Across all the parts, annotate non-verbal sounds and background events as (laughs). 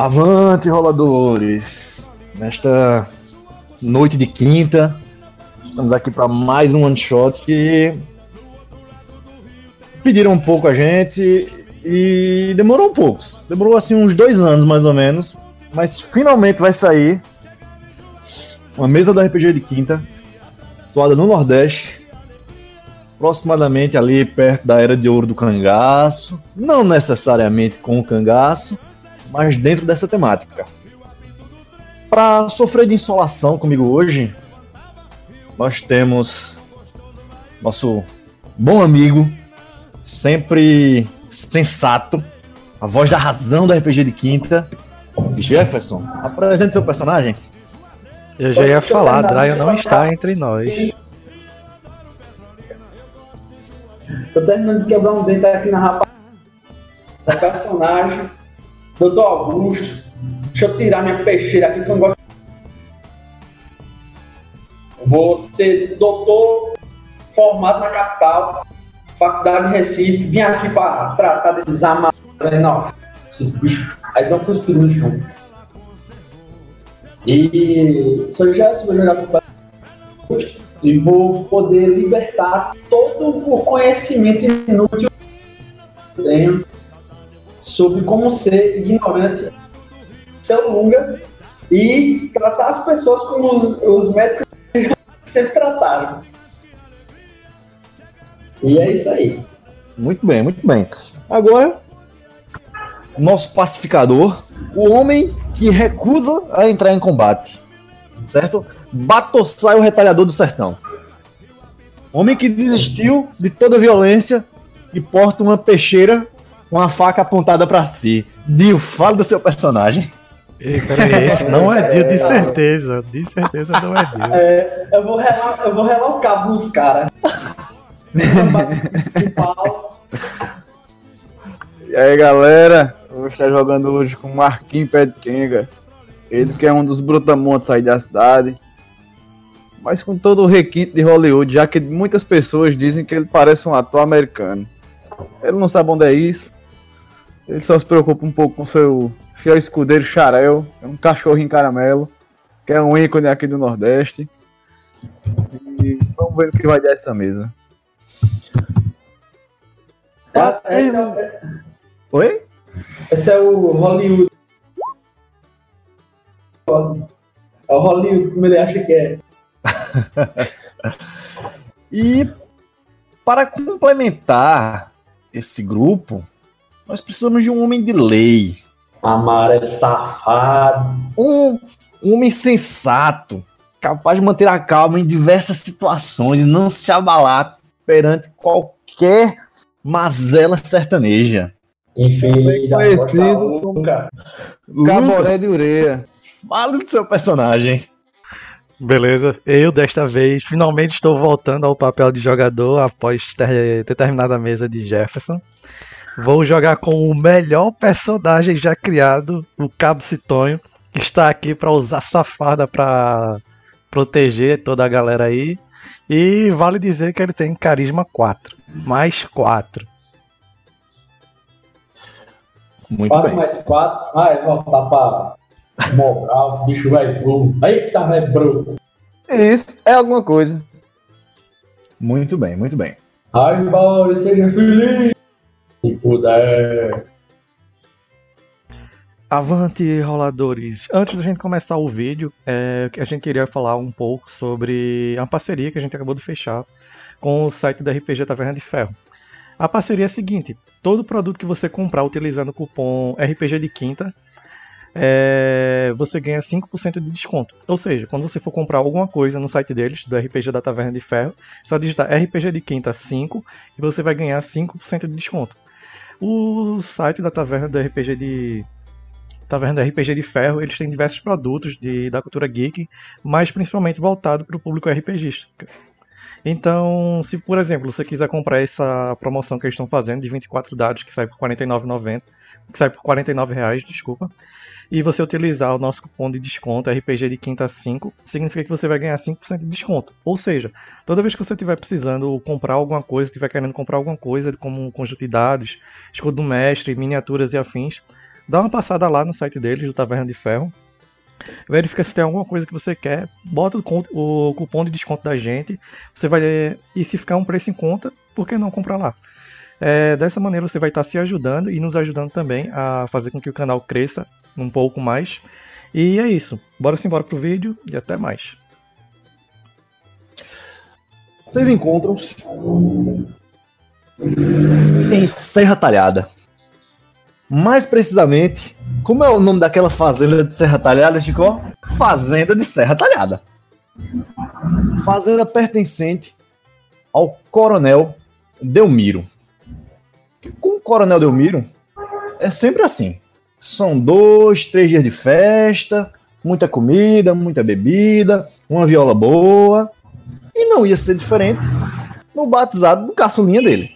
Avante, roladores! Nesta noite de quinta, estamos aqui para mais um one shot que pediram um pouco a gente e demorou um pouco. Demorou assim uns dois anos mais ou menos, mas finalmente vai sair uma mesa do RPG de quinta, situada no Nordeste, aproximadamente ali perto da era de ouro do cangaço, não necessariamente com o cangaço, mas dentro dessa temática. Para sofrer de insolação comigo hoje, nós temos nosso bom amigo, sempre sensato, a voz da razão do RPG de quinta, Jefferson. Apresente seu personagem. Eu já ia falar, Dryon não está entre nós. Tô terminando de quebrar um dente aqui na rapaz. Da (laughs) personagem. Doutor Augusto. Deixa eu tirar minha peixeira aqui que eu não gosto. Vou ser doutor formado na capital, faculdade de Recife. Vim aqui para tratar de desamar. Não, esses bichos. Aí dão cuspido no chão. E sou Gerson, vou jogar com e vou poder libertar todo o conhecimento inútil que eu tenho sobre como ser ignorante, ser longa e tratar as pessoas como os, os médicos (laughs) sempre trataram. E é isso aí. Muito bem, muito bem. Agora, nosso pacificador, o homem que recusa a entrar em combate, certo? Batossai o retalhador do sertão. Homem que desistiu de toda violência e porta uma peixeira com a faca apontada para si. Dio, fala do seu personagem. Ei, peraí, esse não é Dio, de certeza. De certeza não é Dio. É, eu, vou relar, eu vou relar o cabo nos caras. e aí, galera? Eu vou estar jogando hoje com Marquinhos Pé de Kenga. Ele que é um dos brutamontes aí da cidade. Mas com todo o requinte de Hollywood, já que muitas pessoas dizem que ele parece um ator americano. Ele não sabe onde é isso. Ele só se preocupa um pouco com seu fiel escudeiro Charel, é um cachorrinho caramelo, que é um ícone aqui do Nordeste. E vamos ver o que vai dar essa mesa. Ah, é, Oi? Esse é o Hollywood. É o Hollywood, como ele acha que é. (laughs) e para complementar esse grupo, nós precisamos de um homem de lei. Amarelo safado. Um, um homem sensato, capaz de manter a calma em diversas situações e não se abalar perante qualquer mazela sertaneja. Enfim, conhecido como Caboré de Ureia. Fala do seu personagem. Beleza, eu desta vez finalmente estou voltando ao papel de jogador após ter, ter terminado a mesa de Jefferson. Vou jogar com o melhor personagem já criado, o Cabo Citonho, que está aqui para usar sua farda para proteger toda a galera aí. E vale dizer que ele tem carisma 4, mais 4. Muito 4 bem. mais 4. Vai voltar pra moral, bicho vai burro. Eita, vai bruto. Isso é alguma coisa. Muito bem, muito bem. Ai, boy, seja feliz. Se puder. Avante, roladores! Antes da gente começar o vídeo, é, a gente queria falar um pouco sobre a parceria que a gente acabou de fechar com o site da RPG Taverna de Ferro. A parceria é a seguinte: todo produto que você comprar utilizando o cupom RPG de Quinta, é, você ganha 5% de desconto. Ou seja, quando você for comprar alguma coisa no site deles, do RPG da Taverna de Ferro, só digitar RPG de Quinta 5 e você vai ganhar 5% de desconto. O site da Taverna do RPG de Taverna do RPG de Ferro, eles têm diversos produtos de, da cultura geek, mas principalmente voltado para o público RPGista. Então, se por exemplo você quiser comprar essa promoção que eles estão fazendo de 24 dados que sai por R$ 49,90, que sai por R$ 49,00, desculpa, e você utilizar o nosso cupom de desconto RPG de quinta 5, significa que você vai ganhar 5% de desconto. Ou seja, toda vez que você estiver precisando comprar alguma coisa, estiver querendo comprar alguma coisa, como um conjunto de dados, escudo do mestre, miniaturas e afins, dá uma passada lá no site deles, do Taverna de Ferro. Verifica se tem alguma coisa que você quer, bota o, cupom de desconto da gente. Você vai e se ficar um preço em conta, por que não comprar lá? É, dessa maneira você vai estar se ajudando e nos ajudando também a fazer com que o canal cresça um pouco mais. E é isso. Bora sim, bora pro vídeo e até mais. Vocês encontram em Serra Talhada. Mais precisamente, como é o nome daquela fazenda de Serra Talhada, Chico? Fazenda de Serra Talhada. Fazenda pertencente ao Coronel Delmiro. Com o Coronel Delmiro, é sempre assim. São dois, três dias de festa, muita comida, muita bebida, uma viola boa. E não ia ser diferente no batizado do caçulinha dele.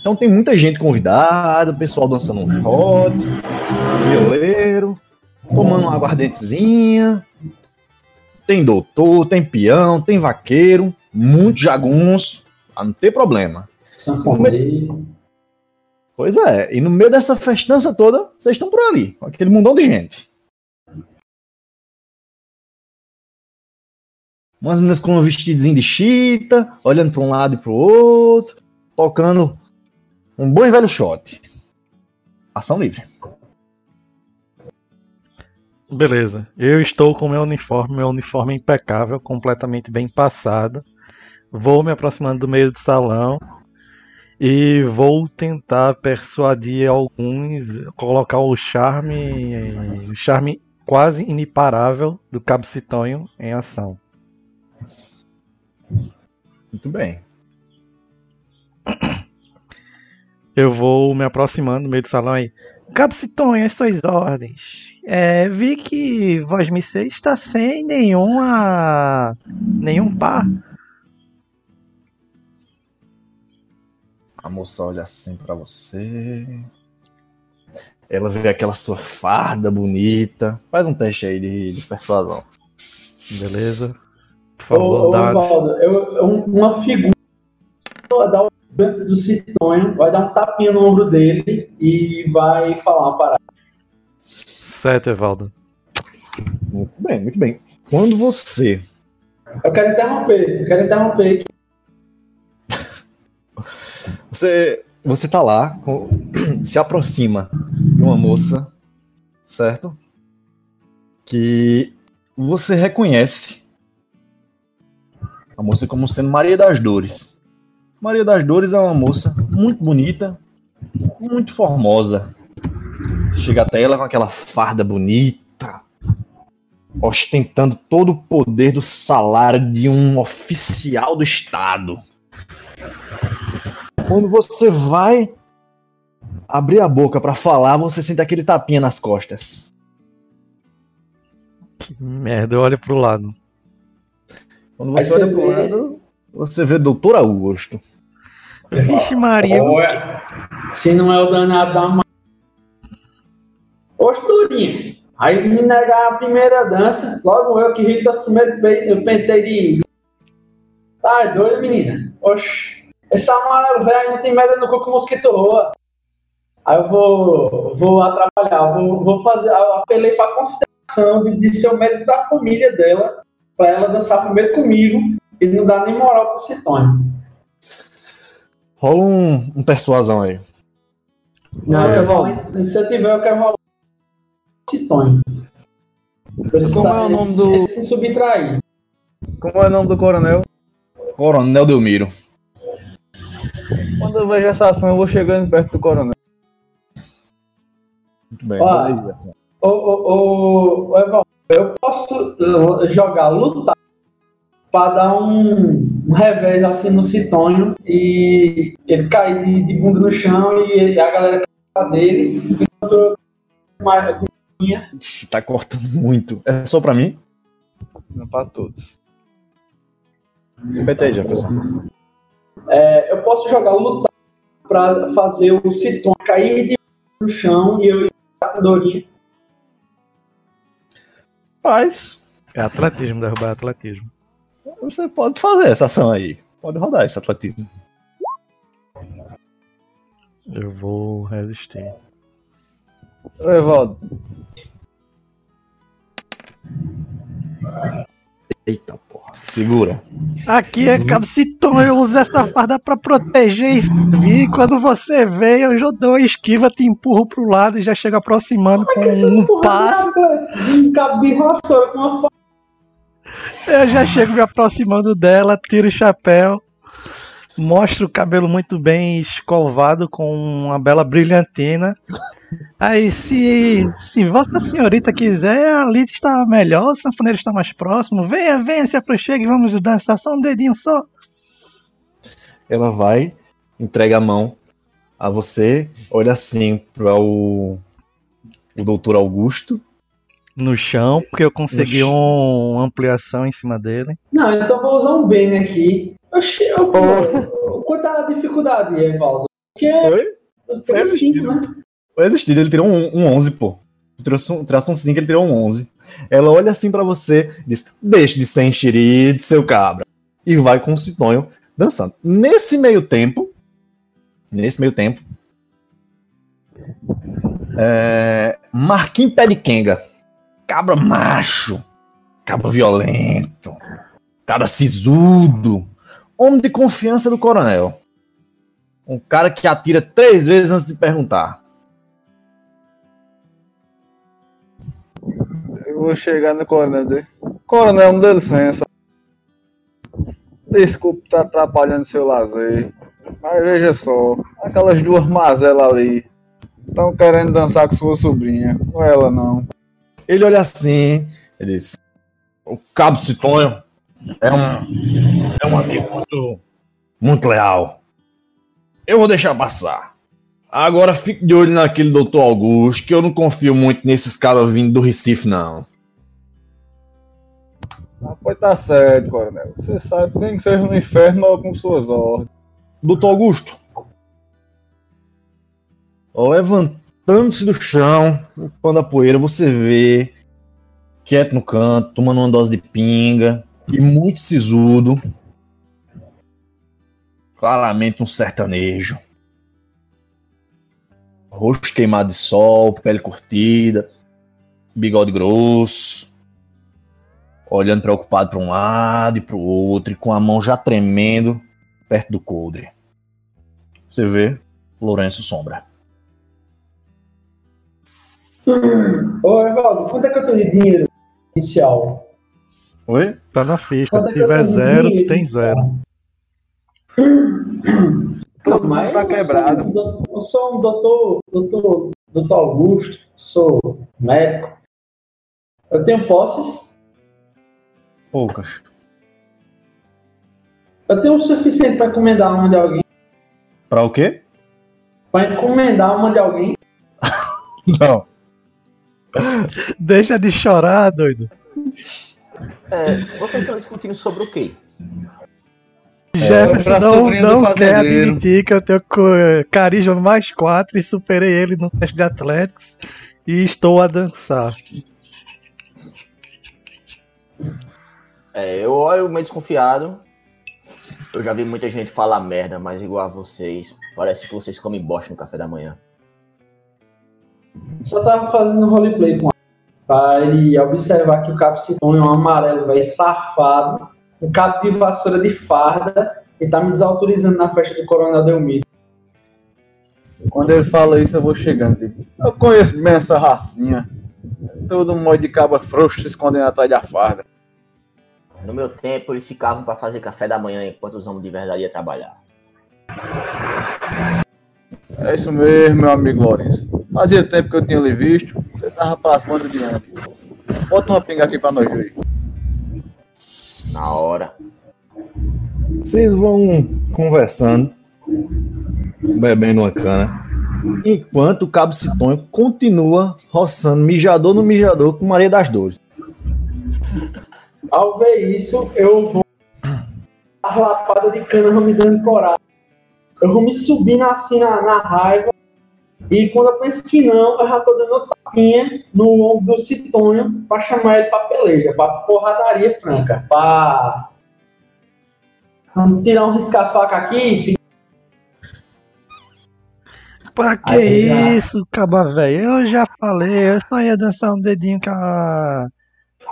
Então tem muita gente convidada, o pessoal dançando um shot, violeiro, tomando uma aguardentezinha. Tem doutor, tem peão, tem vaqueiro, muito jagunço, pra não ter problema. Sanfoneiro. Pois é, e no meio dessa festança toda, vocês estão por ali, com aquele mundão de gente. Umas meninas com um vestidinho de chita, olhando para um lado e para o outro, tocando um bom e velho shot. Ação livre. Beleza. Eu estou com meu uniforme, meu uniforme impecável, completamente bem passado. Vou me aproximando do meio do salão e vou tentar persuadir alguns, colocar o charme, o charme quase inimparável do Cabo Citonho em ação. Muito bem. Eu vou me aproximando no meio do salão aí. Cabo Citonho, as suas ordens. É, vi que Voz Missê está sem nenhuma. nenhum par. A moça olha assim para você. Ela vê aquela sua farda bonita. Faz um teste aí de, de persuasão. Beleza. Por favor, ô, dados. Valdo, eu- eu- uma figura vai dar o do Citonho, vai dar um tapinha no ombro dele e vai falar uma parada. Certo, Evaldo. Muito bem, muito bem. Quando você Eu quero interromper, eu quero interromper. (laughs) Você, você tá lá, com- (clears throat) se aproxima de uma moça, certo? Que você reconhece a moça como sendo Maria das Dores. Maria das Dores é uma moça muito bonita, muito formosa. Chega até ela com aquela farda bonita, ostentando todo o poder do salário de um oficial do Estado. Quando você vai abrir a boca pra falar, você sente aquele tapinha nas costas. Que merda, eu olho pro lado. Quando você Aí olha você pro vê- lado, você vê Doutor Augusto. Vixe, Maria. Olha, se não é o danado da mãe. Oxe. Aí me negar a primeira dança, logo eu que ri primeiros beijos, eu pentei de. Tá é doido, menina? Oxe, esse amarelo velho não tem merda no cu que o mosquito roa. Aí eu vou, vou atrapalhar, vou, vou fazer, eu apelei pra consideração de, de ser o médico da família dela, pra ela dançar primeiro comigo e não dar nem moral pro Citone. Rola um, um persuasão aí. Não, É. eu vou, se eu tiver, eu quero rolar Citonho. Como é o nome do- Se subtrair. Como é o nome do coronel? Coronel Delmiro. Quando eu vejo essa ação, eu vou chegando perto do coronel. Muito bem. Ó. ô, ô, ô, Evaldo, eu posso jogar lutar para dar um, um revés assim no Citonho e ele cair de, de bunda no chão e ele- a galera cair dele enquanto eu uma- Tá cortando muito. É só pra mim? Não pra todos. Repete aí, Jefferson. É, eu posso jogar lutar para fazer o Citonho cair de no chão e eu Dorinha. Paz. É atletismo, derrubar é atletismo. Você pode fazer essa ação aí. Pode rodar esse atletismo. Eu vou resistir. Evaldo, Eita porra. Segura. Aqui é Capciton, eu uso essa farda pra proteger e servir. Quando você vem, eu já dou uma esquiva, te empurro pro lado e já chego aproximando com um passo. Um cabo de vassoura com uma. Eu já chego me aproximando dela, tiro o chapéu, mostro o cabelo muito bem escovado com uma bela brilhantina. Aí, se, se Vossa Senhorita quiser, ali está melhor, o sanfoneiro está mais próximo. Venha, venha, se aproxime, vamos dançar só um dedinho só. Ela vai, entrega a mão a você, olha assim para o, o doutor Augusto. No chão, porque eu consegui um- uma ampliação em cima dele. Não, então eu vou usar um Bane aqui. Oxi, eu, eu, quanto a dificuldade, Evaldo? Porque Oi? Foi cinco, né? Foi existido, ele tirou um, um 11, pô. Trouxe um- um 5, ele tirou um 11. Ela olha assim pra você e diz: Deixe de ser enxerido, seu cabra. E vai com o Citonho dançando. Nesse meio tempo, nesse meio tempo, é, Marquinhos Pé de Kenga, cabra macho, cabra violento, cabra sisudo, homem de confiança do coronel. Um cara que atira três vezes antes de perguntar. eu vou chegar no coronel e dizer: Coronel, me dê licença. Desculpe estar atrapalhando seu lazer. Mas veja só, aquelas duas mazelas ali estão querendo dançar com sua sobrinha. Não é ela, não. Ele olha assim, ele diz: O Cabo Citonho é um, é um amigo muito, muito leal. Eu vou deixar passar. Agora fique de olho naquele doutor Augusto, que eu não confio muito nesses caras vindo do Recife, não. Mas pode estar certo, coronel. Você sabe, tem que ser no inferno ou com suas ordens. Doutor Augusto. Levantando-se do chão, limpando a poeira, você vê, quieto no canto, tomando uma dose de pinga, e muito sisudo. Claramente um sertanejo. Rosto queimado de sol, pele curtida, bigode grosso. Olhando preocupado para um lado e para o outro, e com a mão já tremendo perto do coldre. Você vê Lourenço Sombra. Ô, Evaldo, quanto é que eu tenho de dinheiro inicial? Oi? Tá na ficha. Se é eu tiver zero, tu tem zero. (coughs) Todo mundo tá sou quebrado. do- Eu sou um doutor, doutor, doutor Augusto, sou médico. Eu tenho posses, Poucas. eu tenho o suficiente para encomendar uma de alguém. Pra o quê? Para encomendar uma de alguém. (laughs) Não. Deixa de chorar, doido. É, vocês estão discutindo sobre o quê? Jefferson pra não, não quer admitir que eu tenho carisma mais 4 e superei ele no teste de Athletics e estou a dançar. É, eu olho meio desconfiado. Eu já vi muita gente falar merda, mas igual a vocês. Parece que vocês comem bosta no café da manhã. Só tava fazendo roleplay com ele observar que o cabo se põe um amarelo, velho, safado. Um cabo de vassoura de farda. E tá me desautorizando na festa do Coronel Delmiro. Quando ele fala isso, eu vou chegando. Digo, eu conheço bem essa racinha. Todo mundo de caba frouxo se escondendo atrás da farda. No meu tempo, eles ficavam pra fazer café da manhã enquanto os homens de verdade iam trabalhar. É isso mesmo, meu amigo Lourenço. Fazia tempo que eu tinha lhe visto. Você tava pras bandas de antes. Bota uma pinga aqui pra nós ver. Na hora. Vocês vão conversando, bebendo uma cana, enquanto o Cabo Citonho continua roçando mijador no mijador com Maria das Dores. Ao ver isso, eu vou. A lapada de cana me dando coragem. Eu vou me subindo assim na, na raiva. E quando eu penso que não, eu já tô dando tapinha no ombro do Citonho pra chamar ele pra peleja, pra porradaria franca. Pra. Vamos tirar um risca-faca aqui, filho. Pra que Aí já- isso, caba velho? Eu já falei, eu só ia dançar um dedinho com a,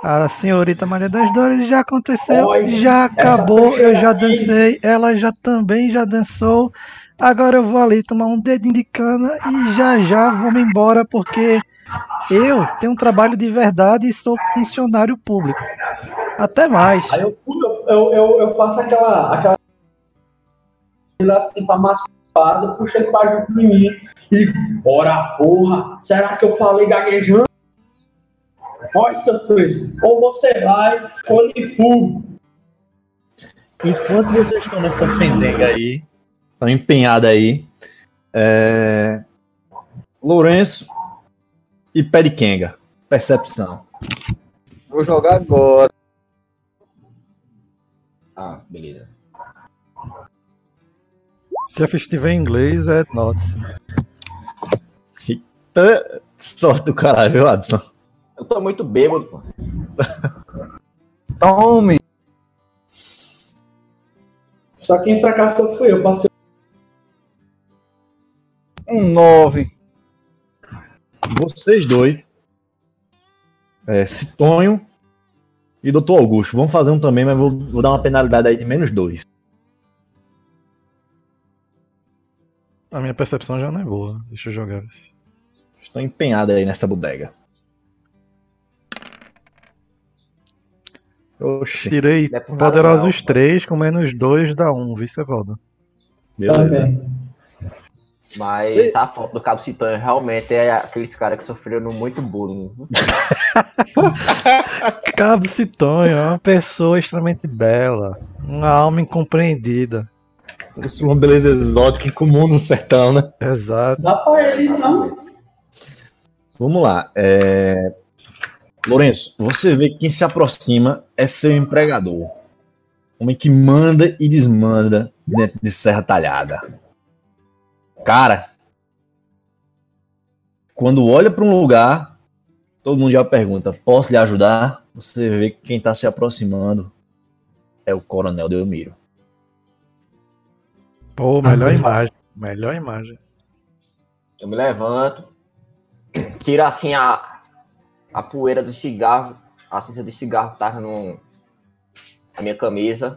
a senhorita Maria das Dores, já aconteceu, Olha, já acabou, eu já dancei, ela já também já dançou. Agora eu vou ali tomar um dedinho de cana e já já vou me embora porque eu tenho um trabalho de verdade e sou funcionário público. Até mais. Aí eu, eu, eu, eu faço aquela. aquela assim pra maçada, puxa ele pra junto de mim e ora porra, será que eu falei gaguejando? Olha, seu fresco, ou você vai, ou lhe. Enquanto vocês estão nessa pendenga aí, estão empenhada aí, é... Lourenço e Pé de Kenga. Percepção. Vou jogar agora. Ah, beleza. Se a ficha estiver em inglês, é note. Tá- Sorte do caralho, viu, Adson? Eu tô muito bêbado, pô. (laughs) Tome. Só quem fracassou fui eu, passei. Um 9. Vocês dois, é, Citonho e Dr. Augusto, vão fazer um também, mas vou, vou dar uma penalidade aí de menos dois. A minha percepção já não é boa. Deixa eu jogar isso. Estão empenhados aí nessa bodega. Oxi, Tirei é poderosos não. 3 com menos 2 dá 1, vice Evaldo. beleza. Também. Mas a foto do Cabo Citonho realmente é aqueles caras que sofreram muito bullying. (laughs) Cabo Citonho é uma pessoa extremamente bela, uma alma incompreendida. Isso é uma beleza exótica incomum no sertão, né? Exato. Dá pra ele, não. Vamos lá. É... Lourenço, você vê que quem se aproxima é seu empregador. Homem que manda e desmanda dentro de Serra Talhada. Cara, quando olha para um lugar, todo mundo já pergunta: posso lhe ajudar? Você vê que quem está se aproximando é o Coronel Delmiro. Pô, melhor imagem. Melhor imagem. Eu me levanto, tiro assim a, a poeira do cigarro, a cinza de cigarro que tava no, na minha camisa.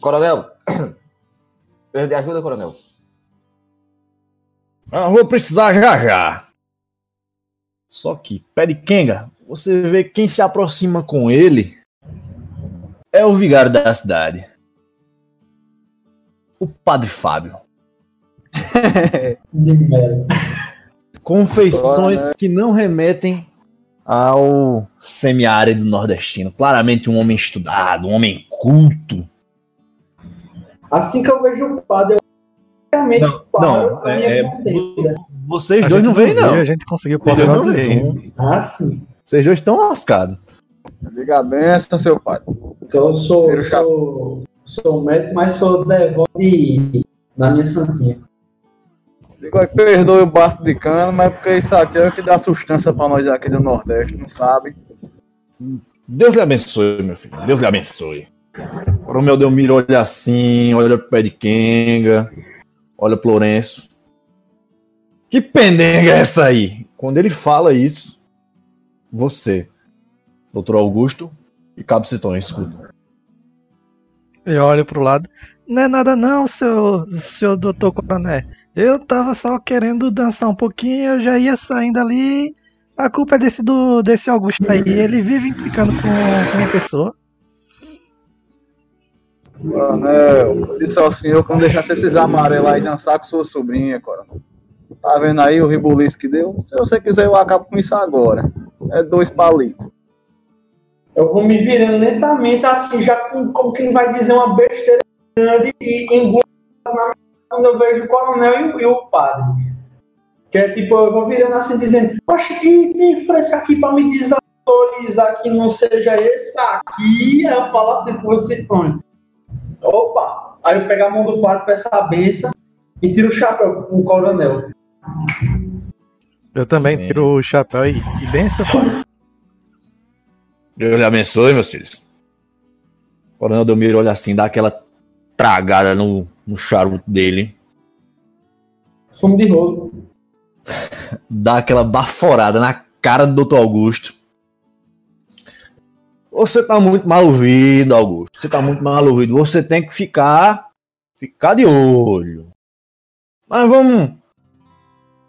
Coronel, (clears throat) de ajuda, coronel. Ah, vou precisar já já. Só que, pé de Kenga, você vê que quem se aproxima com ele é o vigário da cidade. O Padre Fábio. (laughs) Com feições né? que não remetem ao semiárido nordestino. Claramente um homem estudado, um homem culto. Assim que eu vejo o padre, eu realmente Não, paro não, a minha é- é-. Vocês A dois não veem, não. A gente conseguiu Vocês dois não veem. 1. Ah, sim. Vocês dois estão lascados. Diga a benção, seu pai. Porque eu sou, sou, sou médico, mas sou devoto de, da minha santinha. Digo perdoe o bafo de cano, mas porque isso aqui é o que dá sustância pra nós aqui do Nordeste, não sabe? Deus lhe abençoe, meu filho. Deus lhe abençoe. Agora o meu Delmiro olha assim, olha pro pé de Kenga, olha pro Lourenço. Que pendenga é essa aí? Quando ele fala isso, você, doutor Augusto e Cabo Citonho, escuta. Eu olho pro lado. Não é nada não, seu, seu doutor coronel. Eu tava só querendo dançar um pouquinho, eu já ia saindo ali. A culpa é desse, do, desse Augusto aí. Ele vive implicando com, com minha pessoa. Coronel, eu disse ao senhor que não deixasse esses amarelos aí dançar com sua sobrinha, coronel. Tá vendo aí o ribuliço que deu? Se você quiser, eu acabo com isso agora. É dois palitos. Eu vou me virando lentamente, assim, já com, como quem vai dizer uma besteira grande e engulo na quando eu vejo o coronel e, o- e o padre. Que é tipo, eu vou virando assim, dizendo, poxa, e tem fresco aqui pra me desautorizar que não seja esse aqui. Aí eu falo assim com esse Tony. Opa! Aí eu pego a mão do padre, peço a benção e tiro o chapéu com o coronel. Eu também Sim. tiro o chapéu e, e benção, pai. Deus lhe abençoe, meus filhos. O Coronel Delmiro olha assim, dá aquela tragada no, no charuto dele. Fumo de rolo. (laughs) dá aquela baforada na cara do Dr. Augusto. Você tá muito mal ouvido, Augusto. Você tá muito mal ouvido. Você tem que ficar ficar de olho. Mas vamos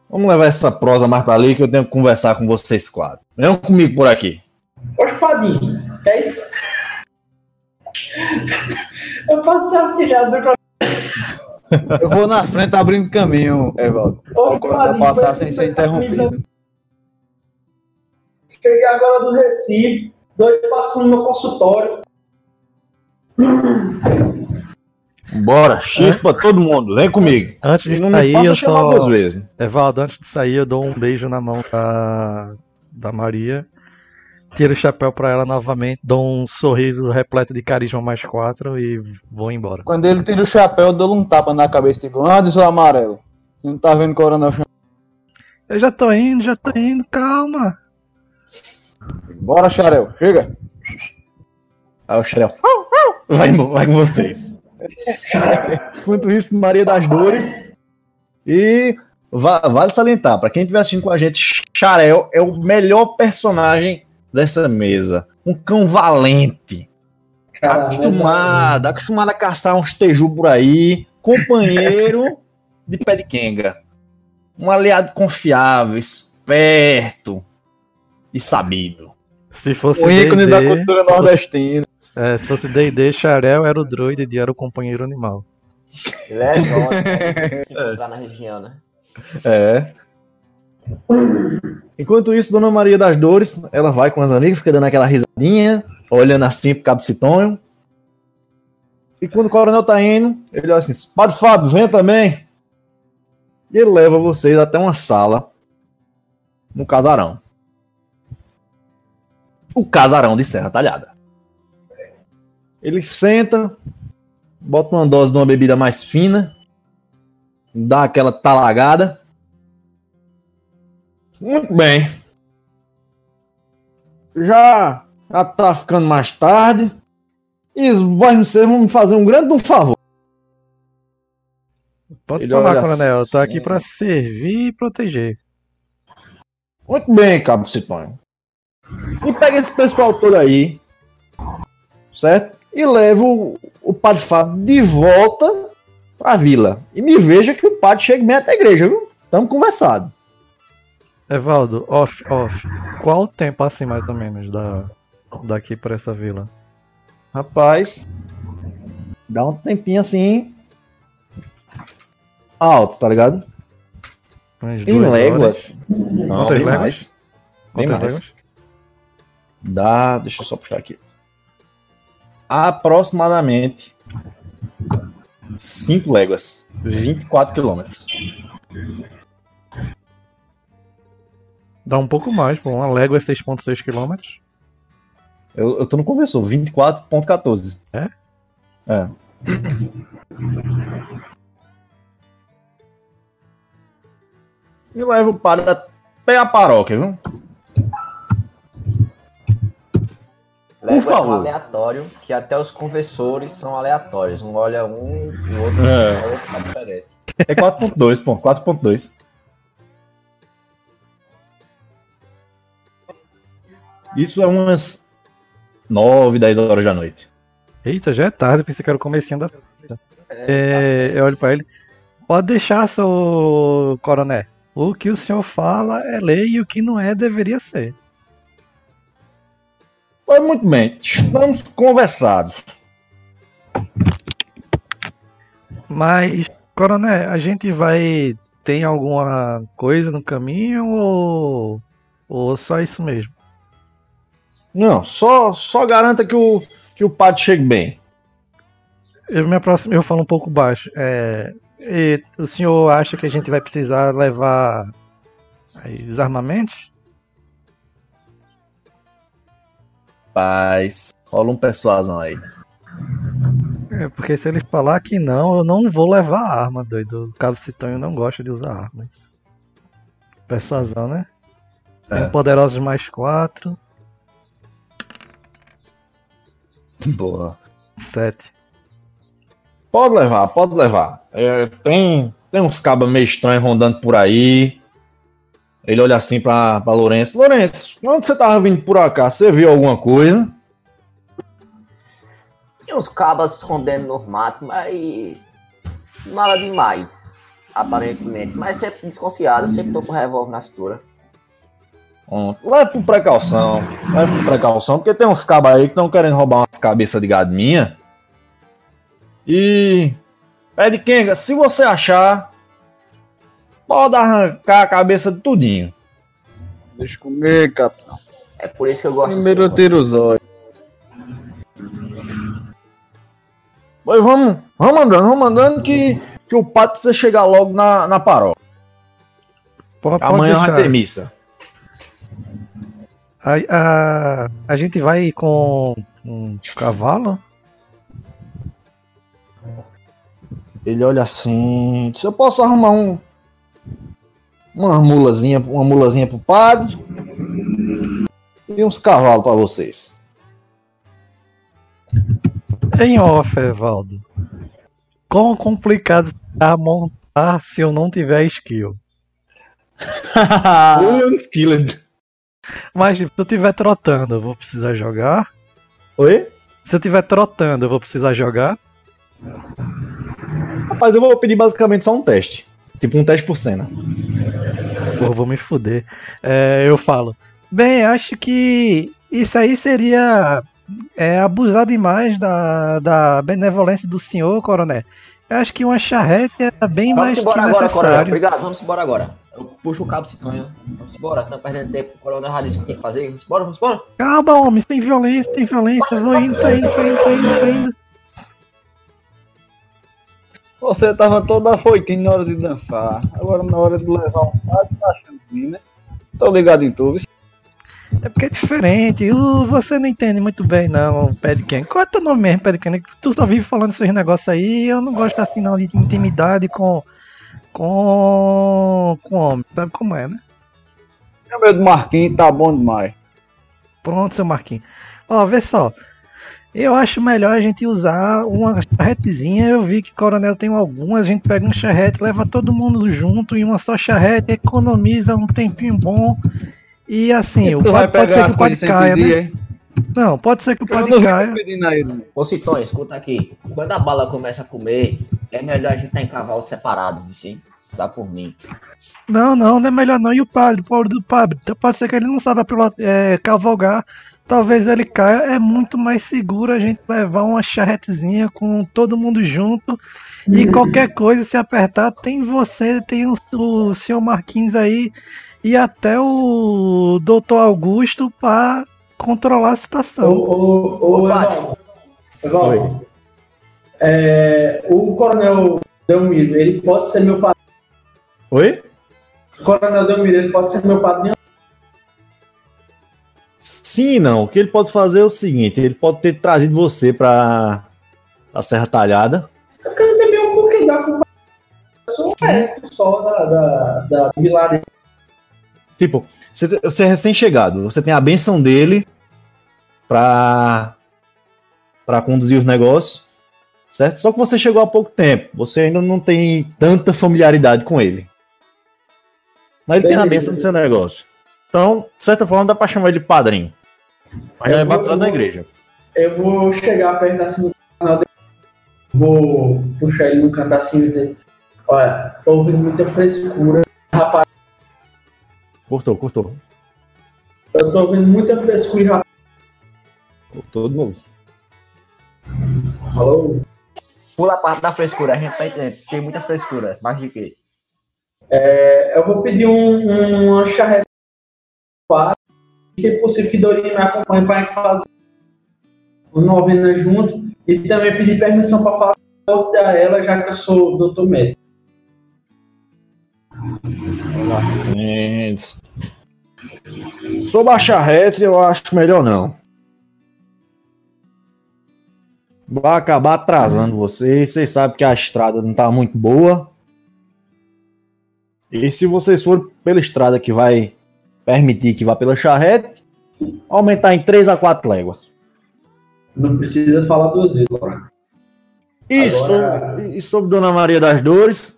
vamos levar essa prosa mais pra ali que eu tenho que conversar com vocês quatro. Venham comigo por aqui. Ô, Espadinho, é isso? (laughs) Eu posso ser afilhado do Eu vou na frente abrindo caminho, Evaldo. Ô, Pra Espadinho, passar sem ser foi- interrompido. Cheguei agora do Recife, dois passando no meu consultório. Bora, X pra todo mundo. Vem comigo. Antes de não sair, eu só. duas vezes. Evaldo, antes de sair, eu dou um beijo na mão da, da Maria. Tiro o chapéu pra ela novamente, dou um sorriso repleto de carisma mais quatro e vou embora. Quando ele tira o chapéu, eu dou um tapa na cabeça e digo, anda, seu amarelo. Você não tá vendo coronel. Eu já tô indo, já tô indo, calma. Bora, Xarel, chega. Aí o Xerel. Vai, vai com vocês. Enquanto isso, Maria das Dores. E va- vale salientar, pra quem estiver assistindo com a gente, Xarel é o melhor personagem dessa mesa. Um cão valente. Cara, acostumado, acostumado a caçar uns teju por aí. Companheiro de pé de quenga. Um aliado confiável, esperto e sabido. Se fosse O ícone da D&D, cultura se fosse- nordestina. é, se fosse D&D, Xarel era o droid e era o companheiro animal. Ele é (laughs) exótico, né? se encontrar na região, né? É. Enquanto isso, Dona Maria das Dores, ela vai com as amigas, fica dando aquela risadinha, olhando assim pro Cabo Citonho. E quando o coronel tá indo, ele olha assim: Padre Fábio, venha também. E ele leva vocês até uma sala no casarão. O casarão de Serra Talhada. Ele senta, bota uma dose de uma bebida mais fina, dá aquela talagada. Muito bem. Já, já tá ficando mais tarde. E vocês vão me fazer um grande um favor. Pode Ele falar, olha coronel. Eu tô assim. aqui pra servir e proteger. Muito bem, Cabo Citonho. E pega esse pessoal todo aí, certo? E leva o, o Padre Fábio de volta pra vila. E me veja que o padre chegue bem até a igreja, viu? Estamos conversados. Evaldo, off, off. Qual o tempo assim, mais ou menos, da, daqui pra essa vila? Rapaz, dá um tempinho assim. Alto, tá ligado? Umas Em léguas. Não, Quantas bem léguas? mais. Bem Quantas mais. léguas? Dá, deixa eu só puxar aqui. Aproximadamente 5 léguas, 24 quilômetros. Dá um pouco mais, pô. Uma légua é 6.6 km. Eu, eu tô no conversor, 24.14. É? É. Me leva para até a paróquia, viu? Leva é um favor. aleatório, que até os conversores são aleatórios. Um olha um e o outro É. olha outro, tá diferente. É 4.2, pô, 4.2. Isso é umas 9, 10 horas da noite. Eita, já é tarde, pensei que era o comecinho da. É, eu olho pra ele. Pode deixar, seu coroné. O que o senhor fala é lei e o que não é deveria ser. Pois muito bem, estamos conversados. Mas, coroné, a gente vai. Tem alguma coisa no caminho ou. Ou só isso mesmo? Não, só, só garanta que o, que o padre chegue bem. Eu me aproximo, eu falo um pouco baixo. É, e o senhor acha que a gente vai precisar levar aí, os armamentos? Paz, rola um persuasão aí. É, porque se ele falar que não, eu não vou levar arma, doido. O Cabo Citonho não gosta de usar armas. Persuasão, né? Tem É. poderosos mais quatro, (laughs) Boa. sete. Pode levar, pode levar. É, tem, tem uns cabas meio estranhos rondando por aí. Ele olha assim pra, pra Lourenço. Lourenço, quando você tava vindo por cá, você viu alguma coisa? Tinha uns cabas escondendo no mato, mas. Nada demais, aparentemente. Mas sempre desconfiado, sempre tô com revólver na cintura. Leve por precaução. Leve por precaução, porque tem uns cabas aí que estão querendo roubar umas cabeças de gado minha. E. Pede Kenga, se você achar, pode arrancar a cabeça de tudinho. Deixa comer, capitão. É por isso que eu gosto Primeiro eu tiro os olhos. Pois vamos, vamos andando, vamos andando que, que o padre precisa chegar logo na, na paróquia. Amanhã vai deixar. ter missa. A, a, a gente vai com um cavalo? Ele olha assim, se eu posso arrumar um uma mulazinha, uma mulazinha pro padre e uns cavalos pra vocês. Em off, Evaldo. Quão complicado será montar se eu não tiver skill? (laughs) Julian Skillet. Mas se eu estiver trotando, eu vou precisar jogar? Oi? Se eu estiver trotando, eu vou precisar jogar? Rapaz, eu vou pedir basicamente só um teste. Tipo um teste por cena. Pô, eu vou me fuder. É, eu falo. Bem, acho que isso aí seria é, abusar demais da, da benevolência do senhor, coronel. Eu acho que uma charrete é bem Vamos mais que embora agora, coronel. necessário. Obrigado, vamos embora agora. Eu puxo o cabo cicanho. Vamos embora, estamos perdendo tempo. O coronel já disse o que tem que fazer. Vamos embora, vamos embora. Calma, homem, sem violência, sem violência. Vou indo, tô indo, tô indo, tô indo, tô indo. Você tava todo afoitinho na hora de dançar. Agora na hora de levar um padre, tá achando ruim, né? Tô ligado em tudo. É porque é diferente. Uh, você não entende muito bem, não, Pedken. Qual é teu nome mesmo, Pedken? Tu só vive falando esses negócios aí. Eu não gosto assim, não, de intimidade com. Com. com homem. Sabe como é, né? Meu medo do Marquinhos tá bom demais. Pronto, seu Marquinhos. Ó, vê só. Eu acho melhor a gente usar uma charretezinha. Eu vi que Coronel tem algumas. A gente pega um charrete, leva todo mundo junto em uma só charrete, economiza um tempinho bom. E assim, o tu vai pode, pode ser que o sem caia, pedir, né? hein? Não, pode ser que o padre não caia. Ô Citão, escuta aqui. Quando a bala começa a comer, é melhor a gente estar em cavalo separado, sim? Dá por mim. Não, não, não é melhor não. E o padre, o pobre do padre? Então Pode ser que ele não saiba é, cavalgar. Talvez ele caia. É muito mais seguro a gente levar uma charretezinha com todo mundo junto. E qualquer coisa, se apertar, tem você, tem o, o senhor Marquinhos aí e até o doutor Augusto para controlar a situação. ô, ô, Ô, Evaldo. Evaldo. É, o Coronel Delmiro, ele pode ser meu padrinho. Oi? O Coronel Delmiro, ele pode ser meu padrinho. Sim não. O que ele pode fazer é o seguinte: ele pode ter trazido você pra, pra Serra Talhada. Eu quero também um pouquinho da culpa. Eu sou um só da, da, da vilarejo. Tipo, você, você é recém-chegado, você tem a benção dele pra, pra conduzir os negócios, certo? Só que você chegou há pouco tempo, você ainda não tem tanta familiaridade com ele. Mas ele tem a benção do seu negócio. Então, de certa forma, dá pra chamar ele de padrinho. Mas não é batizado na igreja. Eu vou chegar perto assim do canal dele. Vou puxar ele no canto assim e dizer: Olha, tô ouvindo muita frescura. Rapaz, Cortou, cortou. eu tô ouvindo muita frescura e rapaz. Cortou de novo. Alô? Pula a parte da frescura, a gente tá entendendo. Tem muita frescura. Mais de quê? É, eu vou pedir um, uma charrete. Se possível, que Dorinha me acompanhe para fazer uma novena junto. E também pedir permissão para falar com ela, já que eu sou doutor médico. Gente. Sobre a charrete, eu acho melhor não. Vai acabar atrasando vocês. Vocês sabem que a estrada não tá muito boa. E se vocês forem pela estrada que vai permitir que vá pela charrete, aumentar em 3 a 4 léguas. Não precisa falar duas vezes, Laura. E, Agora- e sobre Dona Maria das Dores,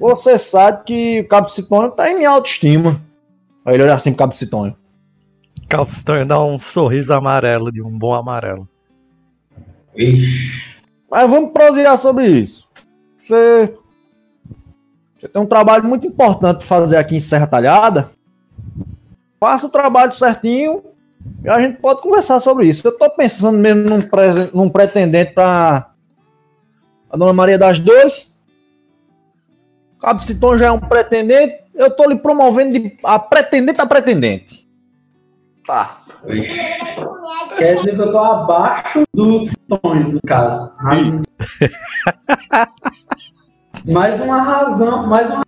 Você sabe que o Cabo Citônio tá em minha autoestima. Aí ele olha assim pro Cabo Citônio. Calpstone dá um sorriso amarelo, de um bom amarelo. Ixi. Mas vamos prosear sobre isso. Você, você tem um trabalho muito importante pra fazer aqui em Serra Talhada. Faça o trabalho certinho e a gente pode conversar sobre isso. Eu tô pensando mesmo num, presen- num pretendente pra a Dona Maria das Dores. Cabo Citon já é um pretendente. Eu tô lhe promovendo de a pretendente a pretendente. Tá. Quer dizer que eu tô abaixo do sonho, no caso. (laughs) mais uma razão, mais uma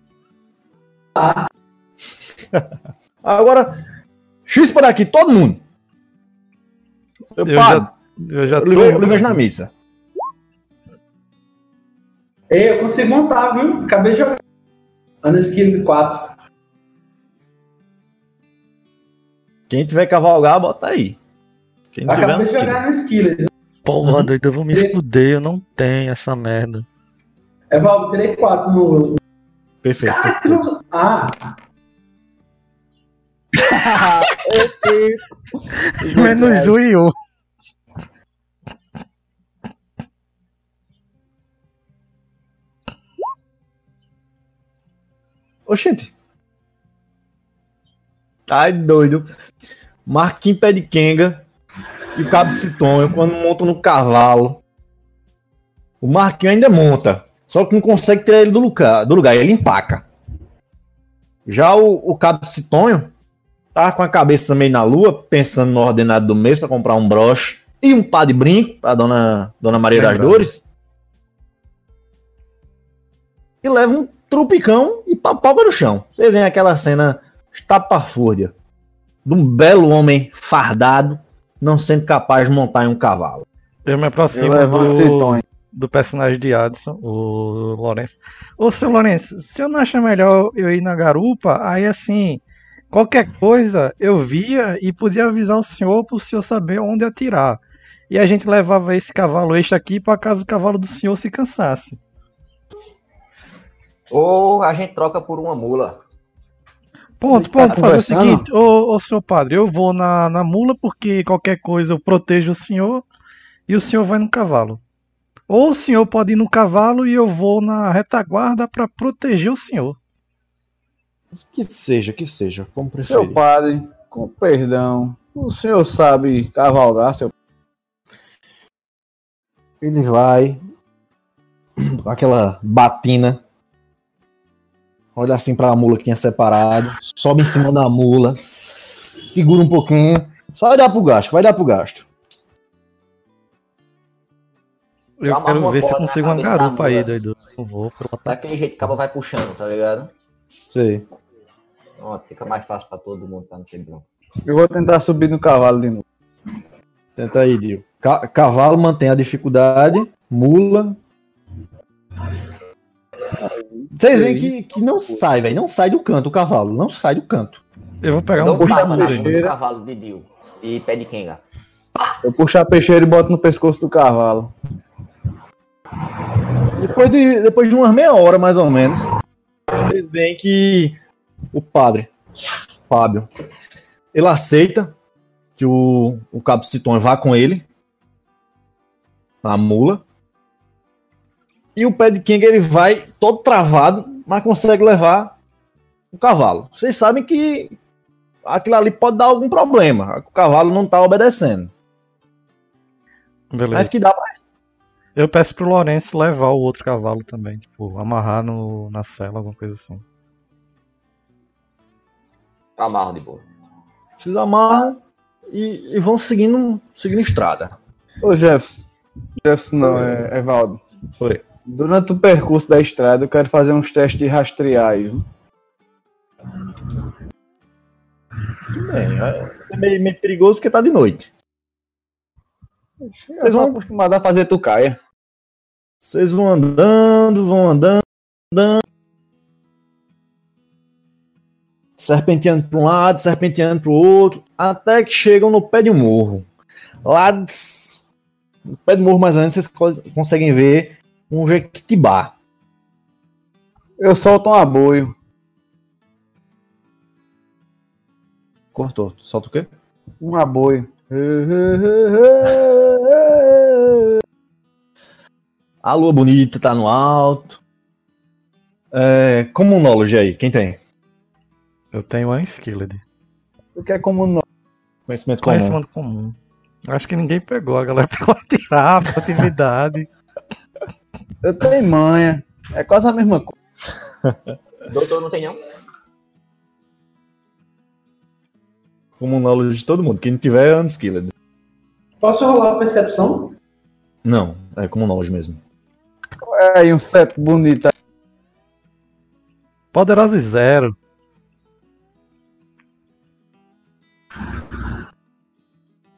(laughs) Agora, chispa daqui, todo mundo. Eu, Eu paro. já, eu já tô. eu vejo na missa. Ei, eu consigo montar, viu? Acabei de jogar. Ano skill de 4. Quem tiver cavalgar, bota aí. Quem tiver Acabei no de skill. jogar no skill. Porra, doido, eu vou me fuder, eu não tenho essa merda. É, Val, tirei 4 no. Perfeito. Cara, tirou- Ah, (laughs) Menos um e um. Oxente. Ai, doido. Marquinhos pé de quenga e o Cabo Citonho, quando montam no cavalo. O Marquinhos ainda monta. Só que não consegue tirar ele do lugar. Do lugar ele empaca. Já o, o Cabo Citonho tá com a cabeça meio na lua, pensando no ordenado do mês para comprar um broche e um pá de brinco pra dona, dona Maria das. Dores. E leva um trupicão e papoca no chão. Vocês veem aquela cena estapafúrdia de um belo homem fardado não sendo capaz de montar em um cavalo. Eu me Eu aproximo esse do, do personagem de Adson, o Lourenço. Ô, seu Lourenço, se eu não acha melhor eu ir na garupa, aí assim, qualquer coisa eu via e podia avisar o senhor pro senhor saber onde atirar. E a gente levava esse cavalo este aqui para caso o cavalo do senhor se cansasse. Ou a gente troca por uma mula. Ponto, Tá ponto, fazer o conversando? seguinte, ô, ô senhor padre, eu vou na, na mula porque qualquer coisa eu protejo o senhor e o senhor vai no cavalo. Ou o senhor pode ir no cavalo e eu vou na retaguarda para proteger o senhor. Que seja, que seja, como Seu preferir. padre, com perdão, o senhor sabe cavalgar, seu Ele vai (clears throat) com aquela batina. Olha assim pra mula que tinha separado. Sobe em cima da mula. Segura um pouquinho. Só vai dar pro gasto, vai dar pro gasto. Eu quero ver se eu consigo uma garupa aí, doido. Não vou. Daquele jeito que o cabo vai puxando, tá ligado? Sei. Pronto, fica mais fácil pra todo mundo, não ter bronca. Eu vou tentar subir no cavalo de novo. Tenta aí, Dio. Ca- cavalo mantém a dificuldade. Mula. Vocês veem que, que não sai, velho. Não sai do canto o cavalo. Não sai do canto. Eu vou pegar um peixeira. cavalo de Dio. E pé de quenga. Eu puxo a peixeira e boto no pescoço do cavalo. Depois de, depois de umas meia hora, mais ou menos, vocês veem que o padre, Fábio, ele aceita que o, o Cabo Citon vá com ele na mula. E o pé de King ele vai todo travado, mas consegue levar o cavalo. Vocês sabem que aquilo ali pode dar algum problema. O cavalo não tá obedecendo. Beleza. Mas que dá pra Eu peço pro Lourenço levar o outro cavalo também, tipo, amarrar no, na cela, alguma coisa assim. Amarro de boa. Vocês amarram e, e vão seguindo, seguindo estrada. Ô Jefferson. Jefferson não, é Evaldo. Oi. Durante o percurso da estrada, eu quero fazer uns testes de rastrear viu? Bem, é meio, meio perigoso porque tá de noite. Eu sou acostumado a fazer tucaia. Vocês vão andando, vão andando, andando. Serpenteando para um lado, serpenteando para o outro, até que chegam no pé de um morro. Lá no pé do morro, mais ou menos, vocês co- conseguem ver um jequitibá. Eu solto um aboio. Cortou. Solta o quê? Um aboio. A lua bonita tá no alto. É, Communology aí, quem tem? Eu tenho uma Skilled. O que é como não? Conhecimento comum. Conhecimento comum. Acho que ninguém pegou, a galera pegou a tirar, a atividade. Eu tenho manha. É quase a mesma coisa. (laughs) Doutor não tem não? Communology de todo mundo. Quem não tiver é unskilled. Posso rolar a percepção? Não, é Communology mesmo. É aí um set bonito. Poderosa zero.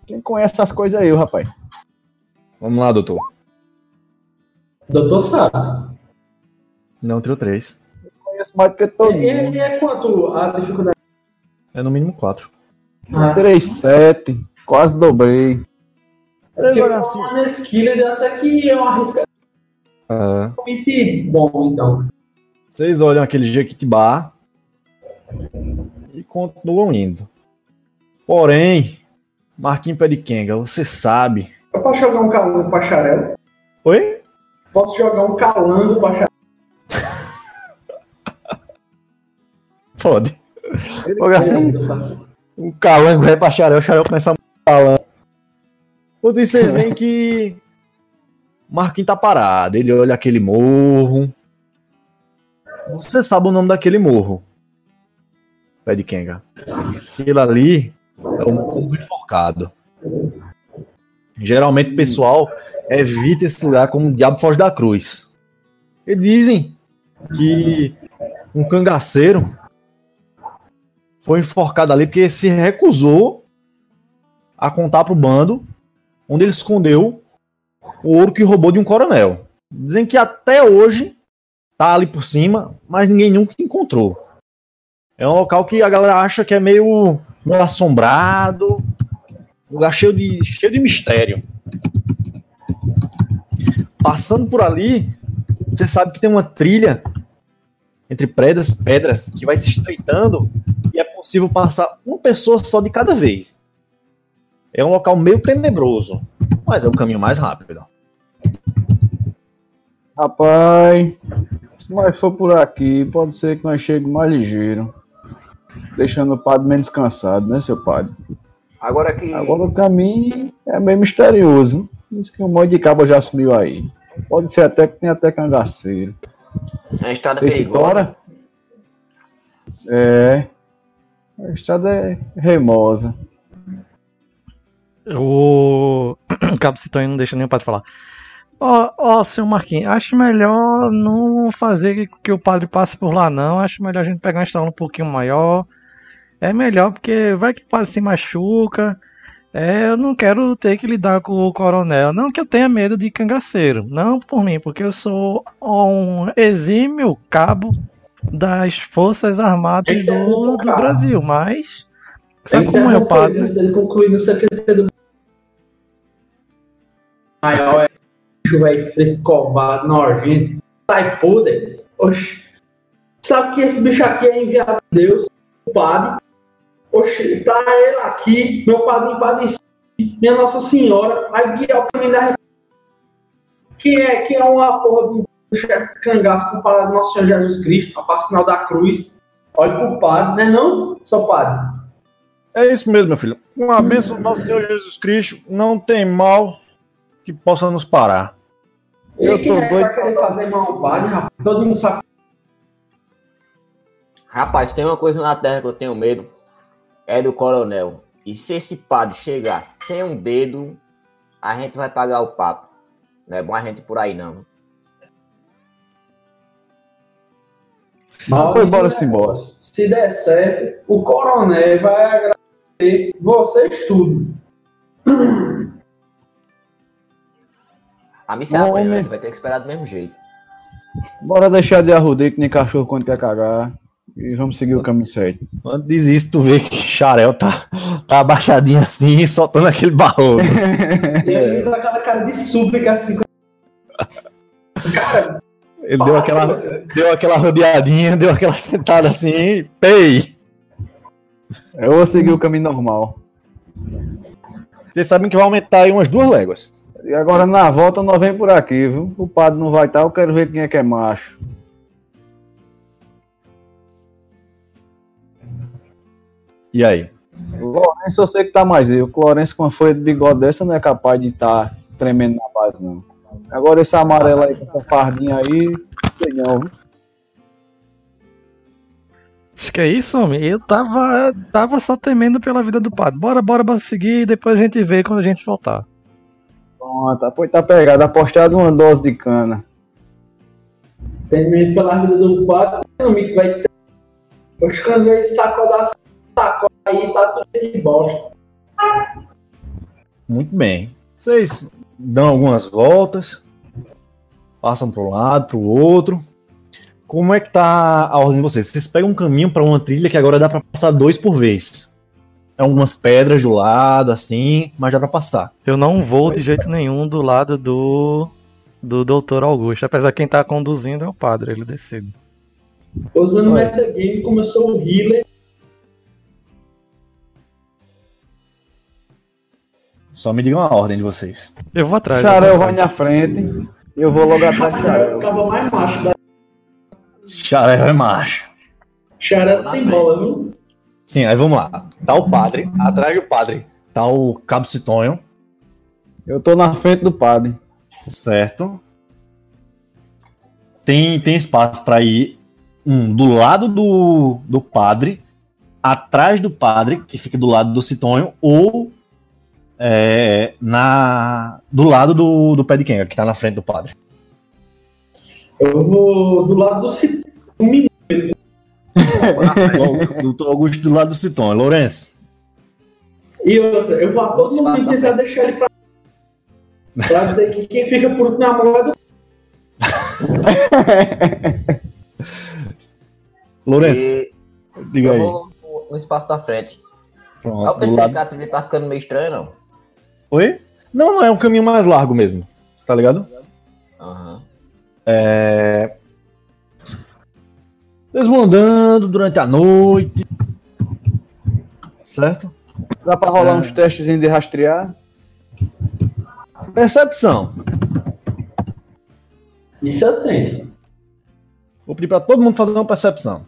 Quem conhece essas coisas aí, rapaz? Vamos lá, doutor. Doutor sabe. Não, tirou 3. Conheço mais do que todo E, mundo. e é quanto a dificuldade? É no mínimo 4. Ah, 3, 7. Quase dobrei. porque Agora com sim. a Skilled até que é um arriscamento Ah, bom, então. vocês olham aquele Jequitibá e continuam indo. Porém, Marquinhos Pé de Kenga, você sabe. Eu posso jogar um calango bacharel? Oi? Posso jogar um calango bacharel? (laughs) Pode. Olha assim, o calango vai pra xarel, o xarel começa a calango. Quando isso vocês veem que Marquinhos tá parado, ele olha aquele morro. Você sabe o nome daquele morro. Pé de Kenga. Aquilo ali é um morro enforcado. Geralmente o pessoal evita esse lugar como o diabo foge da cruz. E dizem que um cangaceiro foi enforcado ali porque se recusou a contar pro bando onde ele escondeu o ouro que roubou de um coronel. Dizem que até hoje tá ali por cima, mas ninguém nunca encontrou. É um local que a galera acha que é meio, meio assombrado, um lugar cheio de, cheio de mistério. Passando por ali, você sabe que tem uma trilha entre pedras, pedras que vai se estreitando e é possível passar uma pessoa só de cada vez. É um local meio tenebroso, mas é o caminho mais rápido. Rapaz, se nós for por aqui, pode ser que nós cheguemos mais ligeiro. Deixando o padre menos cansado, né, seu padre? Agora que. Agora o caminho é meio misterioso. Diz que o monte de cabo já sumiu aí. Pode ser até que tem até cangaceiro. É uma estrada Você se perigosa. É. A estrada é remosa. O Cabo Citões não deixa nem o padre falar. Ó, ó, seu Marquinhos, acho melhor não fazer que o padre passe por lá, não. Acho melhor a gente pegar uma estrada um pouquinho maior. É melhor, porque vai que o padre se machuca. É, eu não quero ter que lidar com o coronel. Não que eu tenha medo de cangaceiro. Não por mim, porque eu sou um exímio cabo das Forças Armadas Ele do, do. Brasil. Mas, sabe Ele como é o padre? Antes dele concluir, não sei o que do maior é bicho, velho, frescobado, nojento, sai podre. Oxi. Sabe que esse bicho aqui é enviado de Deus, o padre. Oxi, tá ele aqui, meu padrinho padre, minha Nossa Senhora, vai guiar o caminho da. Que é, que é uma porra de um chefe cangaço comparado ao Nosso Senhor Jesus Cristo, a final da cruz. Olha pro padre, né não, seu padre? É isso mesmo, meu filho. Com a bênção do nosso Senhor Jesus Cristo, não tem mal que possa nos parar. Ele Eu tô é doido querer fazer mal ao padre, rapaz. Todo mundo sabe. Rapaz, tem uma coisa na terra que eu tenho medo. É do coronel. E se esse padre chegar sem um dedo, a gente vai pagar o papo. Não é bom a gente ir por aí, não. Mas Foi, bora embora. Se der certo, o coronel vai agradecer vocês tudo. A missa é Homem. amanhã, a gente vai ter que esperar do mesmo jeito. Bora deixar de arrudeio que nem cachorro quando quer cagar. E vamos seguir o caminho certo. Antes disso, tu vê que Xarel tá, tá abaixadinho assim, soltando aquele barro. E (laughs) ele com aquela cara de súplica assim. Cara, Ele deu aquela, deu aquela rodeadinha, deu aquela sentada assim, pei. Eu vou seguir o caminho normal. Vocês sabem que vai aumentar aí umas duas léguas. E agora na volta nós vem por aqui, viu? O padre não vai estar, eu quero ver quem é que é macho. E aí? O Lourenço eu sei que tá mais. O Lourenço com uma folha de bigode dessa não é capaz de estar tremendo na base, não. Agora esse amarelo aí com essa fardinha aí, não sei não, viu? Acho que é isso, homem. Eu tava, tava só temendo pela vida do padre. Bora, bora, bora seguir e depois a gente vê quando a gente voltar. Pronto, pois tá pegado, apostado uma dose de cana. Tem medo pela vida do padre, o mito vai ter. Os canos sacou da sacola aí, tá tudo de bosta. Muito bem. Vocês dão algumas voltas, passam para um lado, para o outro. Como é que tá a ordem de vocês? Vocês pegam um caminho para uma trilha que agora dá para passar dois por vez. É algumas pedras do lado, assim, mas dá para passar. Eu não vou de jeito nenhum do lado do do Dr. Augusto. Apesar que quem tá conduzindo é o padre, ele decide. Usando Oi. metagame, como eu sou o healer, Só me digam a ordem de vocês. Eu vou atrás. Xarel eu vou vai na frente eu vou logo atrás de Xarel. acaba mais macho. Da... Xarel é macho. Xarel tem bola, viu? Sim, aí vamos lá. Tá o padre, atrás do padre tá o Cabo Citonho, Eu tô na frente do padre. certo? Tem, tem espaço para ir um do lado do, do padre, atrás do padre, que fica do lado do Citonho, ou é, na, do lado do, do pé de Kenga, que tá na frente do padre. Eu vou do lado do. O doutor (laughs) Augusto do lado do Citonho. Lourenço, E outra, eu vou a todo momento tentar deixar ele pra. Pra dizer que quem fica por último na mão é do. (laughs) Lourenço, E diga eu aí. vou no- espaço da frente. Pronto, Eu pensei lado- que a trilha tá ficando meio estranha, não. Oi? Não, não, é um caminho mais largo mesmo. Tá ligado? Aham. É... Eles vão andando durante a noite. Certo? Dá pra rolar É. uns testes de rastrear? Percepção. Isso eu tenho. Vou pedir pra todo mundo fazer uma percepção.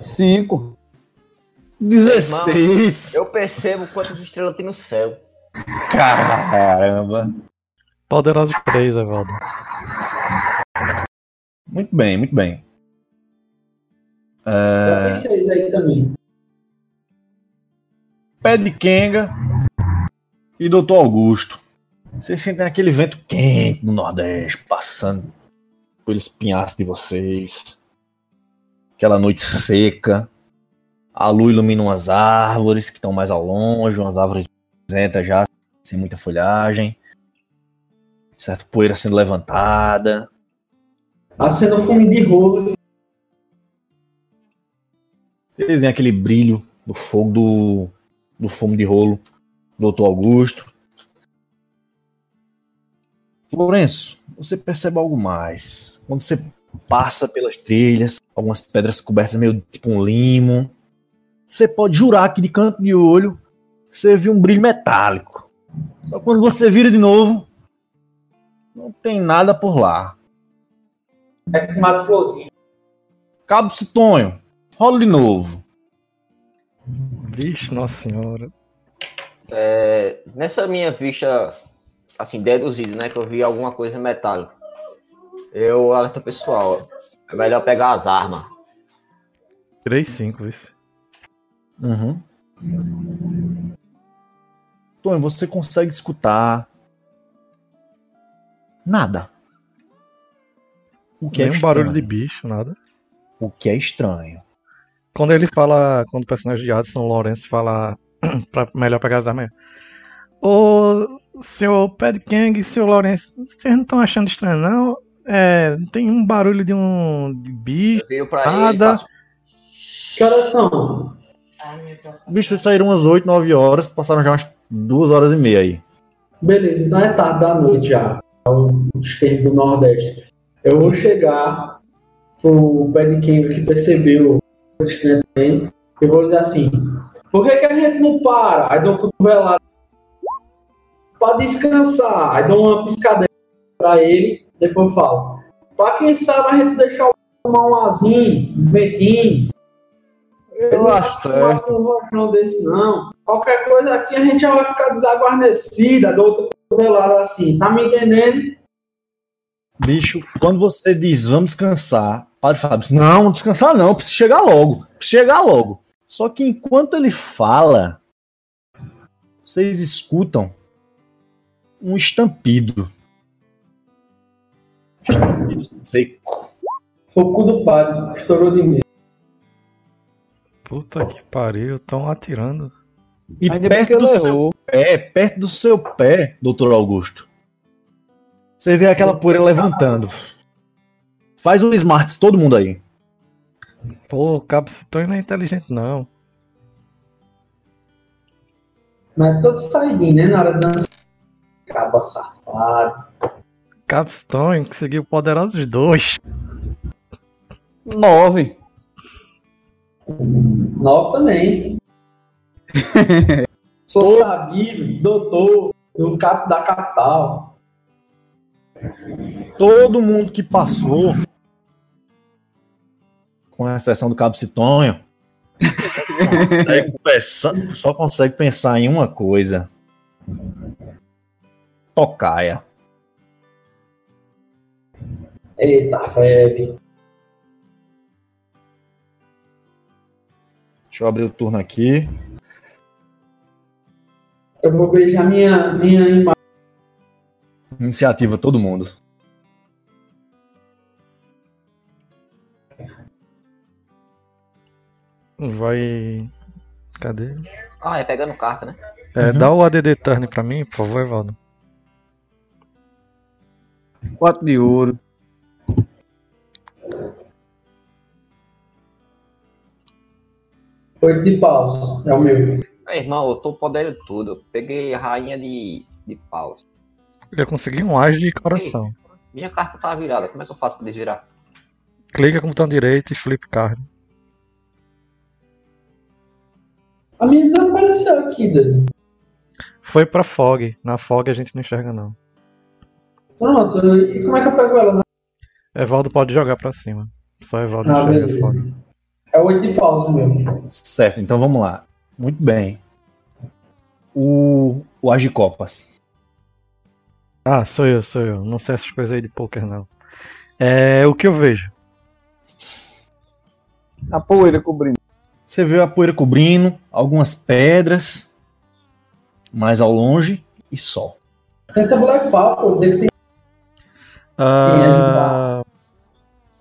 Cinco. 16. Eu percebo quantas estrelas tem no céu. Caramba. Poderoso 3, Evaldo. Muito bem, muito bem. É... aí também. Pé de Kenga e Doutor Augusto. Vocês sentem aquele vento quente no Nordeste, passando pelos pinhaços de vocês. Aquela noite seca. A lua ilumina umas árvores que estão mais ao longe, umas árvores cinzentas já, sem muita folhagem. Certo? Poeira sendo levantada. Acendo fumo de rolo. Vocês veem aquele brilho do fogo do, do fumo de rolo do Doutor Augusto. Lourenço, você percebe algo mais. Quando você passa pelas trilhas, algumas pedras cobertas meio tipo um limo, você pode jurar que de canto de olho você viu um brilho metálico. Só quando você vira de novo, não tem nada por lá. É com mato florzinho. Cabo Citonho, rola de novo. Vixe, nossa senhora. É, nessa minha vista, assim, deduzida, né? Que eu vi alguma coisa metálica. Eu alerto o pessoal. É melhor pegar as armas. Tirei 5, isso. Uhum. Tony, você consegue escutar nada. O que é Nenhum estranho. barulho de bicho, nada. O que é estranho. Quando ele fala, quando o personagem de Adson Lawrence fala (clears throat) pra melhor pegar as armas. Ô, senhor Pad Kang e senhor Lawrence, vocês não estão achando estranho, não? É, tem um barulho de um de bicho. Pra ele Nada. faço. Que horas são? Bicho, saíram umas 8, 9 horas, passaram já umas 2 horas e meia aí. Beleza, então é tarde da noite já. É o extremo do Nordeste. Eu vou chegar pro pé de quem que percebeu o estranho também. Eu vou dizer assim: por que, que a gente não para? Aí dou uma cotovelada pra descansar. Aí dou uma piscadela pra ele. Depois eu falo: pra quem sabe a gente deixar o tomar um azinho, um ventinho. Eu acho certo. Não gosto não desse, não. Qualquer coisa aqui a gente já vai ficar desaguarnecida, dou outra cotovelada assim. Tá me entendendo? Bicho, quando você diz vamos descansar, Padre Fábio diz, não, descansar não, preciso chegar logo, preciso chegar logo. Só que enquanto ele fala, vocês escutam um estampido. Estampido seco. O cu do padre estourou de medo. Puta que pariu, estão atirando. E Ainda perto do seu errou. pé, perto do seu pé, doutor Augusto, você vê aquela poeira levantando. Faz um smarts todo mundo aí. Pô, o Cabo não é inteligente, não. Mas todo saidinho, né? Na hora de dançar. Caba safado. Cabo Citões conseguiu poderosos dois. Nove. Nove também. (laughs) Sou sabido, doutor, do capo da capital. Todo mundo que passou, com exceção do Cabo Citonho, pensar- só consegue pensar em uma coisa: tocaia. Eita, febre. Deixa eu abrir o turno aqui. Eu vou beijar minha, minha imagem. Iniciativa, todo mundo. Vai. Cadê? Ah, é pegando carta, né? É, Uhum. Dá o ADD turn pra mim, por favor, Evaldo. Quatro de ouro. Oito de paus. É o meu. Ei, irmão, eu tô podendo tudo. Eu peguei rainha de, de paus. Eu consegui um as de coração. Minha carta tá virada. Como é que eu faço pra desvirar? Clica com o botão direito e flip card. A minha desapareceu aqui, Dani. Foi pra Fog. Na Fog a gente não enxerga, não. Pronto. E como é que eu pego ela? né? Evaldo pode jogar pra cima. Só Evaldo Ah, enxerga beleza. Fog. É oito de paus o meu. Certo, então vamos lá. Muito bem. O, o Agicopas. Ah, sou eu, sou eu. Não sei essas coisas aí de poker, não. É o que eu vejo. A poeira cobrindo. Você vê a poeira cobrindo, algumas pedras mais ao longe e sol. Tenta blefar, pô. Dizer que tem. Ah,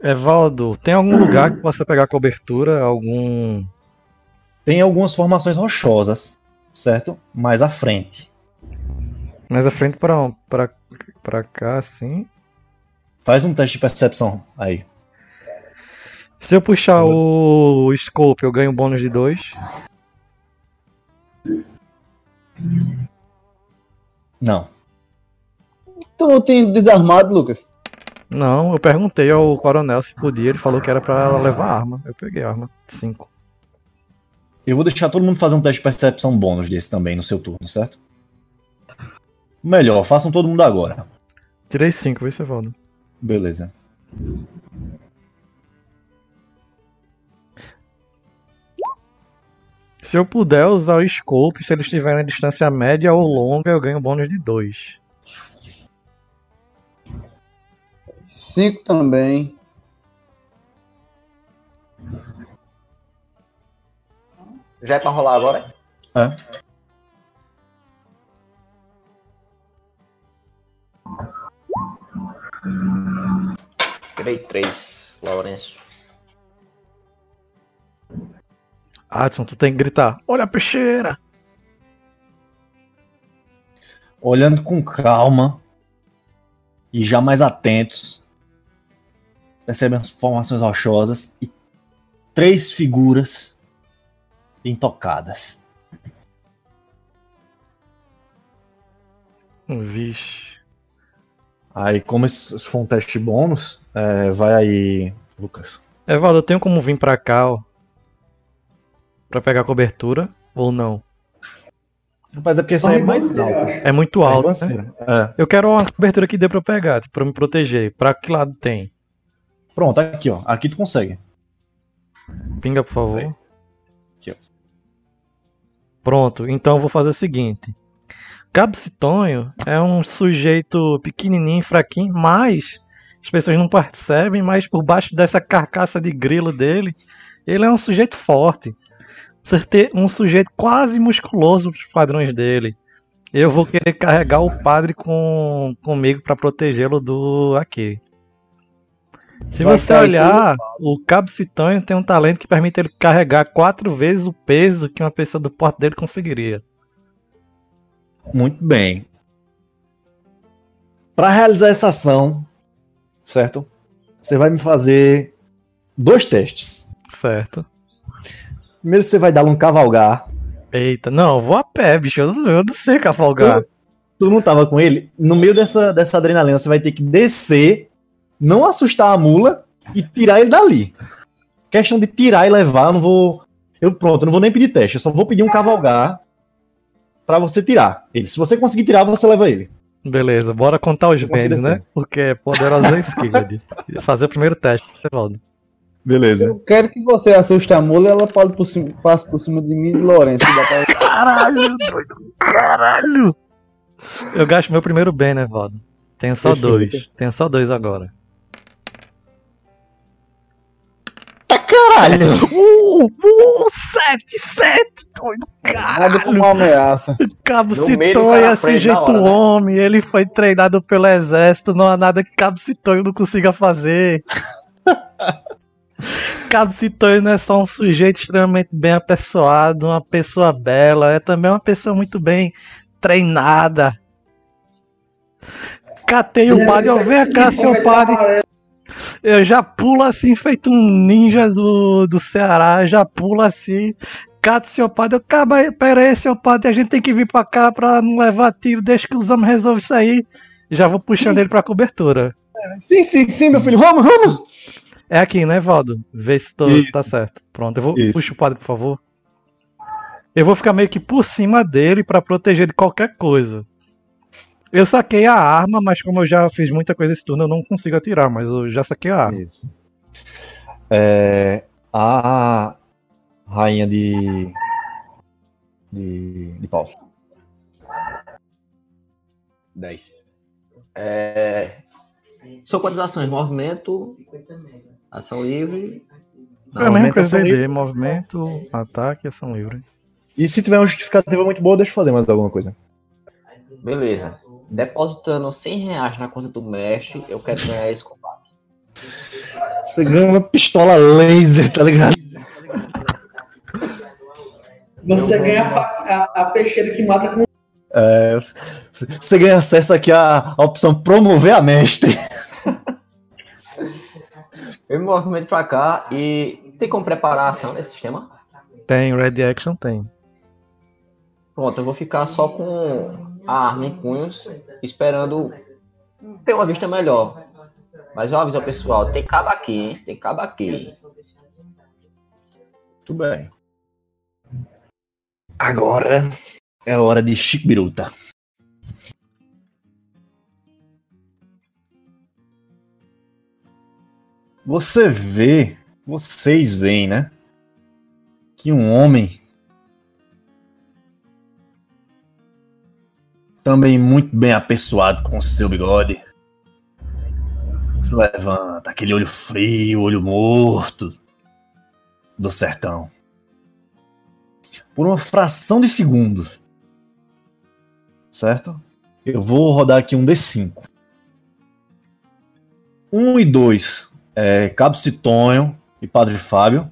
Evaldo, tem algum lugar que possa pegar cobertura? Algum. Tem algumas formações rochosas, certo? Mais à frente. Mais à frente pra, pra, pra cá, assim. Faz um teste de percepção aí. Se eu puxar o scope, eu ganho um bônus de 2. Não. Tu não tem desarmado, Lucas? Não, eu perguntei ao coronel se podia, ele falou que era pra ela levar arma. Eu peguei a arma. 5. Eu vou deixar todo mundo fazer um teste de percepção bônus desse também no seu turno, certo? Melhor, façam todo mundo agora. Tirei 5, vê se Evaldo. Beleza. Se eu puder usar o scope, se eles estiverem em distância média ou longa, eu ganho bônus de 2. Cinco também. Já é pra rolar agora? É. Tirei três, Lourenço. Adson, tu tem que gritar: Olha a peixeira! Olhando com calma e já mais atentos, percebem as formações rochosas e três figuras intocadas. Vixe. Aí, como esse foi um teste bônus, é, vai aí, Lucas. Evaldo, eu tenho como vir pra cá, ó. Pra pegar cobertura ou não? Rapaz, é porque essa é mais alta. É muito É alto. né? ribanceira. É. Eu quero uma cobertura que dê pra eu pegar, tipo, pra me proteger. Pra que lado tem? Pronto, aqui, ó. Aqui tu consegue. Pinga, por favor. Aqui, ó. Pronto, então eu vou fazer o seguinte. Cabo Citonho é um sujeito pequenininho, fraquinho, mas as pessoas não percebem, mas por baixo dessa carcaça de grilo dele, ele é um sujeito forte. Um sujeito quase musculoso para os padrões dele. Eu vou querer carregar o padre com, comigo para protegê-lo do aqui. Se Vai você olhar, o Cabo Citonho tem um talento que permite ele carregar quatro vezes o peso que uma pessoa do porte dele conseguiria. Muito bem. Para realizar essa ação, certo? Você vai me fazer dois testes. Certo. Primeiro você vai dar um cavalgar. Eita, não, eu vou a pé, bicho. Eu não, eu não sei cavalgar. Tu não tava com ele? No meio dessa, dessa adrenalina, você vai ter que descer, não assustar a mula e tirar ele dali. Questão de tirar e levar, eu não vou. Eu pronto, eu não vou nem pedir teste, eu só vou pedir um cavalgar pra você tirar ele. Se você conseguir tirar, você leva ele. Beleza, bora contar os bens, né? Porque é poderosa Skilled. Fazer o primeiro teste, Evaldo. Beleza. Eu quero que você assuste a mula e ela pode por cima, passe por cima de mim e Lourenço. (laughs) pra- Caralho, doido, caralho! Eu gasto meu primeiro bem, né, Evaldo? Tenho só Perfeito. dois. Tenho só dois agora. Caralho! Uh, (laughs) uh, sete, sete, doido, Nada como uma ameaça. Cabo No do Citonho é na sujeito hora, né? homem, ele foi treinado pelo exército, não há nada que Cabo Citonho não consiga fazer. (laughs) Cabo Citonho não é só um sujeito extremamente bem apessoado, uma pessoa bela, é também uma pessoa muito bem treinada. Catei o padre, eu venho cá, seu padre. Eu já pulo assim, feito um ninja do, do Ceará, já pulo assim, cato seu padre, eu acaba aí, pera aí, seu padre, a gente tem que vir pra cá pra não levar tiro, deixa que os homens resolvam isso aí. Já vou puxando ele pra cobertura. Sim, sim, sim, meu filho, vamos, vamos! É aqui, né, Valdo? Vê se tô, Isso. tá certo. Pronto, eu vou Isso. puxa o padre, por favor. Eu vou ficar meio que por cima dele pra proteger de qualquer coisa. Eu saquei a arma, mas como eu já fiz muita coisa esse turno, eu não consigo atirar, mas eu já saquei a arma. Isso. É, a rainha de. de. de paus. 10. É... São quantas ações? Movimento, ação livre. É mesma movimento, ação livre. movimento, ataque e ação livre. E se tiver uma justificativa muito boa, deixa eu fazer mais alguma coisa. Beleza. Depositando 100 reais na conta do mestre, eu quero ganhar esse combate. Você ganha uma pistola laser, tá ligado? Você ganha a, a, a peixeira que mata com É, você ganha acesso aqui à, à opção promover a mestre. Eu me movimento pra cá e tem como preparar a ação nesse sistema? Tem, Red Action tem. Pronto, eu vou ficar só com a arma em punhos, esperando ter uma vista melhor. Mas eu aviso ao pessoal, tem cabo aqui, hein? Tem cabo aqui. Tudo bem. Agora é hora de Chico Biruta. Você vê, vocês veem, né? Que um homem também muito bem apessoado com seu bigode se levanta, aquele olho frio, olho morto do sertão. Por uma fração de segundo. Certo? Eu vou rodar aqui um D5. 1 e 2 é Cabo Citonho e Padre Fábio.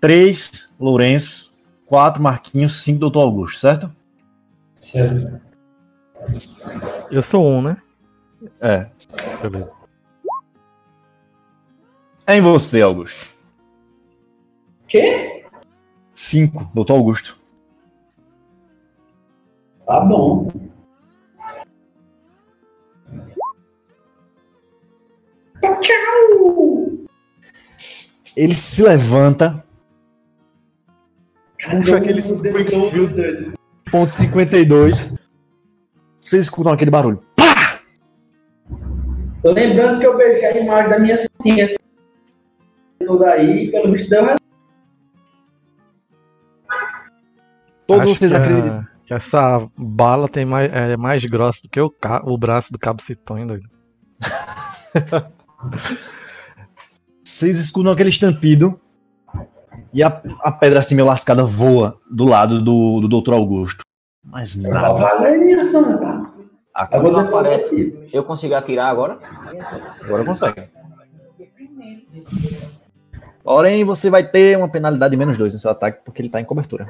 3, Lourenço. 4, Marquinhos. 5, Doutor Augusto, certo? Eu sou um, né? É. Beleza. É em você, Augusto. Quê? Cinco, doutor Augusto. Tá bom. Tchau! Ele se levanta, puxa aqueles ponto 52. Vocês escutam aquele barulho. Lembrando que eu beijei a imagem da minha cinha. Tudo aí, pelo visto deu Todos Acho vocês que a- acreditam. que essa bala tem mais, é mais grossa do que o, ca- o braço do Cabo Citonho. doido. (laughs) Vocês escutam aquele estampido. E a, a pedra assim meio lascada voa do lado do, do Dr. Augusto. Mas nada. Vou Não depois aparece. Eu consigo atirar agora? Agora consegue. Porém, você vai ter uma penalidade de menos dois no seu ataque, porque ele tá em cobertura.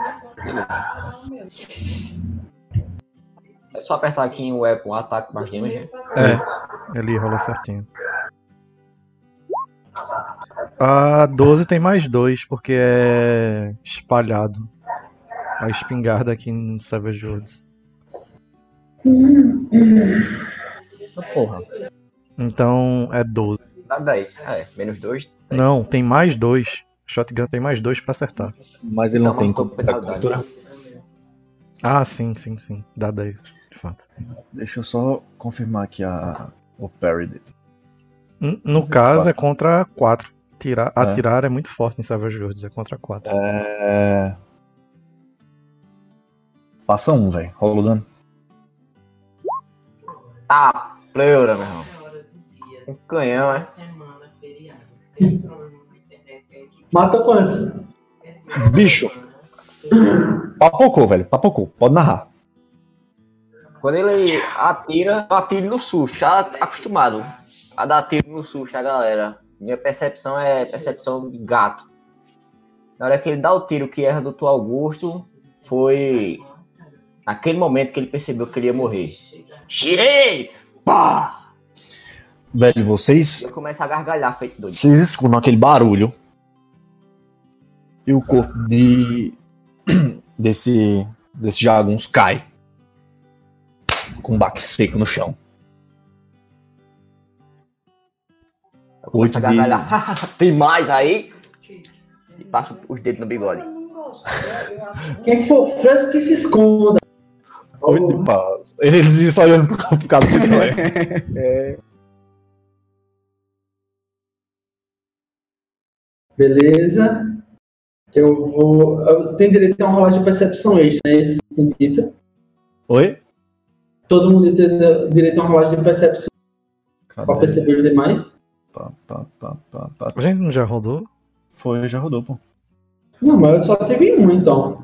É só apertar aqui em weapon, ataque mais damage. É, ele rola certinho. A 12 tem mais dois, porque é espalhado. A espingarda aqui no Savage Woods. Porra. Então é 12. Dá 10. É, menos 2. Não, tem mais dois. Shotgun tem mais dois pra acertar. Mas ele não, Não, tem cobertura. Ah, sim, sim, sim. Dá 10, de fato. Deixa eu só confirmar aqui a, o parry dele. No caso é contra 4. Tirar, É. atirar é muito forte em Savage Worlds, é contra 4. É... Passa um, velho. Rola o dano. Ah, pleura, meu irmão. Um canhão, é? Mata quantos? Bicho. Papocou, velho. Papocou. Pode narrar. Quando ele atira, eu atiro no susto, já acostumado a dar tiro no susto, a galera. Minha percepção é percepção de gato. Na hora que ele dá o tiro que erra do Dr. Augusto, foi naquele momento que ele percebeu que ele ia morrer. Tirei! Pá! Velho, vocês Ele começa a gargalhar, feito doido. Vocês escutam aquele barulho. E o corpo de. desse. desse jagunço cai. Com um baque seco no chão. Começa a gargalhar. (laughs) Tem mais aí? E passa os dedos no bigode. Quem for fresco que se esconda. Paz. Eles iam só olhando pro, pro cabo Citroën. (laughs) Beleza. Eu vou. Eu tenho direito a uma rolagem de percepção extra, né? Esse sentido. Oi? Todo mundo tem direito a uma rolagem de percepção pra perceber os demais. Pá, pá, pá, pá, pá. A gente não já rodou? Foi, já rodou, pô. Não, mas eu só teve um, então.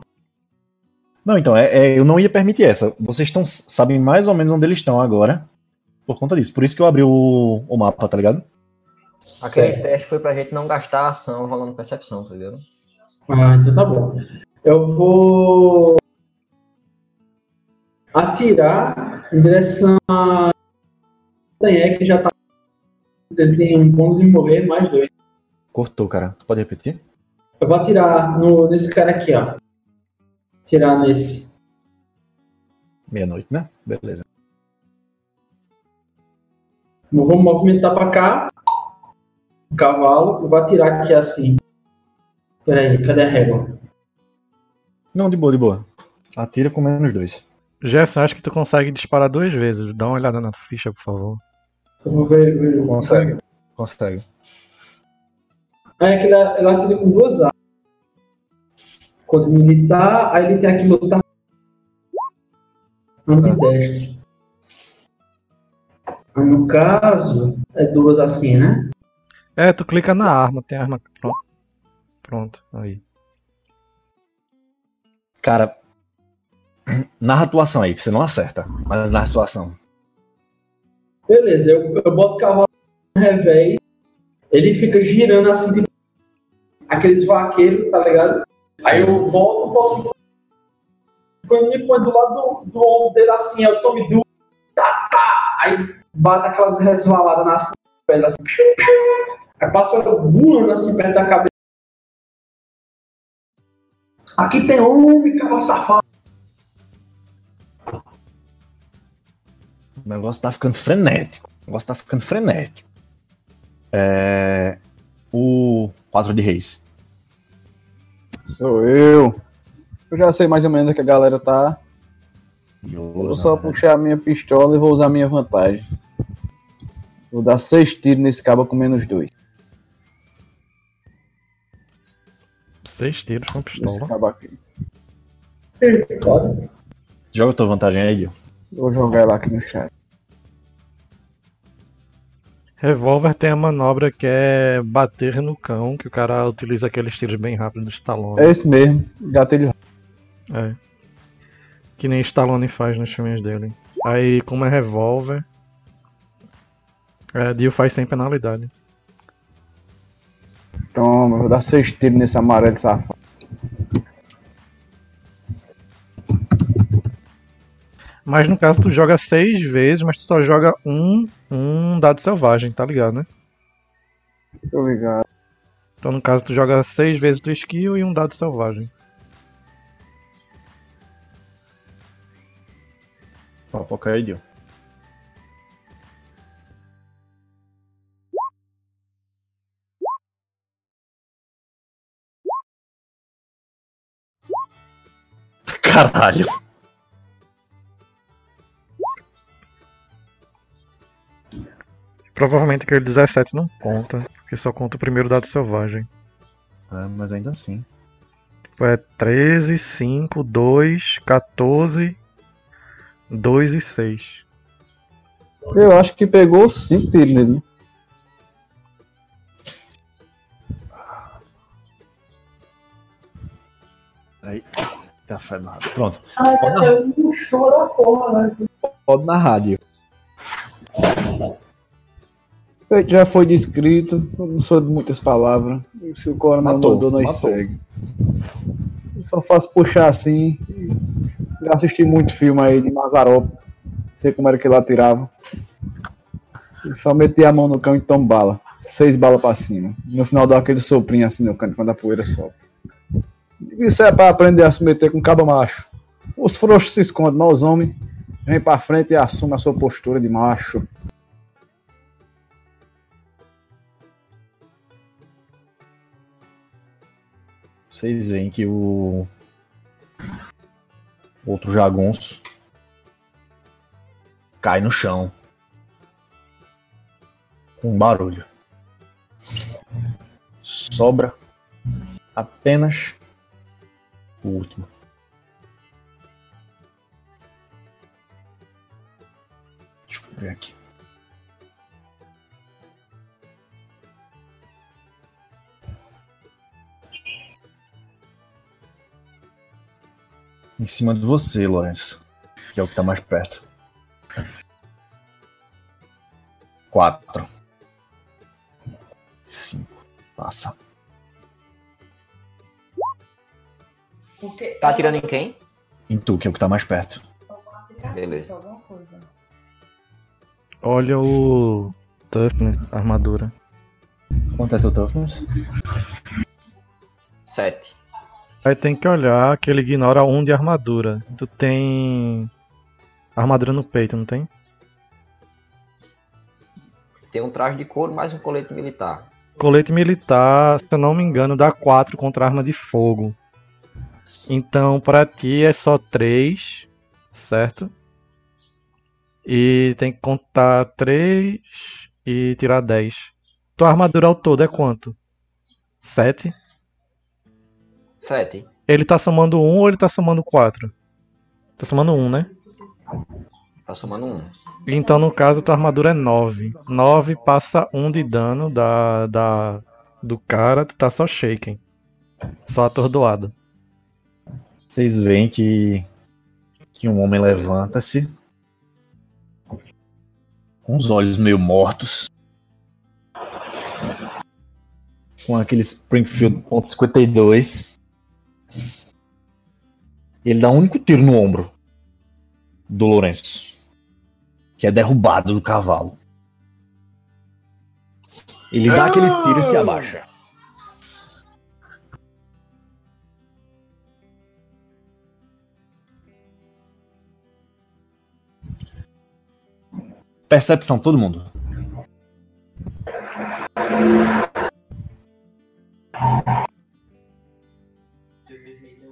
Não, então, é, é, eu não ia permitir essa. Vocês estão, sabem mais ou menos onde eles estão agora. Por conta disso. Por isso que eu abri o, o mapa, tá ligado? Aquele Certo. teste foi pra gente não gastar ação rolando percepção, tá ligado? Ah, então tá bom. Eu vou atirar em direção a Tanhé, que já tá. Ele tem um ponto de morrer, mais dois. Cortou, cara. Tu pode repetir? Eu vou atirar no, nesse cara aqui, ó. Atirar nesse. Meia-noite, né? Beleza. Eu vou movimentar pra cá. O cavalo. Eu vou atirar aqui assim. Peraí, cadê a régua? Não, de boa, de boa. Atira com menos dois. Gerson, acho que tu consegue disparar duas vezes. Dá uma olhada na ficha, por favor. Ver. Consegue. Consegue. É que ele, ele atira com duas armas. Quando militar, aí ele tem aqui lutar ambidestro. Aí, No caso, é duas assim, né? É, tu clica na arma, tem arma. Pronto. Pronto, aí. Cara, (clears throat) narra a atuação aí, que você não acerta, mas narra a atuação. Beleza, eu, eu boto o cavalo no revés, ele fica girando assim, tipo, aqueles vaqueiros, tá ligado? Aí eu volto pouquinho. Quando me põe do lado do, do ombro dele assim, eu tomo duro, tá, tá, aí bate aquelas resvaladas nas pedras assim, aí passa voando assim perto da cabeça. Aqui tem homem, cavalo safado. O negócio tá ficando frenético. O negócio tá ficando frenético. É, o 4 de reis. Sou eu. Eu já sei mais ou menos que a galera tá. Eu Vou só puxar a minha pistola e vou usar a minha vantagem. Vou dar seis tiros nesse cabo com menos dois. Seis tiros com Nesse pistola. cabo aqui. Joga tua vantagem aí, Gil. Vou jogar ela aqui no chat. Revólver tem a manobra que é bater no cão, que o cara utiliza aqueles tiros bem rápidos do Stallone. É esse mesmo. Gatilho. É. Que nem Stallone faz nos filmes dele. Aí, como é revólver, é, Dio faz sem penalidade. Toma, vou dar seis tiros nesse amarelo safado. Mas no caso, tu joga seis vezes, mas tu só joga um, um dado selvagem, tá ligado, né? Tô ligado. Então no caso, tu joga seis vezes tua skill e um dado selvagem. Papoca aí, Gil. (laughs) Caralho. Provavelmente aquele 17 não conta, porque só conta o primeiro dado selvagem. É, mas ainda assim. Tipo, é 13, 5, 2, 14, 2 e 6. Eu acho que pegou cinco tiros nele. né? Aí. Tá rádio. Pronto. Ah, eu não choro a porra, né? Pode na rádio. Já foi descrito, eu não sou de muitas palavras. Se o coronel Matou, mandou, nós matou. segue. Eu só faço puxar assim. Já assisti muito filme aí de Mazarop. Sei como era que ele atirava. Eu só meti a mão no cão e tomo bala. Seis balas pra cima. No final dá aquele soprinho assim no canto quando a poeira sobe. Isso é pra aprender a se meter com cabo macho. Os frouxos se escondem, mas os homens vêm pra frente e assumem a sua postura de macho. Vocês veem que o outro jagunço cai no chão com um barulho. Sobra apenas o último. Deixa eu ver aqui. Em cima de você, Lourenço. Que é o que tá mais perto. Quatro. Cinco. Passa. Porque Tá atirando em quem? Em tu, que é o que tá mais perto. Beleza. Olha o Toughness, armadura. Quanto é teu toughness? Sete. Aí tem que olhar que ele ignora um de armadura. Tu tem armadura no peito, não tem? Tem um traje de couro mais um colete militar. Colete militar, se eu não me engano, dá 4 contra arma de fogo. Então pra ti é só 3, certo? E tem que contar 3 e tirar 10. Tua armadura ao todo é quanto? 7? Sete. Ele tá somando 1 ou ele tá somando 4? Tá somando 1, né? Tá somando um. Então, no caso, tua armadura é 9. 9 passa 1 de dano da, da, do cara, tu tá só shaken. Só atordoado. Vocês veem que, que um homem levanta-se com os olhos meio mortos, com aquele Springfield .52. Ele dá um único tiro no ombro do Lourenço, que é derrubado do cavalo. Ele dá aquele tiro e se abaixa. Percepção, todo mundo.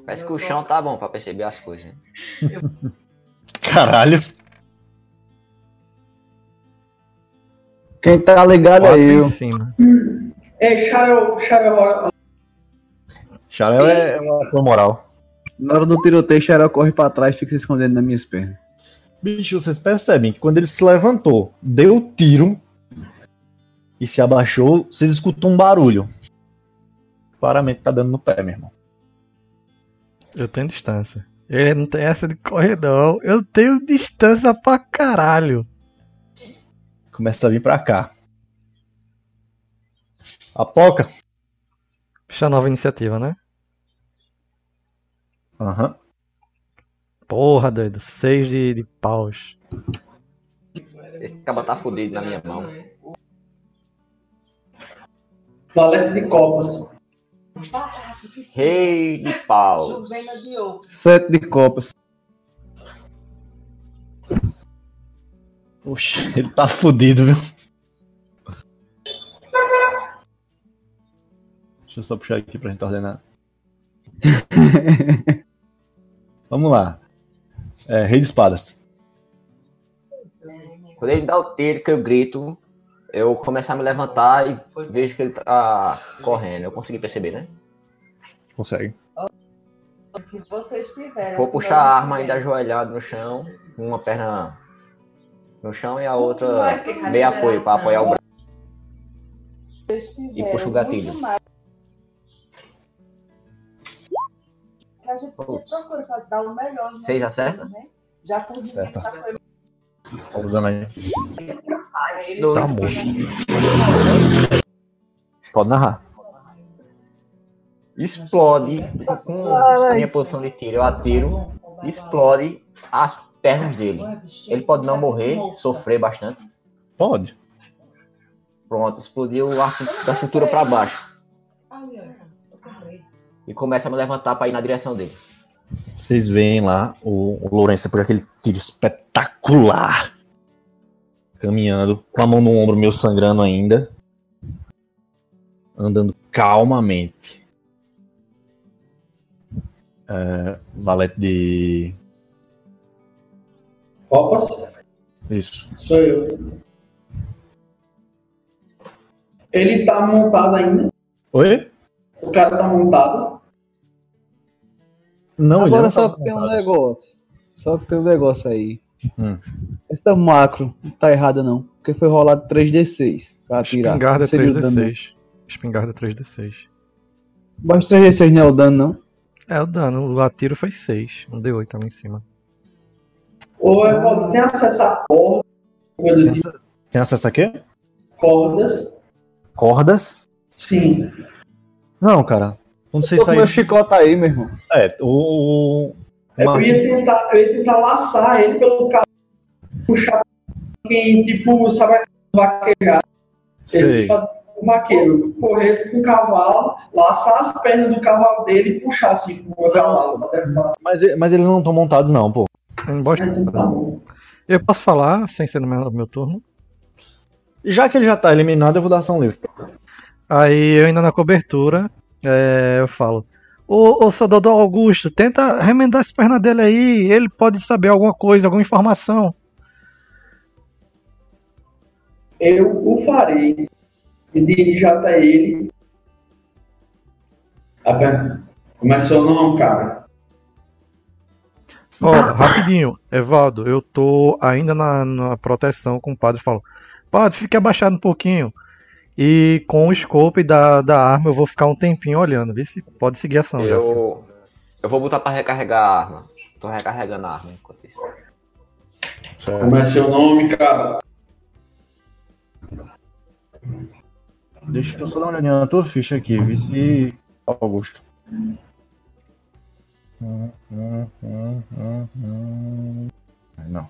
Parece que o chão tá bom pra perceber as coisas. né? (laughs) Caralho. Quem tá ligado Quatro é em eu. cima. É, Charel, Charel, Xarel é uma ator moral. Na hora do tiroteio, Xarel corre pra trás e fica se escondendo nas minhas pernas. Bicho, vocês percebem que quando ele se levantou, deu o tiro e se abaixou, vocês escutam um barulho. Claramente tá dando no pé, meu irmão. Eu tenho distância. Ele não tem essa de correr, não. Eu tenho distância pra caralho. Começa a vir pra cá. Apoca. Puxa a nova iniciativa, né? Aham. Porra, doido. Seis de, de paus. Esse cabo tá fudido na minha mão. valete de copas. Rei de pau. Sete de copas. Oxe, ele tá fudido, viu? Deixa eu só puxar aqui pra gente ordenar. (laughs) Vamos lá. É, rei de espadas. Quando ele dá o tiro que eu grito, eu começo a me levantar e vejo que ele tá correndo. Eu consegui perceber, né? Consegue. O que vocês tiverem. Vou puxar a arma ainda ajoelhado no chão, uma perna no chão e a outra meio apoio para apoiar o braço. E puxa o gatilho. A gente se procura pra dar o melhor. né? Seis acerta? Né? Já por Acerta. já foi Tá dando aí. Tá morto. Pode narrar. Explode com a minha posição de tiro. Eu atiro, explode as pernas dele. Ele pode não morrer, sofrer bastante. Pode. Pronto, explodiu a cin- da cintura para baixo. E começa a me levantar para ir na direção dele. Vocês veem lá o, o Lourenço por aquele tiro espetacular. Caminhando, com a mão no ombro, meio sangrando ainda. Andando calmamente. É, valete de. Copas? Isso. Sou eu. Ele tá montado ainda. Oi? O cara tá montado. Não, ele Agora não só tá que tem um negócio. Só que tem um negócio aí. Hum. Essa macro não tá errada não. Porque foi rolado 3D6 pra atirar. Espingarda Não seria o dano, não. 3D6. Espingarda 3D6. Mas 3D6 não é o dano, não? É, o dano. O atiro foi 6. Um D8 tava em cima. Ou é, tem acesso a cordas, coisa Tem, acesso a quê? cordas. Cordas? Sim. Não, cara. Quando vocês Tô com meu chicote aí, meu irmão. É, o. o Eu ia tentar, eu ia tentar laçar ele pelo carro, puxar quem, tipo, sabe, vaquejar. Sei. Ele, o maqueiro, correr com o cavalo, laçar as pernas do cavalo dele e puxar assim com o cavalo. Mas, mas eles não estão montados, não, pô. Embora- Então tá. Eu posso falar, sem ser no meu, no meu turno? Já que ele já tá eliminado, eu vou dar ação livre. Aí eu ainda na cobertura, é, eu falo. Ô, ô soldado Augusto, tenta remendar as pernas dele aí. Ele pode saber alguma coisa, alguma informação. Eu o farei. Me dirijo até ele. Aper- Como é seu nome, cara? Ó, rapidinho, Evaldo, eu tô ainda na, na proteção com o padre. Falo, padre, fique abaixado um pouquinho. E com o scope da, da arma eu vou ficar um tempinho olhando. Vê se pode seguir a ação. Eu, eu vou botar para recarregar a arma. Tô recarregando a arma enquanto isso. Como é seu nome, cara? Deixa eu só dar uma olhadinha na tua ficha aqui, vice Augusto. Hum, hum, hum, hum, hum. Não.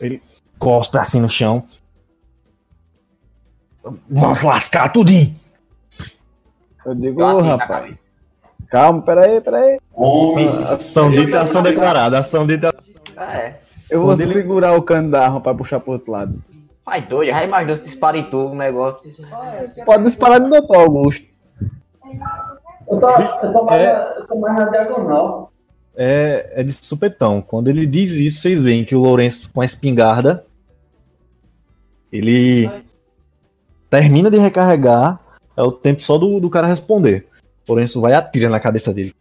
Ele cospe assim no chão. Vamos lascar tudinho. Eu digo, rapaz. Calma, peraí, peraí. Homem. Ação dita, ação declarada. Ação dita. Ah, é. Eu vou Quando ele- segurar o cano da arma pra puxar pro outro lado. Vai doido, já imaginou se dispara em tudo o negócio. Pode disparar no Doutor Augusto. Eu tô, eu tô, mais, É. na, eu tô mais na diagonal. É, é de supetão. Quando ele diz isso, vocês veem que o Lourenço com a espingarda. Ele termina de recarregar. É o tempo só do, do cara responder. O Lourenço vai e atira na cabeça dele.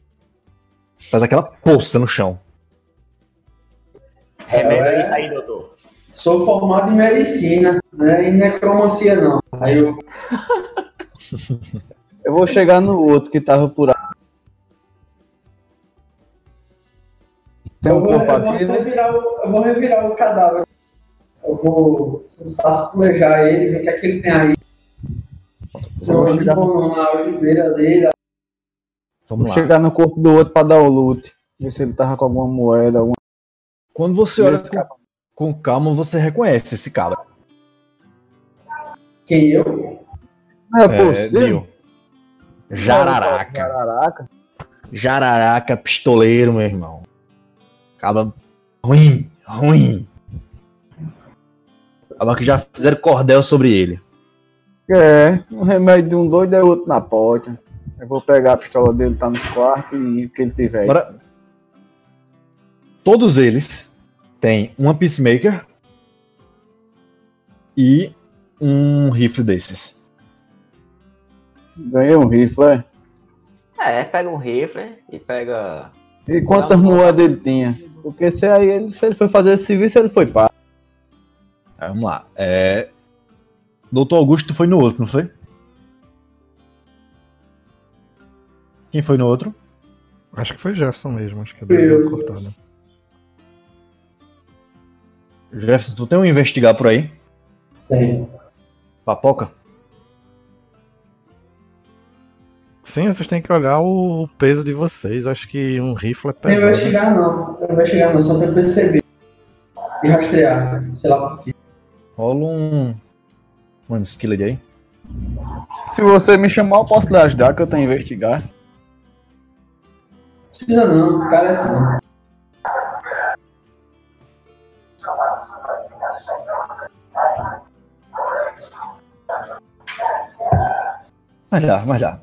Faz aquela poça no chão. Remédio É. é isso aí, doutor. Sou formado em medicina, né? Em necromancia não. Aí eu. (laughs) Eu vou chegar no outro que tava por aí. Tem eu um vou, corpo eu vou aqui, né? revirar o, eu vou revirar o cadáver. Eu vou sasculejar ele, ver o que é que ele tem aí. Eu vou Eu chegar, vou na algibeira dele. vamos Vou lá. chegar no corpo do outro pra dar o loot. Ver se ele tava com alguma moeda, alguma Quando você olha Esse com, com calma, você reconhece esse cara. Quem eu? Não é possível. Dio. Jararaca. Jararaca. Jararaca, pistoleiro, meu irmão. Acaba ruim, ruim. Acaba que já fizeram cordel sobre ele. É, um remédio de um doido é outro na porta. Eu vou pegar a pistola dele, tá nos quartos e o que ele tiver. aí. Agora, todos eles têm uma peacemaker e um rifle desses. Ganhei um rifle, é. É, pega um rifle e pega. E quantas moedas ele tinha? Porque se aí ele, se ele foi fazer esse serviço, ele foi pago. Aí, vamos lá. É... Doutor Augusto foi no outro, não foi? Quem foi no outro? Acho que foi Jefferson mesmo, acho que Eu. deu cortada. Jefferson, tu tem um investigar por aí? Tem. Papoca? Sim, vocês têm que olhar o peso de vocês. Acho que um rifle é Não pesado. investigar não. Não investigar não, só tem que perceber. E rastrear. Sei lá por quê. Rola um. Um skilled aí. Se você me chamar, eu posso lhe ajudar, que eu tenho a investigar. Não precisa não, cara é assim não. Mas dá, mas dá.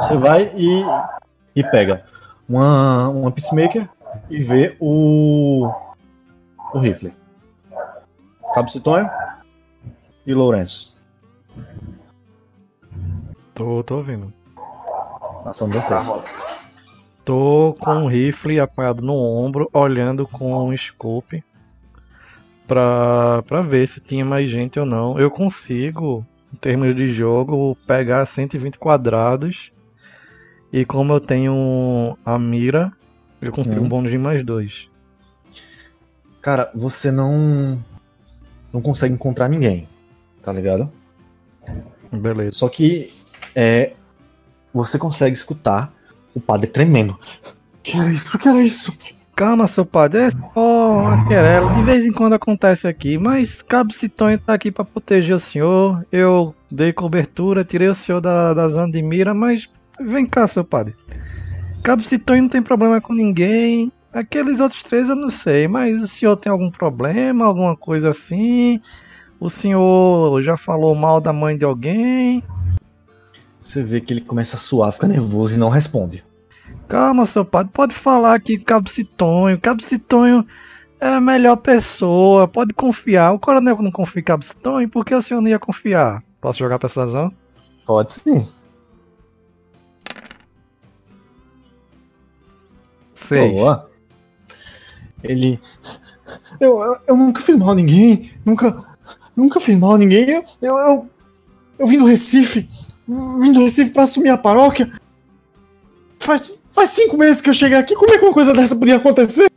Você vai e, e pega uma, uma peacemaker e vê o, o rifle. Cabo Citonho e Lourenço. Tô, tô ouvindo. Ação de vocês. Tô com um rifle apoiado no ombro, olhando com um scope pra, pra ver se tinha mais gente ou não. Eu consigo, em termos de jogo, pegar 120 quadrados. E como eu tenho a mira, eu consigo Hum. um bônus de mais dois. Cara, você não. Não consegue encontrar ninguém. Tá ligado? Beleza. Só que é, você consegue escutar o padre tremendo. Que era isso? Que era isso? Calma, seu padre, é só uma querela. De vez em quando acontece aqui, mas Cabo Citonho tá aqui pra proteger o senhor. Eu dei cobertura, tirei o senhor da, da zona de mira, mas vem cá, seu padre. Cabo Citonho não tem problema com ninguém. Aqueles outros três eu não sei, mas o senhor tem algum problema, alguma coisa assim? O senhor já falou mal da mãe de alguém? Você vê que ele começa a suar, fica nervoso e não responde. Calma, seu padre, pode falar que Cabo Citonho, Cabo Citonho é a melhor pessoa, pode confiar. O coronel não confia em Cabo Citonho, por que o senhor não ia confiar? Posso jogar persuasão? Pode sim. Seis. Boa. Ele. Eu, eu, eu nunca fiz mal a ninguém. Nunca. Nunca fiz mal a ninguém. Eu. Eu, eu, eu vim do Recife. Vim do Recife pra assumir a paróquia. Faz, faz cinco meses que eu cheguei aqui. Como é que uma coisa dessa podia acontecer?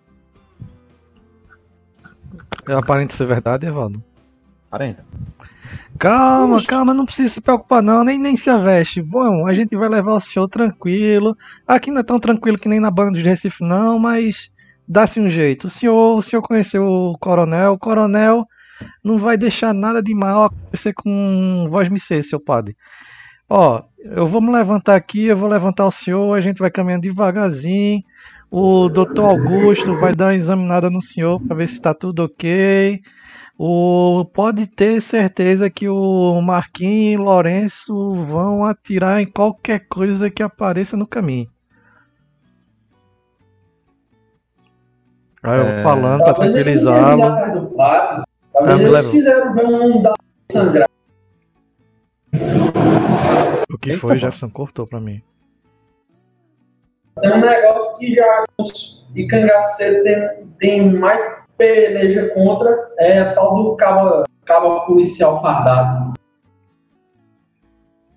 É aparente ser verdade, Evaldo. 40. Calma, calma, não precisa se preocupar não, nem, nem se aveste. Bom, a gente vai levar o senhor tranquilo. Aqui não é tão tranquilo que nem na banda de Recife não, mas dá-se um jeito. O senhor, o senhor conheceu o coronel, o coronel não vai deixar nada de mal acontecer com voz me ser, seu padre. Ó, eu vou me levantar aqui, eu vou levantar o senhor, a gente vai caminhando devagarzinho. O doutor Augusto vai dar uma examinada no senhor para ver se está tudo ok. O, pode ter certeza que o Marquinhos e Lourenço vão atirar em qualquer coisa que apareça no caminho. Aí eu É. falando para tranquilizá-lo. Talvez eles quiseram ver um dar sangrar. O que Eita, foi, mano. Gerson cortou pra mim. Tem um negócio que já os- de cangaceiro tem, tem mais peleja contra, é a tal do cabo, cabo policial fardado.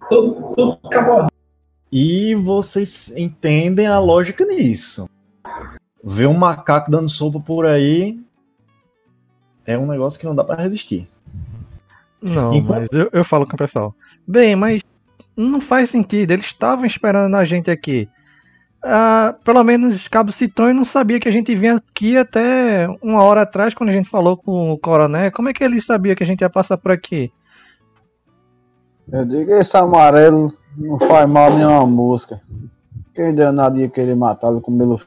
Tudo, tudo cabo E vocês entendem a lógica nisso. Ver um macaco dando sopa por aí é um negócio que não dá pra resistir. Não, Enquanto- mas eu, eu falo com o pessoal. Bem, mas não faz sentido. Eles estavam esperando a gente aqui. Ah, pelo menos Cabo Citões não sabia que a gente vinha aqui até uma hora atrás, quando a gente falou com o coronel. Como é que ele sabia que a gente ia passar por aqui? Eu digo, esse amarelo não faz mal nenhuma mosca. Quem deu nada ia querer matá-lo com melo.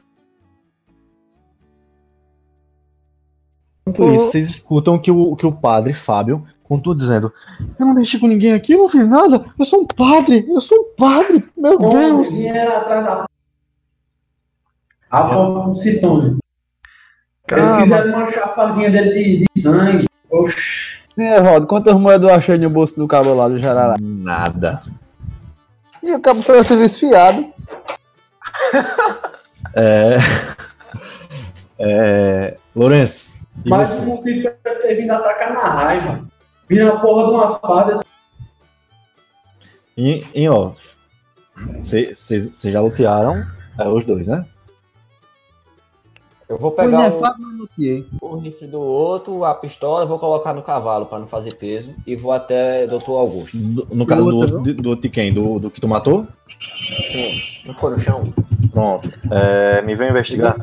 Enquanto isso, vocês escutam que o, que o padre Fábio continua dizendo: Eu não mexi com ninguém aqui, eu não fiz nada, eu sou um padre, eu sou um padre, meu Deus! Vieram atrás da. A Citone. Eles quiseram manchar a dele de, de sangue. Oxi. Sim, Evaldo, quantas moedas eu achei no bolso do cabo lá do Jarará? Nada. E o cabo foi ao serviço fiado. (laughs) É. É. Lourenço, Mas o motivo pra ter vindo atacar na raiva. Vira a porra de uma farda. E, e ó, vocês já lutearam é, os dois, né? Eu vou pegar o, nefado, mas luteei. o rifle do outro, a pistola, vou colocar no cavalo pra não fazer peso e vou até Dr. Augusto. Do- no caso do outro, do outro de quem? Do, do que tu matou? Sim, não foi no chão. Pronto. É, me vem investigar.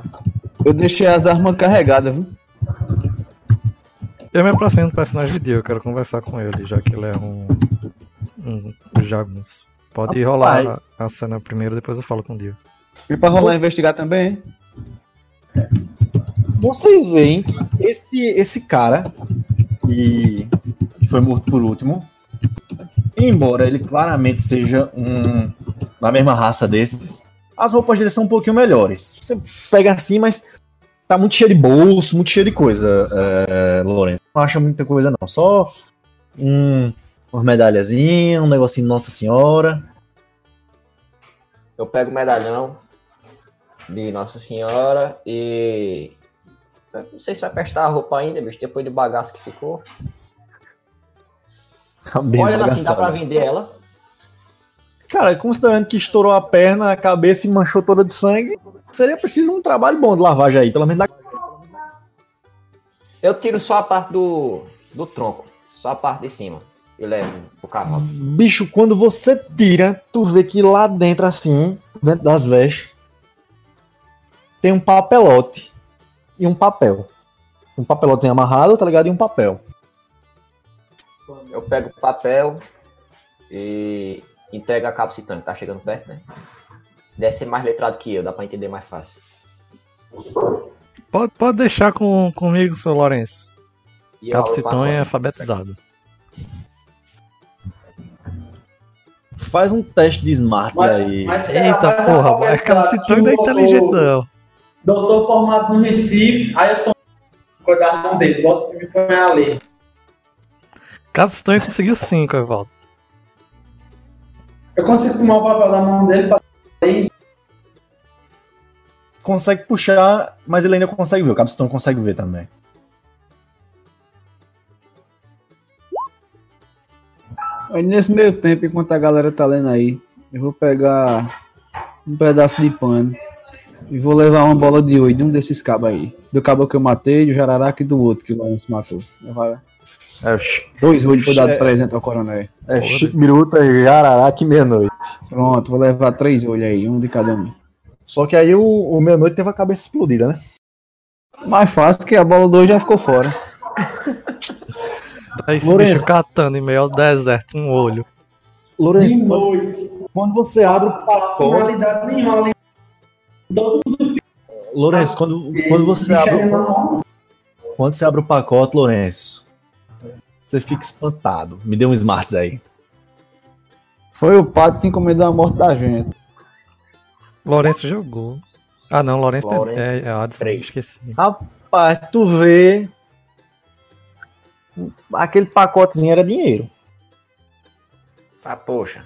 Eu deixei as armas carregadas, viu? Eu me aproximo do personagem de Dio, eu quero conversar com ele, já que ele é um. um jagunço. Pode rolar Rapaz. a, a cena primeiro, depois eu falo com o Dio. E pra rolar Você- investigar também, hein? Vocês veem que esse, esse cara que foi morto por último, embora ele claramente seja um da mesma raça desses, as roupas dele são um pouquinho melhores. Você pega assim, mas tá muito cheio de bolso, muito cheio de coisa, é, Lourenço. Não acha muita coisa não, só um, umas medalhazinhas, um negocinho de Nossa Senhora. Eu pego o medalhão de Nossa Senhora e. Não sei se vai prestar a roupa ainda, bicho, depois do bagaço que ficou. Tá Olha assim, dá pra vender ela. Cara, considerando que estourou a perna, a cabeça e manchou toda de sangue, seria preciso um trabalho bom de lavagem aí, pelo menos da Eu tiro só a parte do, do tronco, só a parte de cima. E levo pro cavalo. Bicho, quando você tira, tu vê que lá dentro, assim, dentro das vestes, tem um papelote e um papel. Um papelote amarrado, tá ligado? E um papel. Eu pego o papel e entrego a capcitante. Tá chegando perto, né? Deve ser mais letrado que eu, dá pra entender mais fácil. Pode, pode deixar com, comigo, seu Lourenço. Capcitão é alfabetizado. Faz um teste de smart aí. será- Eita mas porra, mas Capcitão não é inteligente não. Doutor formado no Recife, aí eu tô cuidar a mão dele, bota me põe a lei. Capcitão conseguiu 5, Evaldo. Eu consigo tomar o papel da mão dele pra. Consegue puxar, mas ele ainda consegue ver. O Capistão consegue ver também. Aí nesse meio tempo, enquanto a galera tá lendo aí, eu vou pegar um pedaço de pano e vou levar uma bola de oito de um desses cabos aí. Do cabo que eu matei, do jararaca e do outro que o Lourenço matou. Levar É, dois olhos pra dar de É. presente ao coronel. é Chico Biruta, Jararaca e meia-noite. Pronto, vou levar três olhos aí, um de cada um. Só que aí o, o meia-noite teve a cabeça explodida, né? Mais fácil que a bola do 2 já ficou fora. (laughs) Aí esse Lourenço. bicho catando em meio ao deserto, um olho. Lourenço, quando, noite. quando você abre o pacote, nenhuma. mundo Lourenço, quando, quando você abre. o- Quando você abre o pacote, Lourenço, você fica espantado. Me dê um smarts aí. Foi o padre que encomendou a morte da gente. Lourenço jogou. Ah não, Lourenço, é- Lourenço, é, é Adson, três. esqueci. Rapaz, tu vê. Aquele pacotezinho era dinheiro. Ah, poxa.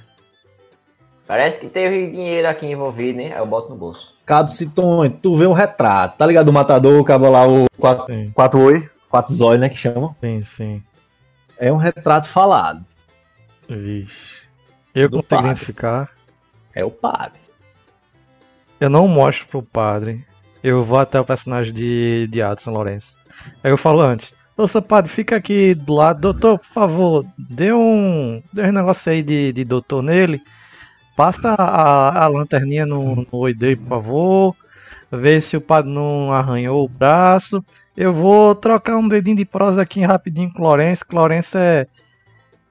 Parece que teve dinheiro aqui envolvido, né? Aí eu boto no bolso. Cabo Citonho, tu vê um retrato, tá ligado? O matador, o cabo lá, o 4 Sim, quatro oi, 4 zóio, né? Que chamam. sim, sim. É um retrato falado. Vixe. Eu Do consigo padre. identificar. É o padre. Eu não mostro pro padre. Eu vou até o personagem de, de Adson Lourenço. Aí eu falo antes. Seu padre, fica aqui do lado. Doutor, por favor, dê um, dê um negócio aí de, de doutor nele. Passa a, a lanterninha no, no oi dele, por favor. Vê se o padre não arranhou o braço. Eu vou trocar um dedinho de prosa aqui rapidinho com o Lourenço. Lourenço é,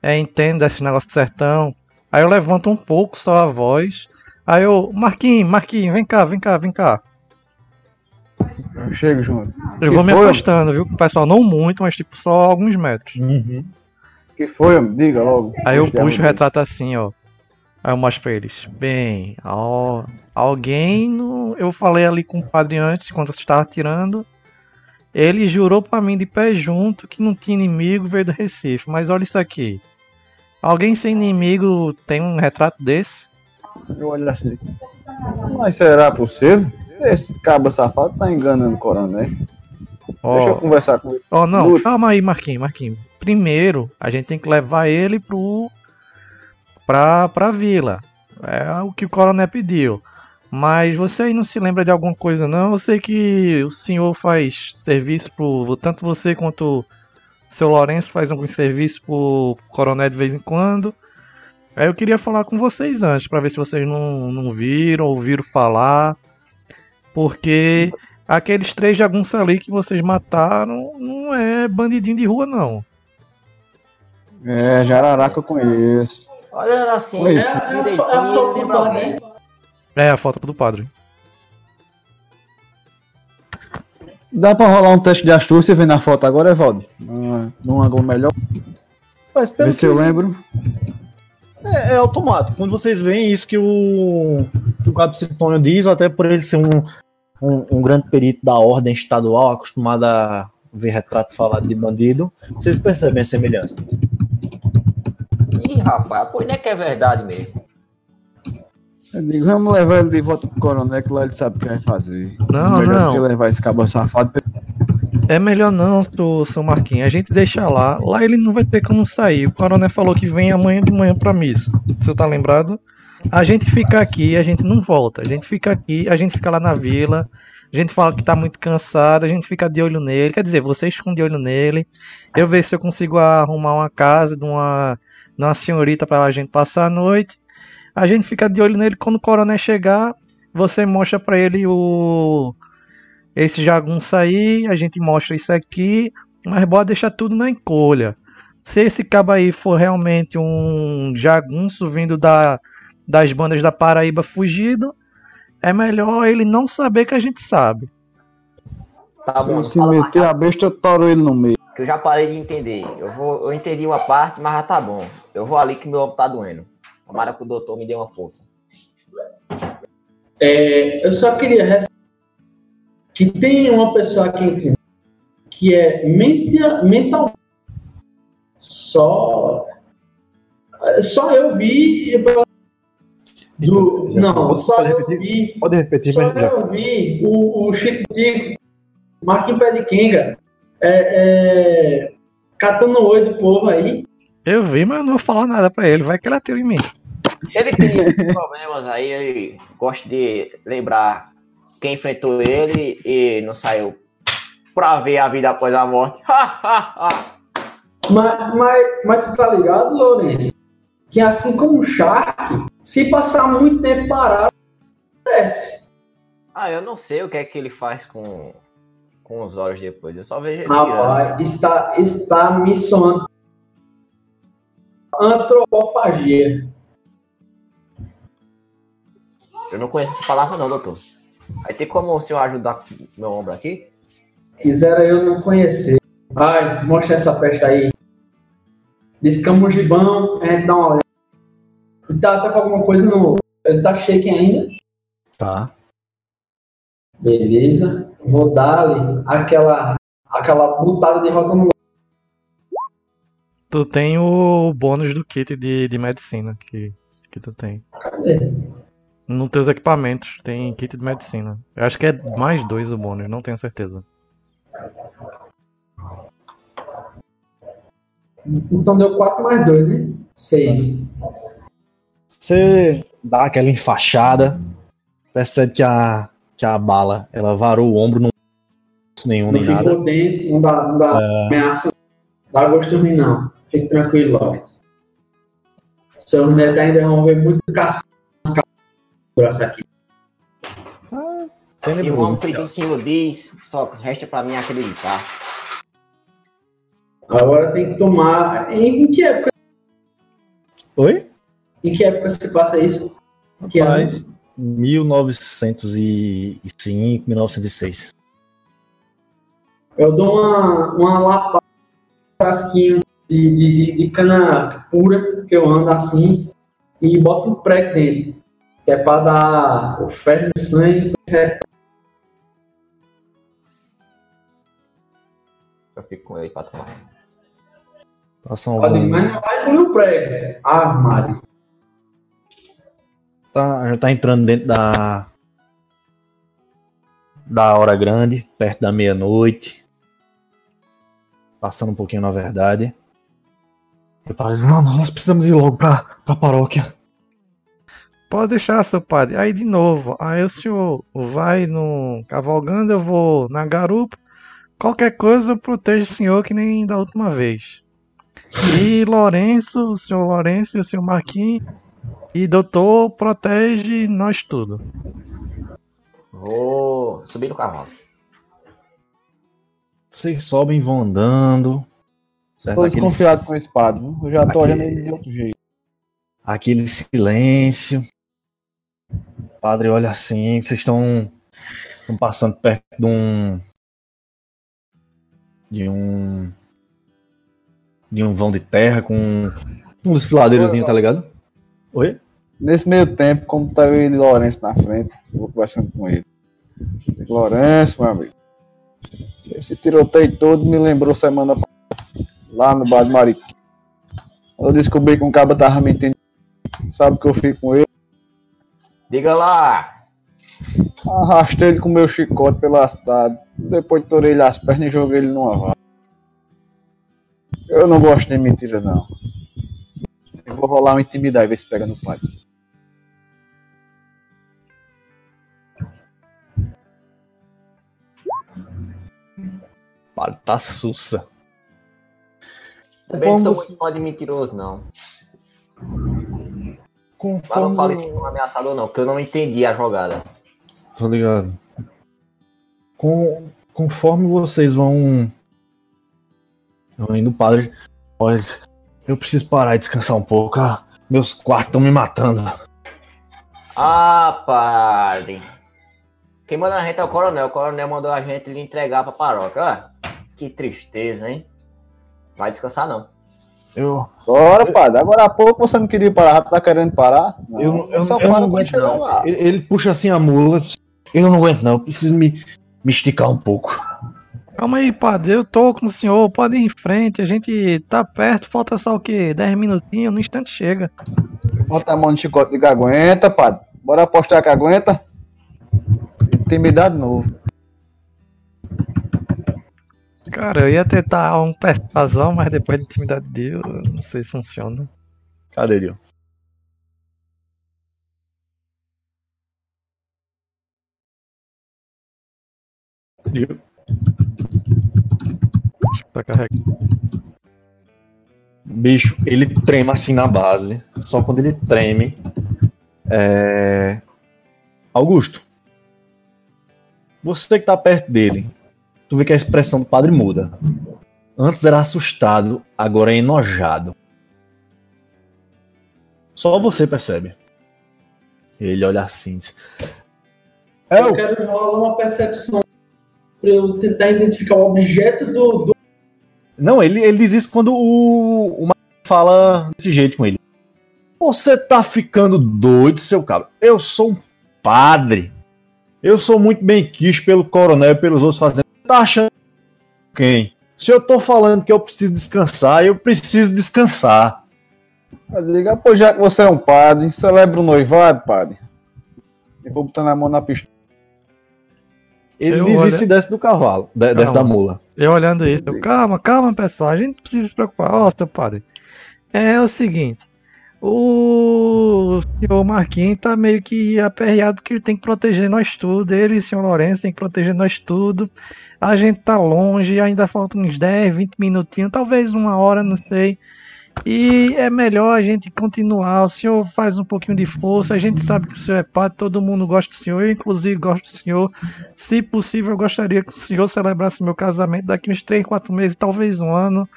é entende desse negócio de sertão. Aí eu levanto um pouco só a voz. Aí eu, Marquinhos, Marquinhos, vem cá, vem cá, vem cá. Eu chego junto. Eu Que vou me foi? afastando, viu? Com o pessoal não muito, mas tipo só alguns metros. Uhum. que foi, homem? Diga logo. Aí eu puxo o retrato assim, ó. Aí eu mostro pra eles. Bem, ó, alguém no... Eu falei ali com o padre antes, quando você estava tirando. Ele jurou pra mim de pé junto que não tinha inimigo, veio do Recife. Mas olha isso aqui. Alguém sem inimigo tem um retrato desse? Eu olho assim. Mas será possível? Esse cabo safado tá enganando o coronel. Deixa eu conversar com ele. ó, não, calma aí, Marquinhos, Marquinhos. Primeiro, a gente tem que levar ele pro. pra, pra vila. É o que o coronel pediu. Mas você aí não se lembra de alguma coisa, não? Eu sei que o senhor faz serviço pro. Tanto você quanto o seu Lourenço faz algum serviço pro coronel de vez em quando. Aí eu queria falar com vocês antes, pra ver se vocês não, não viram, ouviram falar. Porque aqueles três jagunços ali que vocês mataram não é bandidinho de rua, não. É, Jararaca eu conheço. Olhando assim, né, sim. direitinho, lembra alguém? É a foto do padre. Dá pra rolar um teste de astúcia vendo a foto agora, Evaldo? Ah, Num ângulo melhor. Mas pelo Vê se eu lembro. É, é automático. Quando vocês veem isso que o, que o Cabo Citonho diz, até por ele ser um, um, um grande perito da ordem estadual, acostumado a ver retrato falado de bandido, vocês percebem a semelhança. Ih, rapaz, pois não é que é verdade mesmo. Eu digo, vamos levar ele de volta pro coronel, que lá ele sabe o que vai fazer. Não, Melhor não. que levar esse cabo safado. É melhor não, seu seu Marquinhos. A gente deixa lá. Lá ele não vai ter como sair. O coronel falou que vem amanhã de manhã pra missa. Senhor tá lembrado? A gente fica aqui, a gente não volta. A gente fica aqui, a gente fica lá na vila. A gente fala que tá muito cansado, a gente fica de olho nele. Quer dizer, vocês ficam de olho nele. Eu vejo se eu consigo arrumar uma casa de uma, de uma senhorita pra gente passar a noite. A gente fica de olho nele. Quando o coronel chegar, você mostra pra ele o esse jagunço aí, a gente mostra isso aqui, mas bora deixar tudo na encolha. Se esse cabo aí for realmente um jagunço vindo da, das bandas da Paraíba fugido, é melhor ele não saber que a gente sabe. Tá bom, Se mais meter a besta, eu toro ele no meio. que eu já parei de entender. Eu, vou, eu entendi uma parte, mas já tá bom. Eu vou ali que meu ombro tá doendo. Tomara que o doutor me dê uma força. É, eu só queria que tem uma pessoa aqui entre que é mentia, mental. Só, só eu vi. Do, Já não, só Pode eu repetir? vi. Pode repetir, Só mas já. eu vi o, o Chico Tico, Marquinhos Pé de Quenga, é, é, catando o olho do povo aí. Eu vi, mas eu não vou falar nada pra ele, vai que ele atira em mim. Ele tem esses problemas aí, ele gosta de lembrar quem enfrentou ele e não saiu pra ver a vida após a morte. Mas, mas, mas tu tá ligado, Lourenço? Que assim como o Shark, se passar muito tempo parado, desce. ah, eu não sei o que é que ele faz com, com os olhos depois. Eu só vejo ele. Rapaz, está, está me soando antropofagia. Eu não conheço essa palavra não, doutor. Aí tem como o senhor ajudar meu ombro aqui? Quisera eu não conhecer. Vai, mostra essa festa aí. Diz Camugibão, a gente dá uma olhada. Ele tá, tá com alguma coisa no. Ele tá shake ainda. Tá. Beleza. Vou dar-lhe aquela, aquela butada de roda no Tu tem o bônus do kit de, de medicina que, que tu tem. Cadê? Nos teus equipamentos tem kit de medicina. Eu acho que é mais dois o bônus, não tenho certeza. Então deu 4 mais 2, né? 6. Você dá aquela enfaixada, percebe que a, que a bala ela varou o ombro, não nenhum Não nem nada. dentro, não dá, não dá ameaça, não dá gosto ruim, não. Fique tranquilo, Lopes. Seu neto ainda vão ver muito casco aqui. Se o homem que o senhor diz, só resta pra mim acreditar. Agora tem que tomar. Em que época, Oi? em que época se passa isso? Que ano? Rapaz, 1905, 1906. Eu dou uma, uma lapada, um frasquinho de, de, de, de cana pura, que eu ando assim, e boto um prego dentro. Que é pra dar o ferro no sangue. Eu fico com ele pra tomar. Passam Pode, algum... mas não vai comer o prego. Ah, Mário. tá, já tá entrando dentro da da hora grande, perto da meia-noite. Passando um pouquinho na verdade. E diz, vamos, nós precisamos ir logo pra, pra paróquia. Pode deixar, seu padre. Aí de novo, aí o senhor vai no cavalgando, eu vou na garupa. Qualquer coisa eu protejo o senhor que nem da última vez. E Lourenço, o senhor Lourenço e o senhor Marquinhos e doutor protege nós tudo. Vou subir no cavalo. Vocês sobem e vão andando. Certo? Tô desconfiado com esse padre. viu? Eu já tô Aquele- olhando ele de outro jeito. aquele silêncio. O padre olha assim, vocês estão passando perto de um de um de um vão de terra com um desfiladeirozinho, tá ligado? Oi? Nesse meio tempo, como tá eu e Lourenço na frente, eu vou conversando com ele. Lourenço, meu amigo. Esse tiroteio todo me lembrou semana passada, lá no bar de Mariqui. Eu descobri que um cabo tava mentindo. Sabe que eu fico com ele? Diga lá! Arrastei ele com meu chicote pela cidade. Depois torei ele as pernas e joguei ele numa vala. Eu não gosto de mentira, não. Eu vou rolar uma intimidade e ver se pega no pai. O padre tá sussa. Também não sou muito fã de mentiroso, não. Mas Conforme. não fale com um ameaçador, não, porque eu não entendi a jogada. Tô ligado. Com, conforme vocês vão. Vão indo, o padre. Olha, eu preciso parar e descansar um pouco. ah, meus quartos estão me matando. Ah, padre. Quem manda a gente é o coronel. O coronel mandou a gente lhe entregar pra paróquia. Ah, que tristeza, hein? Vai descansar, não. Eu, Bora, padre. Agora há pouco você não queria parar, já tá querendo parar? Não, eu, eu, só eu para não aguento, chegar não. lá. Ele, ele puxa assim a mula. Eu não aguento, não. Eu preciso me, me esticar um pouco. Calma aí, padre, eu tô com o senhor, pode ir em frente, a gente tá perto, falta só o quê? 10 minutinhos, no instante chega. Bota a mão no chicote de que aguenta, padre. Bora apostar que aguenta? Intimidade novo. Cara, eu ia tentar um persuasão, mas depois de intimidade dele, eu não sei se funciona. Cadê ele? Que tá carregando. Bicho, ele trema assim na base. Só quando ele treme. É... Augusto. Você que tá perto dele. Tu vê que a expressão do padre muda. Antes era assustado, agora é enojado. Só você percebe. Ele olha assim. diz, eu o. quero rolar uma percepção pra eu tentar identificar o objeto do. do... Não, ele, ele diz isso quando o, o fala desse jeito com ele. Você tá ficando doido, seu cabo. Eu sou um padre. Eu sou muito bem quisto pelo coronel e pelos outros fazendo. Você tá achando quem? Se eu tô falando que eu preciso descansar, eu preciso descansar. Ah, pô, já que você é um padre, celebra o noivado, padre. Eu vou botando a mão na pistola. Ele Eu diz olho- isso e desce do cavalo, de- desce da mula. Eu olhando isso, eu, calma, calma, pessoal, a gente não precisa se preocupar. Ó, seu padre, é o seguinte, o senhor Marquinhos tá meio que aperreado porque ele tem que proteger nós tudo, ele e o senhor Lourenço tem que proteger nós tudo. A gente tá longe, ainda faltam uns 10, 20 minutinhos, talvez uma hora, não sei. E é melhor a gente continuar. O senhor faz um pouquinho de força. A gente sabe que o senhor é padre, todo mundo gosta do senhor, eu inclusive gosto do senhor. Se possível, eu gostaria que o senhor celebrasse meu casamento daqui uns 3, 4 meses, talvez um ano.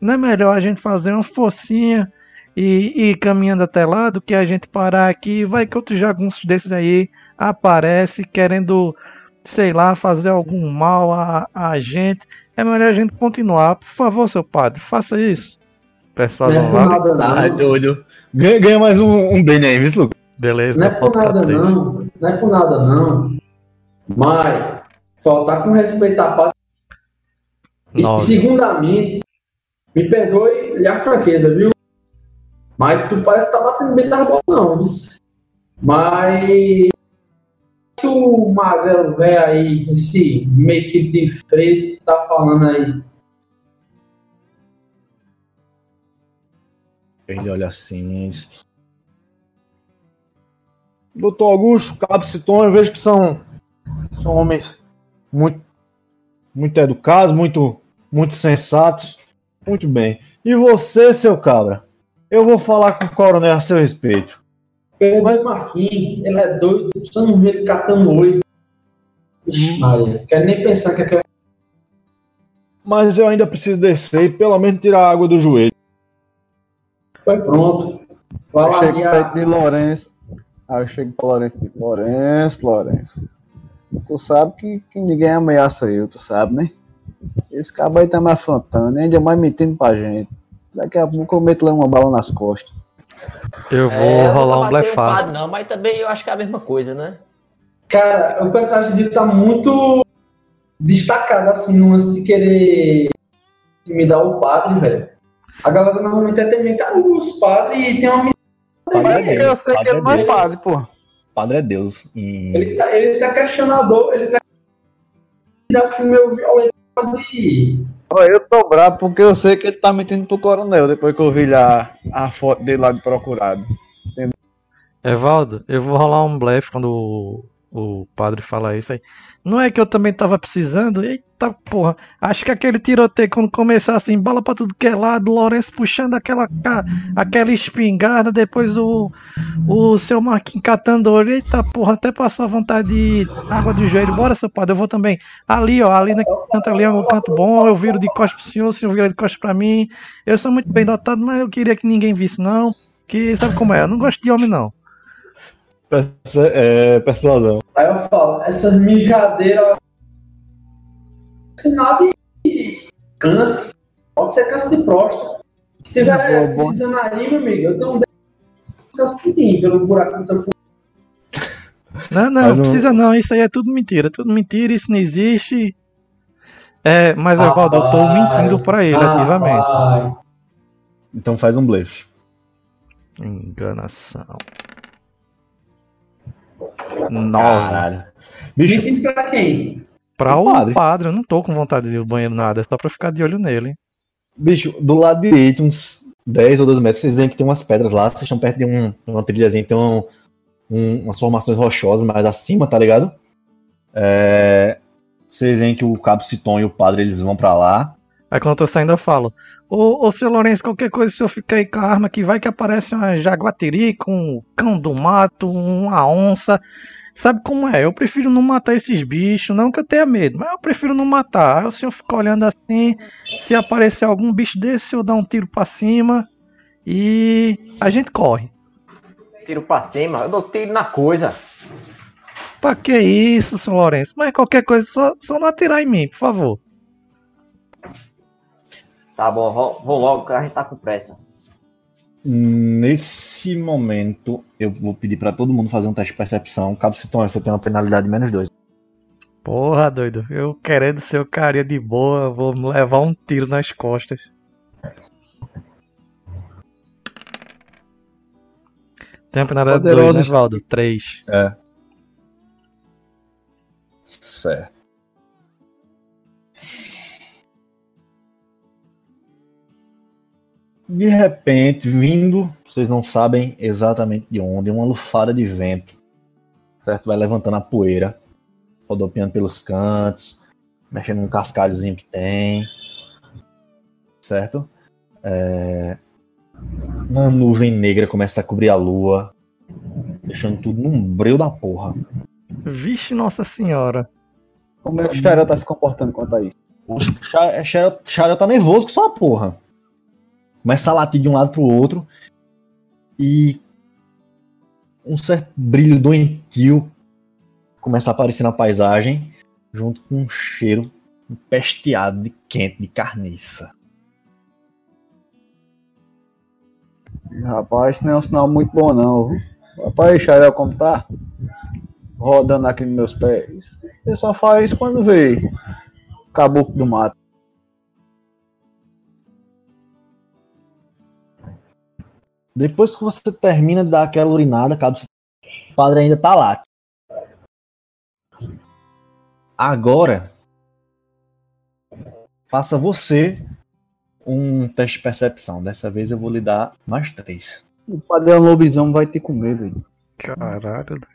Não é melhor a gente fazer uma forcinha e e ir caminhando até lá do que a gente parar aqui? Vai que outros jagunços desses aí aparece querendo, sei lá, fazer algum mal a, a gente. É melhor a gente continuar. Por favor, seu padre, faça isso. Pessoal, Não é por nada, Tá não. doido. Ganha, ganha mais um, um bem aí, viu? Beleza, Não é por tá nada, não. Não é por nada, não. Mas, faltar com respeito à paz. E, Nove. segundamente, me perdoe a franqueza, viu? Mas tu parece que tá batendo bem das bolas, não. Mas. Que o Magrelo velho aí, esse meio que de fresco que tá falando aí. Ele olha assim. Doutor Augusto, Cabo Citon, eu vejo que são, são homens muito, muito educados, muito, muito sensatos. Muito bem. E você, seu cabra? Eu vou falar com o coronel a seu respeito. Pedro Mas... Marquinhos, ele é doido, você não vê ele catando oi. Ixi, Maria, quero nem pensar que é. Mas eu ainda preciso descer e pelo menos tirar a água do joelho. Foi pronto. Vai Eu chego a- perto de Lourenço. Aí eu chego pra Lourenço e digo, Lourenço, Lourenço. Tu sabe que, que ninguém ameaça eu, tu sabe, né? Esse cabo aí tá me afrontando, ainda mais mentindo pra gente. Daqui a pouco eu meto lá uma bala nas costas. Eu vou É, rolar um matei o blefar. padre, Não, mas também eu acho que é a mesma coisa, né? Cara, o personagem dele tá muito destacado, assim, no lance de querer intimidar o padre, velho. A galera normalmente até mente, ah, os padres tem uma Padre Mas é é eu sei que ele é não é Deus. padre, pô. Padre é Deus. E- Ele tá, ele tá questionador, ele tá assim, meu violento de. Eu tô bravo porque eu sei que ele tá mentindo pro coronel depois que eu vi lá a foto dele lá de procurado. Evaldo, eu vou rolar um blefe quando o, o padre fala isso aí. Não é que eu também tava precisando? Eita porra, acho que aquele tiroteio quando começar assim, bala pra tudo que é lado, Lourenço puxando aquela, aquela espingarda, depois o, o seu Marquinhos catando o olho. Eita porra, até passou a vontade de água do joelho. Bora, seu padre, eu vou também. Ali, ó, ali naquele canto ali é um canto bom, eu viro de costas pro senhor, o senhor vira de costas pra mim. Eu sou muito bem dotado, mas eu queria que ninguém visse, não. Que sabe como é? Eu não gosto de homem, não. Persu- é, persuasão. Aí eu falo, essas mijadeiras. Sinal de câncer. Pode ser câncer de próstata. Se tiver Boa, boa. precisando aí, meu amigo, eu tenho um tudinho pelo buraco que eu Não, não, Mas um- precisa não, isso aí é tudo mentira, tudo mentira, isso não existe. É, mas Ah, Evaldo, eu tô mentindo pra ele ativamente. Rapaz. Então faz um blefe. Enganação. Nove. Caralho. Bicho, Mentindo pra quem? Pra o Padre. padre. eu não tô com vontade de ir ao banheiro nada, é só pra ficar de olho nele. bicho, do lado direito, uns 10 ou 12 metros, vocês veem que tem umas pedras lá, vocês estão perto de um, uma trilhazinha, tem um, um- umas formações rochosas mais acima, tá ligado? É, vocês veem que o Cabo Citon e o padre eles vão pra lá. Aí quando eu tô saindo eu falo, ô, ô seu Lourenço, qualquer coisa, se eu ficar aí com a arma que vai que aparece uma jaguatirica, um cão do mato, uma onça. Sabe como é? Eu prefiro não matar esses bichos, não que eu tenha medo, mas eu prefiro não matar. Aí o senhor fica olhando assim, se aparecer algum bicho desse, eu dar um tiro pra cima e a gente corre. Tiro pra cima, eu dou tiro na coisa. Pra que isso, senhor Lourenço? Mas qualquer coisa, só, só não atirar em mim, por favor. Tá bom, vou, vou logo que a gente tá com pressa. Nesse momento, eu vou pedir pra todo mundo fazer um teste de percepção. Cabo Citon, você tem uma penalidade de menos dois. Porra, doido. Eu querendo ser o carinha de boa, vou levar um tiro nas costas. Tem uma penalidade de dois, né, Poderosos. Valdo? Três. É. Certo. De repente, vindo, vocês não sabem exatamente de onde, uma lufada de vento, certo? Vai levantando a poeira, rodopiando pelos cantos, mexendo num cascalhozinho que tem, certo? É, Uma nuvem negra começa a cobrir a lua, deixando tudo num breu da porra. Vixe, nossa senhora. Como é que o Xarel tá se comportando quanto a isso? O Xa- Xarel tá nervoso com só uma porra. Começa a latir de um lado pro outro. E um certo brilho doentio começa a aparecer na paisagem, junto com um cheiro empesteado de quente, de carniça. Rapaz, isso não é um sinal muito bom não. Rapaz, Xarel, como tá? Rodando aqui nos meus pés. Ele só faz quando vê caboclo do mato. Depois que você termina de dar aquela urinada, Cabo, o padre ainda tá lá. Agora, faça você um teste de percepção. Dessa vez eu vou lhe dar mais três. O padrão lobisomem vai ter com medo. Caralho, doido.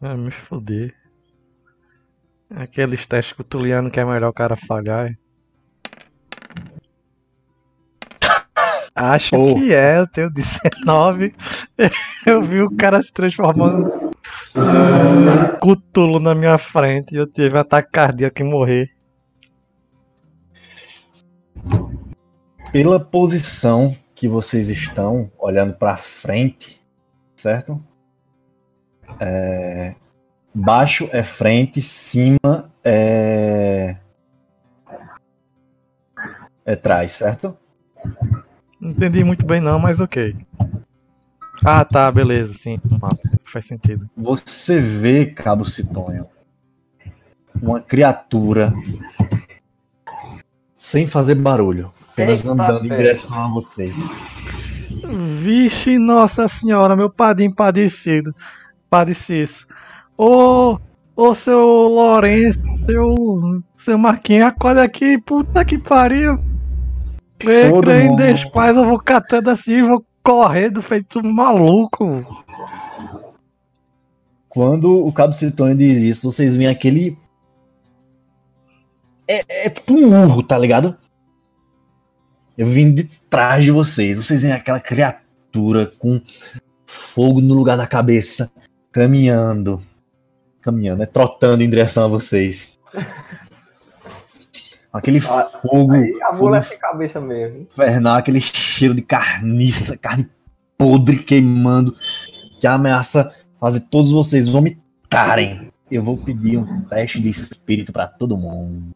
Vai me foder. Aqueles testes cutulianos que é melhor o cara falhar. Acho Porra. que é, eu tenho 19. (laughs) Eu vi o cara se transformando num cutulo na minha frente e eu tive um ataque cardíaco e morrer. Pela posição que vocês estão, olhando pra frente, certo? É, Baixo é frente, cima é. É trás, certo? Não entendi muito bem não, mas ok. Ah tá, beleza, sim. mapa. Faz sentido. Você vê, Cabo Citonho, uma criatura sem fazer barulho, apenas Eita, andando em direção a vocês. Vixe, nossa senhora, meu padrinho padecido. Padeciço. Ô, ô seu Lourenço, seu, seu Marquinhos, acorda aqui, puta que pariu. Crê, Todo crê em. Deus, pais, eu vou catando assim, vou correndo feito um maluco. Quando o Cabo Citonho diz isso, vocês veem aquele. É, é tipo um urro, tá ligado? Eu vim de trás de vocês. Vocês veem aquela criatura com fogo no lugar da cabeça, caminhando. Caminhando, é trotando em direção a vocês. Aquele fogo, A fogo mula é sem cabeça mesmo. infernal, aquele cheiro de carniça, carne podre queimando, que ameaça fazer todos vocês vomitarem. Eu vou pedir um teste de espírito pra todo mundo.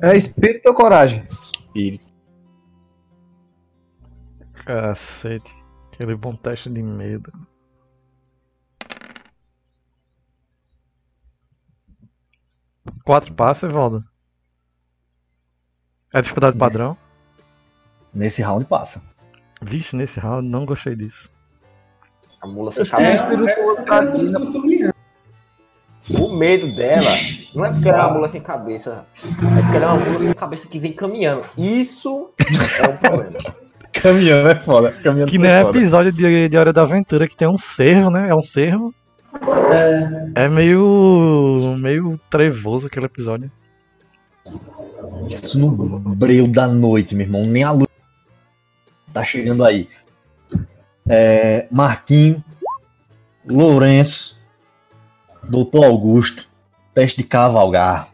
É espírito ou coragem? Espírito. Cacete, aquele bom teste de medo. Quatro passos, Evaldo? É dificuldade Isso. padrão? Nesse round passa. Vixe, nesse round não gostei disso. A mula sem É, cabeça. espirituosidade, né? O medo dela não é porque ela é uma mula sem cabeça. É porque ela é uma mula sem cabeça que vem caminhando. Isso é um problema. (laughs) Caminhando é foda. Caminhando Que foi nem é foda. episódio de, de Hora da Aventura que tem um cervo, né? É um cervo. É meio. meio trevoso aquele episódio. Isso no breu da noite, meu irmão. Nem a luz tá chegando aí. É, Marquinho, Lourenço, Doutor Augusto, teste de cavalgar.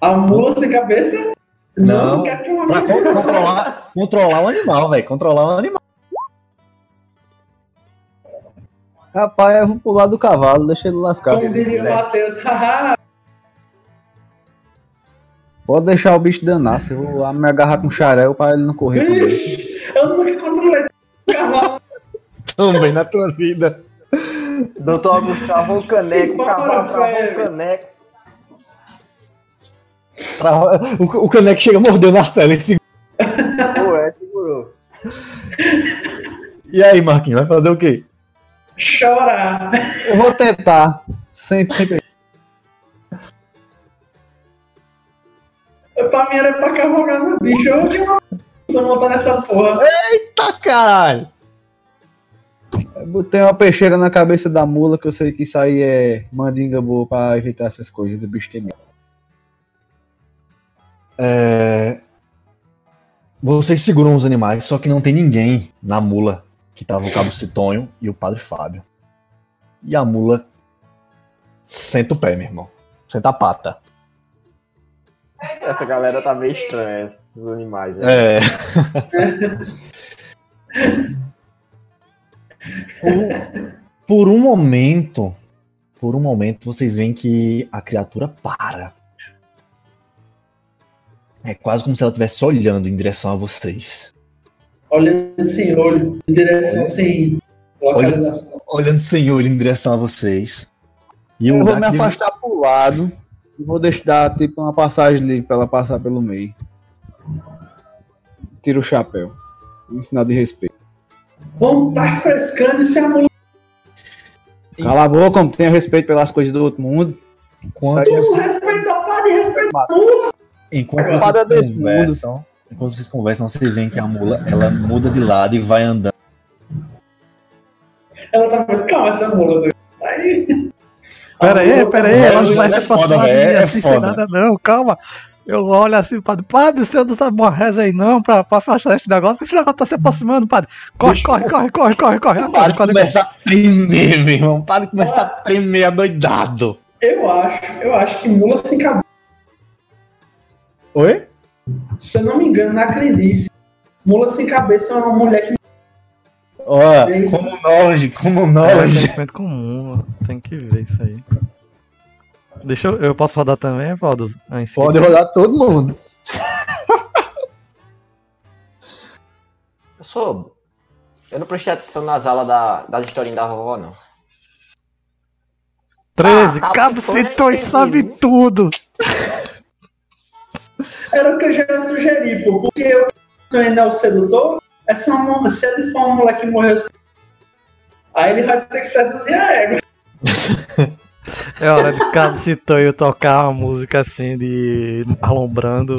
A mula sem cabeça? Não. Pra con- controlar, controlar o animal, velho. Controlar o animal. Rapaz, eu vou pular do cavalo, deixa ele lascar. Como diria o Matheus, (laughs) haha, Pode deixar o bicho danar, se eu vou lá me agarrar com o xarel pra ele não correr também. Eu nunca controlei o cavalo. Também na tua vida. Doutor Augusto travou o caneco, o cavalo travou o caneco. Trava- O, o caneco chega mordendo a cela. Esse... Pô, é, segurou. E aí, Marquinhos, vai fazer o quê? Chorar. Eu vou tentar. Sempre, sempre. Pra mim era pra cavalgar no bicho. Eu tinha uma se eu montar nessa porra. Tá caralho! Eu Botei uma peixeira na cabeça da mula, que eu sei que isso aí é mandinga boa pra evitar essas coisas do bicho ter medo. É... Vocês seguram os animais, só que não tem ninguém na mula que tava o Cabo Citonho e o Padre Fábio. E a mula senta o pé, meu irmão. Senta a pata. Essa galera tá meio estranha, esses animais. né? É. (laughs) por, por um momento, por um momento, vocês veem que a criatura para. É quase como se ela estivesse olhando em direção a vocês. Olhando assim, olho, em direção assim. localização. Olhando sem olho em direção a vocês. E Eu vou me afastar pro lado vou deixar tipo uma passagem livre pra ela passar pelo meio. Tira o chapéu. Um sinal de respeito. Vamos tá frescando e se a mula Cala a boca, como tenha respeito pelas coisas do outro mundo. enquanto, Isso aí não respeitar o padre, respeitar enquanto Espada vocês desse conversam, enquanto vocês conversam, vocês veem que a mula ela muda de lado e vai andando. Ela tá muito calma, essa mula. Pera aí, pera aí, É, ela não vai é se foda, aproximar de velho, mim é assim sem nada, não, calma. Eu olho assim, padre, padre, o senhor não sabe uma reza aí não, pra, pra afastar esse negócio. Esse negócio tá se aproximando, padre. Corre, corre, corre, corre, corre, corre. De acorda, começar a tremer, meu irmão. Para de começar a tremer adoidado. Eu acho, eu acho que mula sem cabeça. Oi? Se eu não me engano, na crendice, mula sem cabeça é uma mulher que. É isso. como nós, como É um nós. conhecimento comum, ó. tem que ver isso aí. Deixa eu, eu posso rodar também, Valdo? Ah. Pode rodar todo mundo. Eu sou. Eu não prestei atenção nas aulas da, das historinhas da vovó, não. 13, Ah, tá, Entendi. sabe tudo. Era o que eu já ia sugerir, pô, porque eu ainda é o sedutor, essa mu- se ele for uma mulher que morreu Aí ele vai ter que seduzir a égua. (laughs) É hora de e eu tocar uma música assim de alombrando.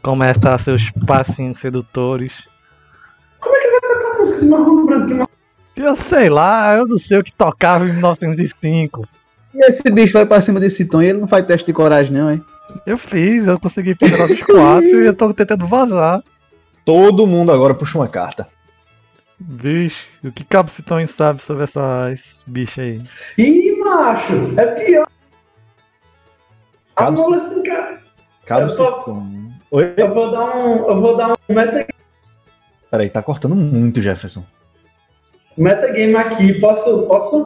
Começa a seus passinhos sedutores. Como é que vai tocar a música de marrom branco? Que marrom- Eu sei lá, eu não sei o que tocava em 1905. E esse bicho vai pra cima desse tom e ele não faz teste de coragem, não, hein? Eu fiz, eu consegui pendurar os quatro e eu tô tentando vazar. Todo mundo agora puxa uma carta. Vixe, o que Cabo Citão sabe sobre essas bichas aí? Ih, macho, é pior. A Cabo- cara. Cabo Eu Citão. Oi? Eu vou dar um. Eu vou dar um meta, Peraí, tá cortando muito, Jefferson. metagame aqui. Posso. Posso?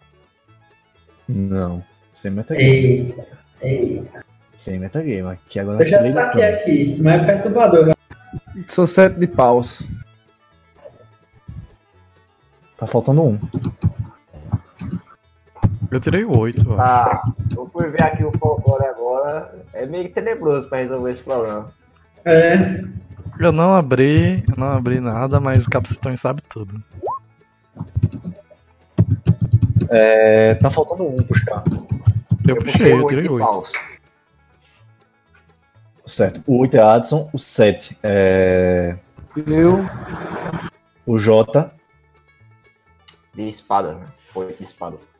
Não. Sem metagame. Eita, eita. Sem metagame. Aqui agora Eu já saquei aqui, mas é perturbador. né? Sou sete de paus. Tá faltando um. Eu tirei oito. Ah, eu fui ver aqui o folclore agora. É meio tenebroso pra resolver esse problema. É. Eu não abri, eu não abri nada, mas o Citão sabe tudo. É, tá faltando um puxar. Eu, puxei, eu tirei oito. Certo. O 8 é Adson, o 7 é Eu. o J, De espadas, né? Oito de espadas.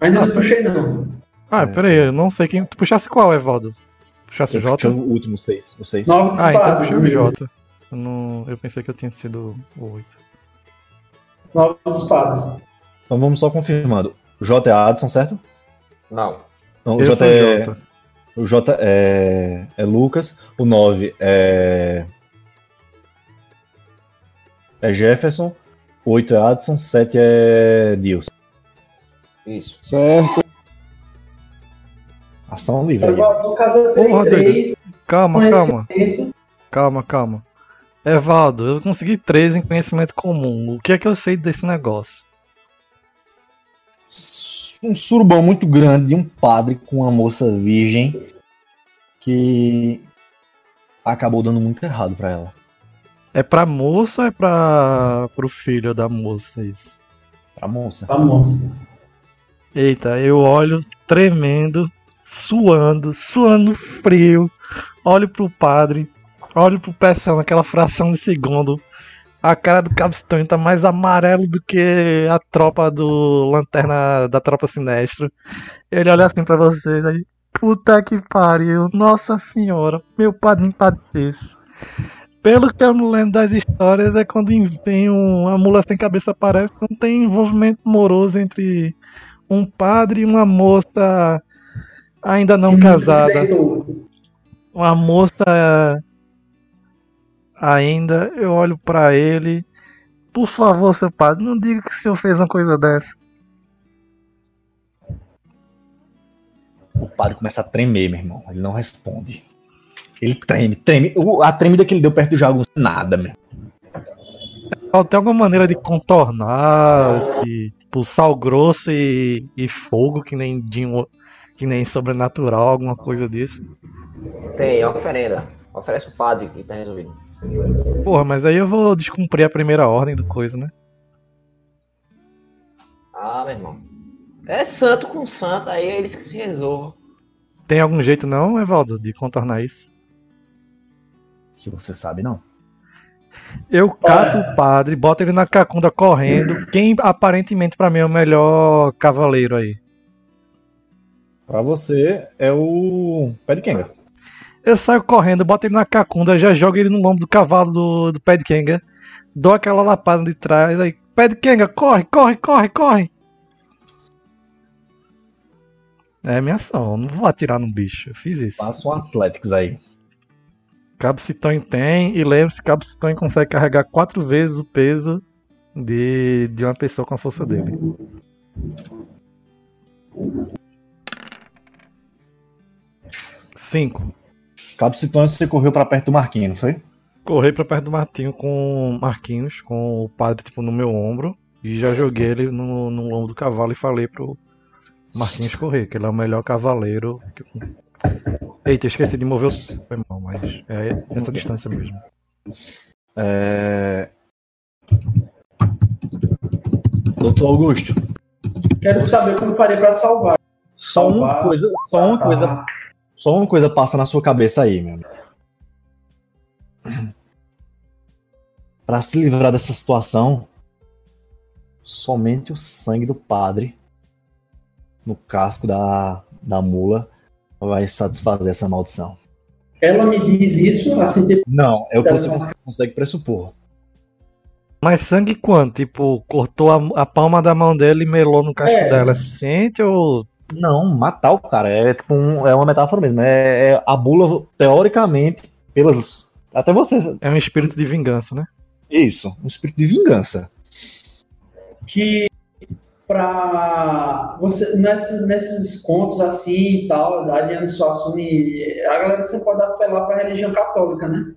Ainda não puxei, não. Ah, pera aí, eu não sei quem. Tu puxasse qual, Evaldo? Puxasse o eu puxei J? o último 6. O 6. Nove Ah, então eu espadas. puxei o J. Eu, não, eu pensei que eu tinha sido o 8. Nove espadas. Então vamos só confirmando. O J é Adson, certo? Não. Não, o J é. J. O J é, é Lucas. O 9 é. É Jefferson. 8 é Adson, 7 é Dilson. Isso. Certo. Ação livre. aí. No caso, eu Porra, tenho três Calma, calma, calma, calma. Evaldo, eu consegui 13 em conhecimento comum. O que é que eu sei desse negócio? Um surubão muito grande de um padre com uma moça virgem que acabou dando muito errado pra ela. É pra moça ou é pra pro filho da moça isso? Pra moça. Famoso. Eita, eu olho tremendo, suando, suando frio. Olho pro padre, olho pro Pessão naquela fração de segundo. A cara do Capistão tá mais amarelo do que a tropa do Lanterna da Tropa Sinestro. Ele olha assim pra vocês aí. Puta que pariu, nossa senhora, meu padrinho padeço. Pelo que eu não lembro das histórias, é quando vem um, uma mula sem cabeça aparece, não tem envolvimento amoroso entre um padre e uma moça ainda não casada. Uma moça ainda, eu olho pra ele. Por favor, seu padre, não diga que o senhor fez uma coisa dessa. O padre começa a tremer, meu irmão. Ele não responde. Ele treme, treme. A tremida que ele deu perto do jagunço, nada, meu. Tem alguma maneira de contornar, de, tipo, sal grosso e, e fogo, que nem, de um- que nem sobrenatural, alguma coisa disso? Tem, é oferenda. Oferece o padre que tá resolvido. Porra, mas aí eu vou descumprir a primeira ordem do coisa, né? Ah, meu irmão. É santo com santo, aí é eles que se resolvam. Tem algum jeito não, Evaldo, de contornar isso? Que você sabe, não. Eu cato o padre, boto ele na cacunda correndo. Quem aparentemente pra mim é o melhor cavaleiro aí? Pra você é o pé de Kenga. Eu saio correndo, boto ele na cacunda, já jogo ele no lombo do cavalo do, do pé de Kenga, dou aquela lapada de trás, aí, pé de Kenga, corre, corre, corre, corre! É minha ação, eu não vou atirar no bicho, eu fiz isso. Faça um Atléticos aí. Cabo Citonho tem, e lembre-se, Cabo Citonho consegue carregar quatro vezes o peso de, de uma pessoa com a força dele. Cinco. Cabo Citões, você correu pra perto do Marquinhos, não foi? Corri pra perto do Martinho com o Marquinhos, com o padre tipo no meu ombro, e já joguei ele no, no lombo do cavalo e falei pro Marquinhos correr, que ele é o melhor cavaleiro. que eu- Eita, esqueci de mover o tempo, foi mal, mas é essa distância mesmo. É... Doutor Augusto, Quero saber como farei pra salvar. só uma Salvar. coisa, só uma coisa, só uma coisa passa na sua cabeça aí, meu amigo. (clears throat) Pra se livrar dessa situação, somente o sangue do padre no casco da, da mula vai satisfazer essa maldição. Ela me diz isso, assim, tipo, Não, é o que você consegue pressupor. Mas sangue quanto? Tipo, cortou a, a palma da mão dele e melou no casco É. dela, é suficiente ou. Não, matar o cara é tipo um- é uma metáfora mesmo. É, é a bula, teoricamente, pelas. Até você. É um espírito de vingança, né? Isso, um espírito de vingança. que pra você, nesses, nesses contos assim e tal, da Ariane Suassuni, a galera você pode apelar pra religião católica, né?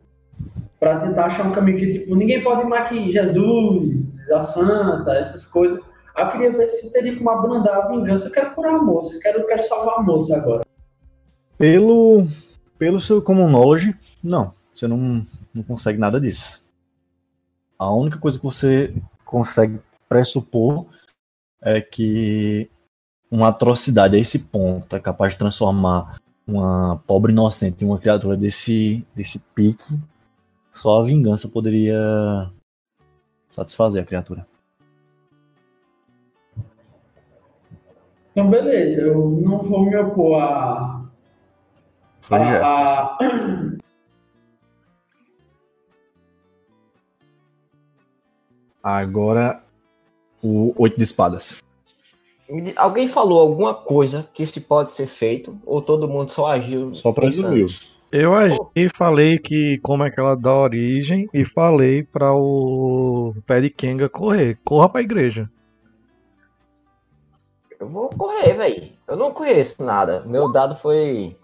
Pra tentar achar um caminho que, tipo, ninguém pode ir mais que Jesus, a Santa, essas coisas. Aí eu queria ver se teria como abrandar a vingança. Eu quero curar a moça, eu quero, eu quero salvar a moça agora. Pelo, pelo seu common knowledge, não. Você não, não consegue nada disso. A única coisa que você consegue pressupor é que uma atrocidade a esse ponto é capaz de transformar uma pobre inocente em uma criatura desse, desse pique. Só a vingança poderia satisfazer a criatura. Então, beleza, eu não vou me opor a. Foi a- a- Agora o oito de espadas. Alguém falou alguma coisa que se pode ser feito, ou todo mundo só agiu Só resumir. Eu agi e falei que como é que ela dá origem e falei para o pé de Kenga correr. Corra pra igreja. Eu vou correr, velho. Eu não conheço nada. Meu dado foi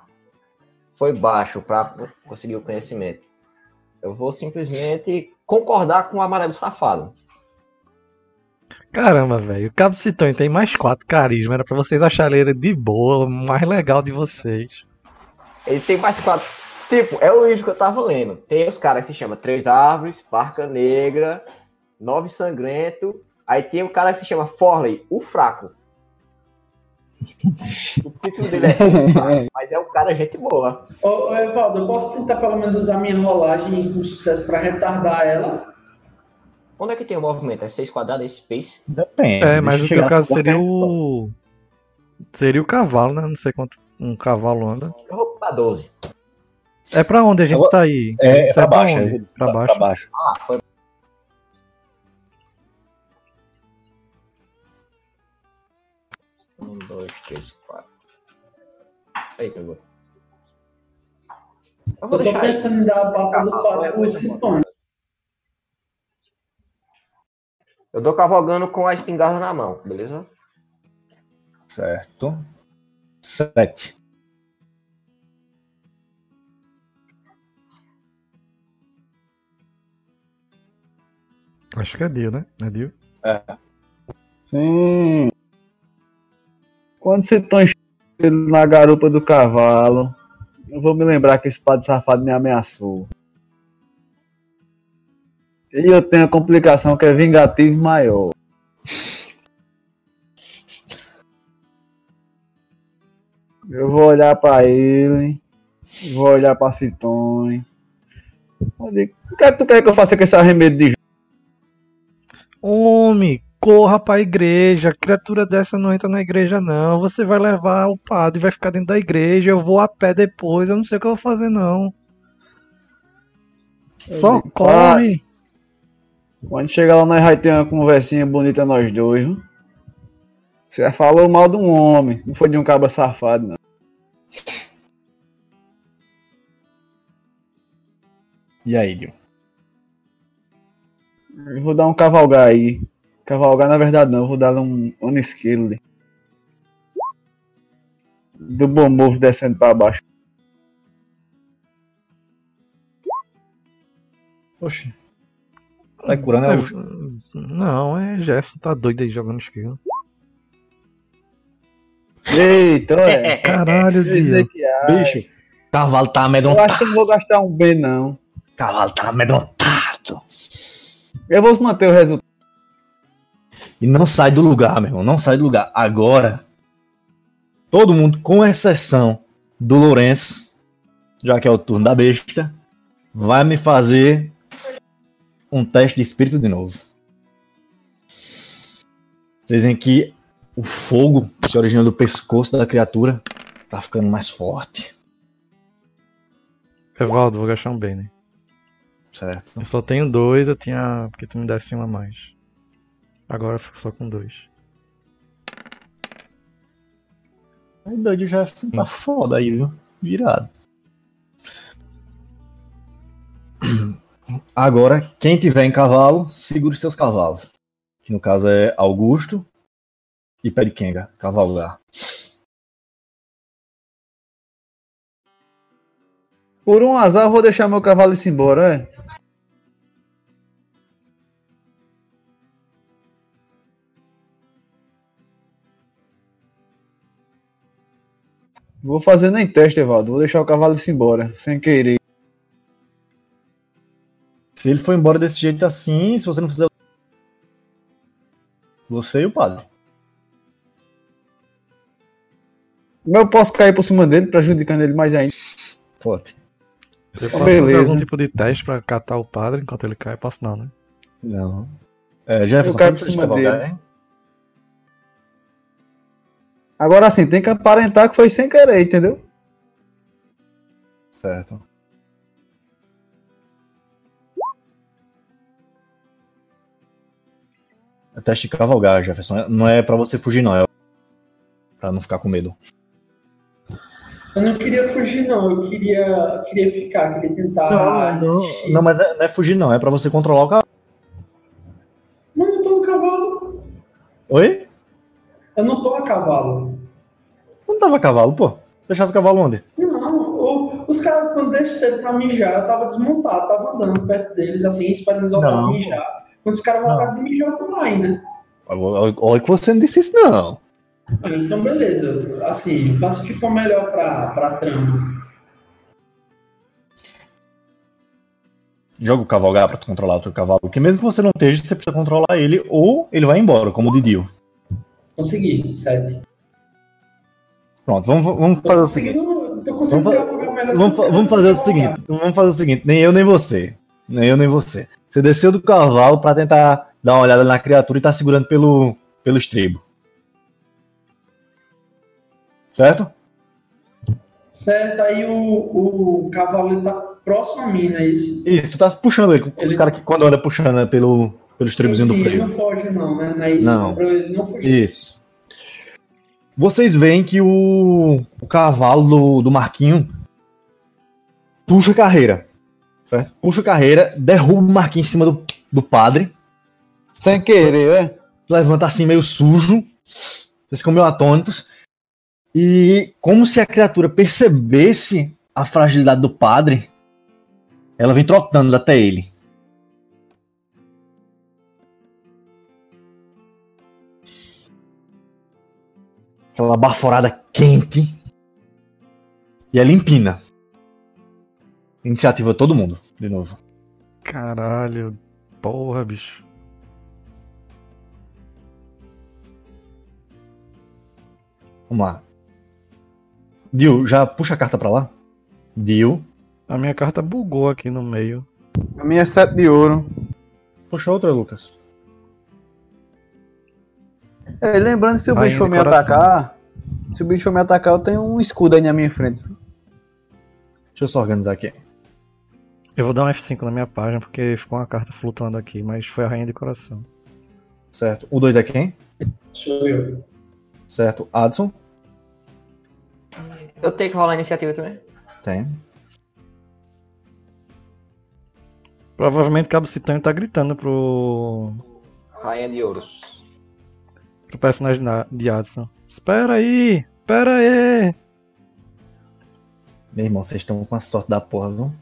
foi baixo para conseguir o conhecimento. Eu vou simplesmente concordar com o amarelo safado. Caramba, velho. O Cabo Citões tem mais quatro carisma. Era pra vocês acharem ele de boa, o mais legal de vocês. Ele tem mais quatro. Tipo, é o livro que eu tava lendo. Tem os caras que se chama Três Árvores, Barca Negra, Nove Sangrento. Aí tem o cara que se chama Forley, o Fraco. O título dele é (laughs) mas é um cara gente boa. Ô, ô Evaldo, eu posso tentar pelo menos usar minha rolagem com sucesso pra retardar ela? Onde é que tem o movimento? É 6 quadrados, é space? Depende. É, mas no teu caso seria o. Seria o cavalo, né? Não sei quanto um cavalo anda. Eu vou pra 12. É pra onde a gente Agora- tá aí? É, é pra pra baixo. Pra pra- baixo. Pra baixo. Ah, foi. Dois, três, quatro. Eita, eu vou. Eu Eu vou tô deixar aí. pensando em dar a pata do esse tom. Eu tô cavalgando com a espingarda na mão, beleza? Certo. Sete. Acho que é Dio, né? É Dio. Sim. Quando você tão ele na garupa do cavalo, eu vou me lembrar que esse padre safado me ameaçou. E eu tenho a complicação que é vingativo maior. Eu vou olhar pra ele, vou olhar pra Citone. O que é que tu quer que eu faça com esse arremedo de Homem, corra pra igreja. Criatura dessa não entra na igreja, não. Você vai levar o padre, vai ficar dentro da igreja. Eu vou a pé depois. Eu não sei o que eu vou fazer, não. Só digo, corre. Quando chegar lá, nós vai ter uma conversinha bonita nós dois, viu? Você já falou mal de um homem, não foi de um caba safado, não. E aí, Dio? Eu vou dar um cavalgar aí. Cavalgar, na verdade, não, eu vou dar um, um skill. Do bom movo descendo pra baixo. Oxi. Tá curando é o. Não, é Jefferson, tá doido aí jogando esquerda. Eita, é. (laughs) Caralho, Dio. Bicho. Cavalo tá Eu amedrontado. acho que eu não vou gastar um B, não. Cavalo tá amedrontado. Eu vou manter o resultado. E não sai do lugar, meu irmão. Não sai do lugar. Agora, todo mundo, com exceção do Lourenço, já que é o turno da besta, vai me fazer um teste de espírito de novo. Vocês veem que o fogo que se origina do pescoço da criatura tá ficando mais forte. Evaldo, vou gastar um bem, né? Certo? Eu só tenho dois, eu tinha. Porque tu me desse um a mais. Agora eu fico só com dois. Aí doido já tá foda aí, viu? Virado. (clears throat) Agora, quem tiver em cavalo, segure seus cavalos. Que no caso é Augusto e Pé de Kenga, cavalgar. Por um azar, eu vou deixar meu cavalo ir embora, é? Vou fazer nem teste, Evaldo. Vou deixar o cavalo ir embora, sem querer. Se ele for embora desse jeito assim, se você não fizer. Você e o padre. Mas eu posso cair por cima dele, prejudicando ele mais ainda. Forte. Eu posso Beleza. fazer algum tipo de teste pra catar o padre enquanto ele cai? Posso não, né? Não. É, Jefferson, Eu faz por cima cavalgar, dele. hein? Agora sim, tem que aparentar que foi sem querer, entendeu? Certo. É teste de cavalgar, Jefferson. Não é pra você fugir, não. É pra não ficar com medo. Eu não queria fugir, não. Eu queria, queria ficar, queria tentar. Não, não, não, mas é- não é fugir, não. É pra você controlar o cavalo. Mas eu não tô no cavalo. Oi? Eu não tô a cavalo. Não tava a cavalo, pô. Deixasse o cavalo onde? Não, os caras, quando deixam cedo pra mijar, eu tava desmontado, tava andando perto deles, assim, esperando eles voltarem mijar. Quando os caras voltaram de mijar, eu tô lá ainda. Olha que você não disse isso, não. Ah, Então, beleza. Assim, faça o que for melhor pra, pra trama. Joga o cavalgar pra tu controlar o teu cavalo. Porque mesmo que você não esteja, você precisa controlar ele ou ele vai embora, como o Didio. Consegui, sete. Pronto, vamos, vamos fazer o seguinte. Vamos Vamos, vamos fazer o seguinte. Vamos fazer o seguinte. Nem eu nem você. Nem eu nem você. Você desceu do cavalo pra tentar dar uma olhada na criatura e tá segurando pelo, pelo estribo. Certo? Certo, aí o, o cavalo tá próximo a mim, não é isso? Isso, tu tá puxando ele. Os Ele- caras que quando anda puxando pelo, pelo estribozinho do freio. não foge, não, né? Não isso? Não. Isso. Vocês veem que o, o cavalo do, do Marquinho puxa a carreira. Certo? Puxa a carreira, derruba o Marquinho em cima do, do padre, Sem querer, é? levanta assim meio sujo. Vocês ficam meio atônitos. E como se a criatura percebesse a fragilidade do padre, ela vem trotando até ele. Aquela baforada quente. E ela empina. Iniciativa todo mundo, de novo. Caralho. Porra, bicho. Vamos lá. Dio, já puxa a carta pra lá. Dio. A minha carta bugou aqui no meio. A minha é 7 de ouro. Puxa outra, Lucas. É, lembrando, se o bicho me atacar, se o bicho for me atacar, eu tenho um escudo aí na minha frente. Deixa eu só organizar aqui. Eu vou dar um F5 na minha página porque ficou uma carta flutuando aqui, mas foi a rainha de coração. Certo. O 2 é quem? Sou eu. Certo. Adson? Eu tenho que rolar a iniciativa também. Tem. Provavelmente Cabo Citânio tá gritando pro, Rainha de ouros. Pro personagem da- de Adson. Espera aí! Espera aí! Meu irmão, vocês estão com a sorte da porra, viu?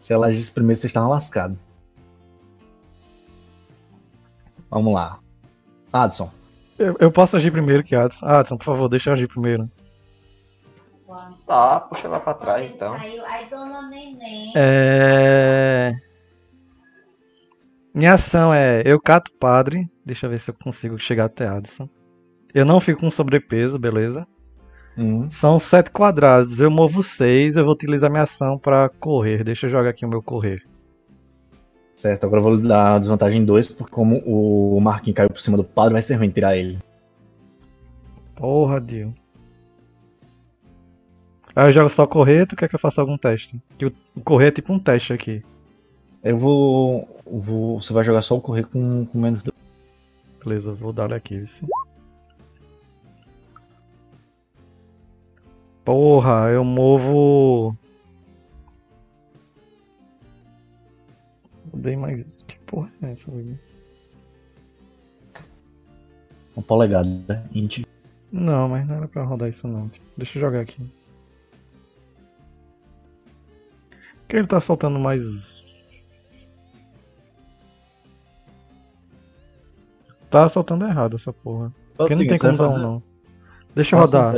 Se ela agisse primeiro, vocês estavam lascados. Vamos lá. Adson. Eu, eu posso agir primeiro que Adson. Adson, por favor, deixa eu agir primeiro. Tá, puxa lá pra trás então. Aí, aí dona Neném. É... Minha ação é eu cato o padre. Deixa eu ver se eu consigo chegar até Adson. Eu não fico com sobrepeso, beleza? Hum. São sete quadrados. Eu movo seis. Eu vou utilizar minha ação pra correr. Deixa eu jogar aqui o meu correr. Certo, agora eu vou dar desvantagem 2, porque como o Marquinhos caiu por cima do padre, vai ser ruim tirar ele. Porra, Dio. Aí eu jogo só correr. Tu quer que eu faça algum teste? Que o correr é tipo um teste aqui. Eu vou. Vou você vai jogar só o correr com, com menos 2. Beleza, vou dar aqui. Sim. Porra, eu movo. Dei mais. Que porra é essa? Uma polegada. Int. Não, mas não era pra rodar isso não. Tipo, deixa eu jogar aqui. Por que ele tá soltando mais. Tá soltando errado essa porra. Porque não tem como dar um não. Deixa eu rodar.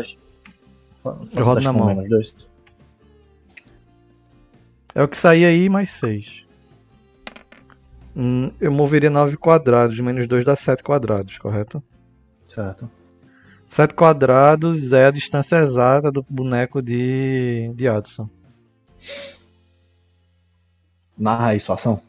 Eu rodo na mão. Menos dois. É o que sair aí mais 6. Hum, eu moveria 9 quadrados, menos 2 dá 7 quadrados, correto? Certo. 7 quadrados é a distância exata do boneco de, de Adson. Narra sua ação.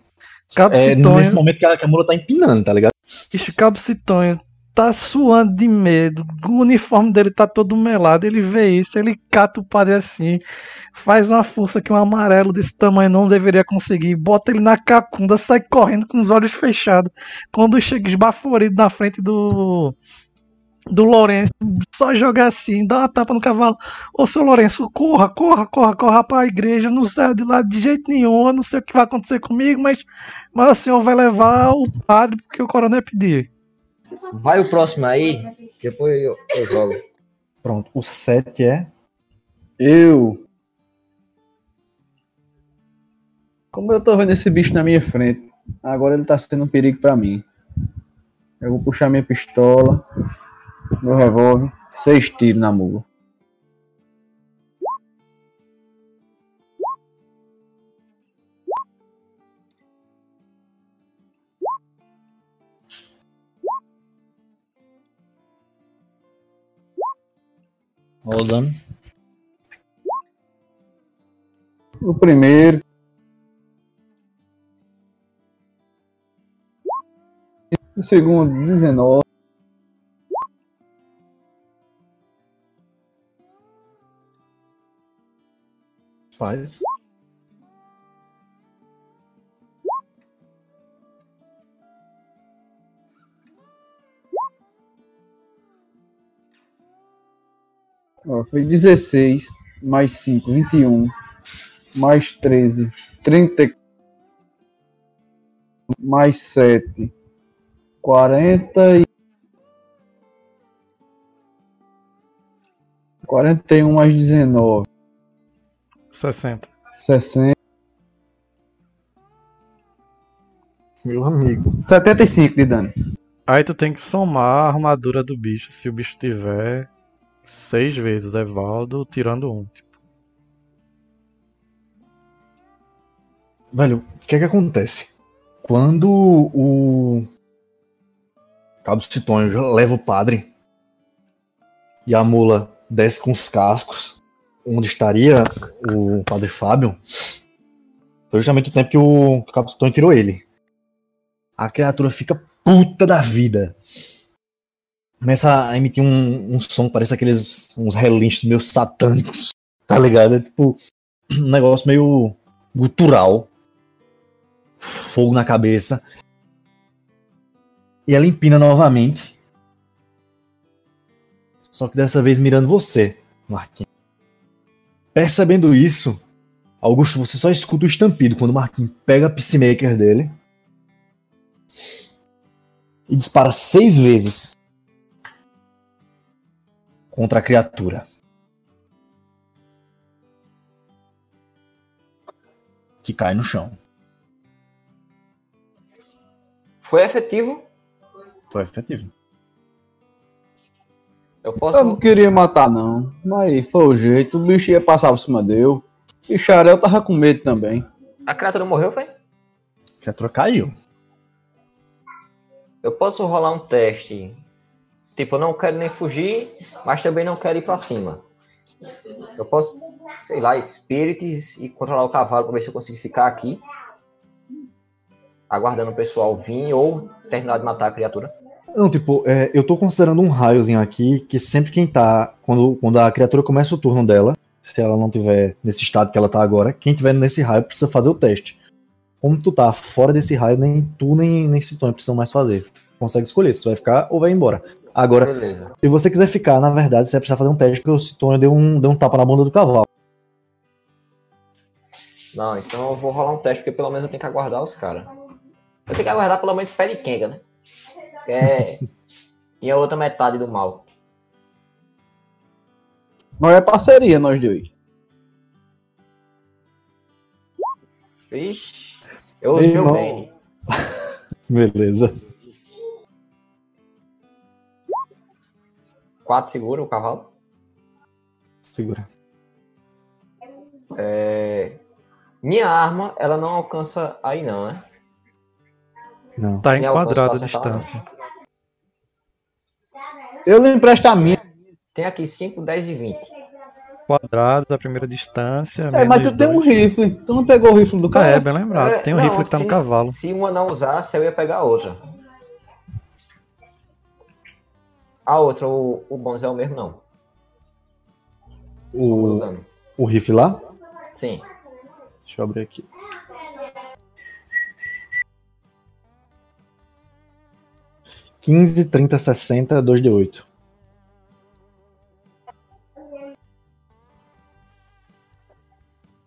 Cabo É nesse momento que a, que a mula tá empinando, tá ligado? Ixi, Cabo Citonho tá suando de medo. O uniforme dele tá todo melado. Ele vê isso, ele cata o padre assim. Faz uma força que um amarelo desse tamanho não deveria conseguir. Bota ele na cacunda, sai correndo com os olhos fechados. Quando chega esbaforido na frente do. Do Lourenço só jogar assim, dar uma tapa no cavalo. Ô seu Lourenço, corra, corra, corra, corra pra igreja, não sai de lá de jeito nenhum, eu não sei o que vai acontecer comigo, mas, mas o senhor vai levar o padre porque o coronel pedir. Vai o próximo aí, depois eu, eu jogo. Pronto, o 7 é. Eu. Como eu tô vendo esse bicho na minha frente, agora ele tá sendo um perigo pra mim. Eu vou puxar minha pistola, meu revólver, seis tiros na mula. Rolando. O primeiro. O segundo, 19. Faz. Ó, foi 16, mais 5, 21, mais 13, 30, mais 7, 40 e 41 mais 19, 60. 60, Meu amigo. 75 de dano. Aí tu tem que somar a armadura do bicho. Se o bicho tiver seis vezes Evaldo, tirando um. Tipo, Velho, o que é que acontece? Quando o Cabo Citonho leva o padre e a mula desce com os cascos, onde estaria o padre Fábio, foi justamente o tempo que o Cabo Citonho tirou ele. A criatura fica puta da vida. Começa a emitir um, um som, parece aqueles uns relinchos meio satânicos, tá ligado? É tipo um negócio meio gutural fogo na cabeça. E ela empina novamente. Só que dessa vez mirando você, Marquinhos. Percebendo isso, Augusto, você só escuta o estampido quando o Marquinhos pega a Peacemaker dele e dispara seis vezes contra a criatura. Que cai no chão. Foi efetivo? Foi efetivo. Eu Eu posso. não queria matar, não. Mas foi o jeito. O bicho ia passar por cima dele. E Xarel tava com medo também. A criatura morreu, foi? A criatura caiu. Eu posso rolar um teste. Tipo, eu não quero nem fugir, mas também não quero ir pra cima. Eu posso, sei lá, spirits e controlar o cavalo pra ver se eu consigo ficar aqui. Aguardando o pessoal vir ou terminar de matar a criatura. Não, tipo, é, eu tô considerando um raiozinho aqui que sempre quem tá. Quando, quando a criatura começa o turno dela, se ela não tiver nesse estado que ela tá agora, quem tiver nesse raio precisa fazer o teste. Como tu tá fora desse raio, nem tu nem, nem Citone precisam mais fazer. Consegue escolher se vai ficar ou vai embora. Agora, Beleza. se você quiser ficar, na verdade, você vai precisar fazer um teste, porque o Citone deu um, deu um tapa na bunda do cavalo. Não, então eu vou rolar um teste, porque pelo menos eu tenho que aguardar os caras. Eu tenho que aguardar pelo menos pé de Kenga, né? Que é. E a outra metade do mal. Nós é parceria, nós dois. Vixe. Eu uso meu bem. (laughs) Beleza. Quatro segura o cavalo. Segura. É... Minha arma, ela não alcança aí não, né? Não. tá enquadrado a distância. Eu lhe empresto a minha. Tem aqui 5, 10 e 20. Quadrados, a primeira distância. É, mas tu tem um rifle. Tu não pegou o rifle do cara? é, bem lembrado. É, Tem um não, rifle que tá no se- cavalo. Se uma não usasse, eu ia pegar a outra. A outra, o, o bônus é o mesmo, não. O, Dano. o rifle lá? Sim. Deixa eu abrir aqui. 15, 30, 60, 2 de 8.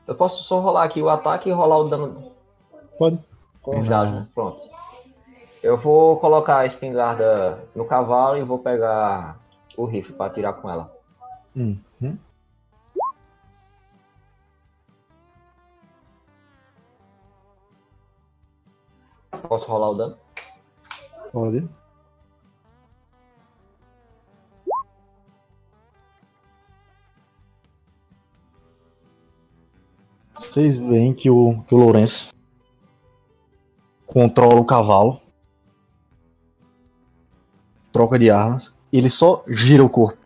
Eu posso só rolar aqui o ataque e rolar o dano. Pode. Com os pronto. Eu vou colocar a espingarda no cavalo e vou pegar o rifle para atirar com ela. Uhum. Posso rolar o dano? Pode. Vocês veem que o, que o Lourenço controla o cavalo, troca de armas, ele só gira o corpo.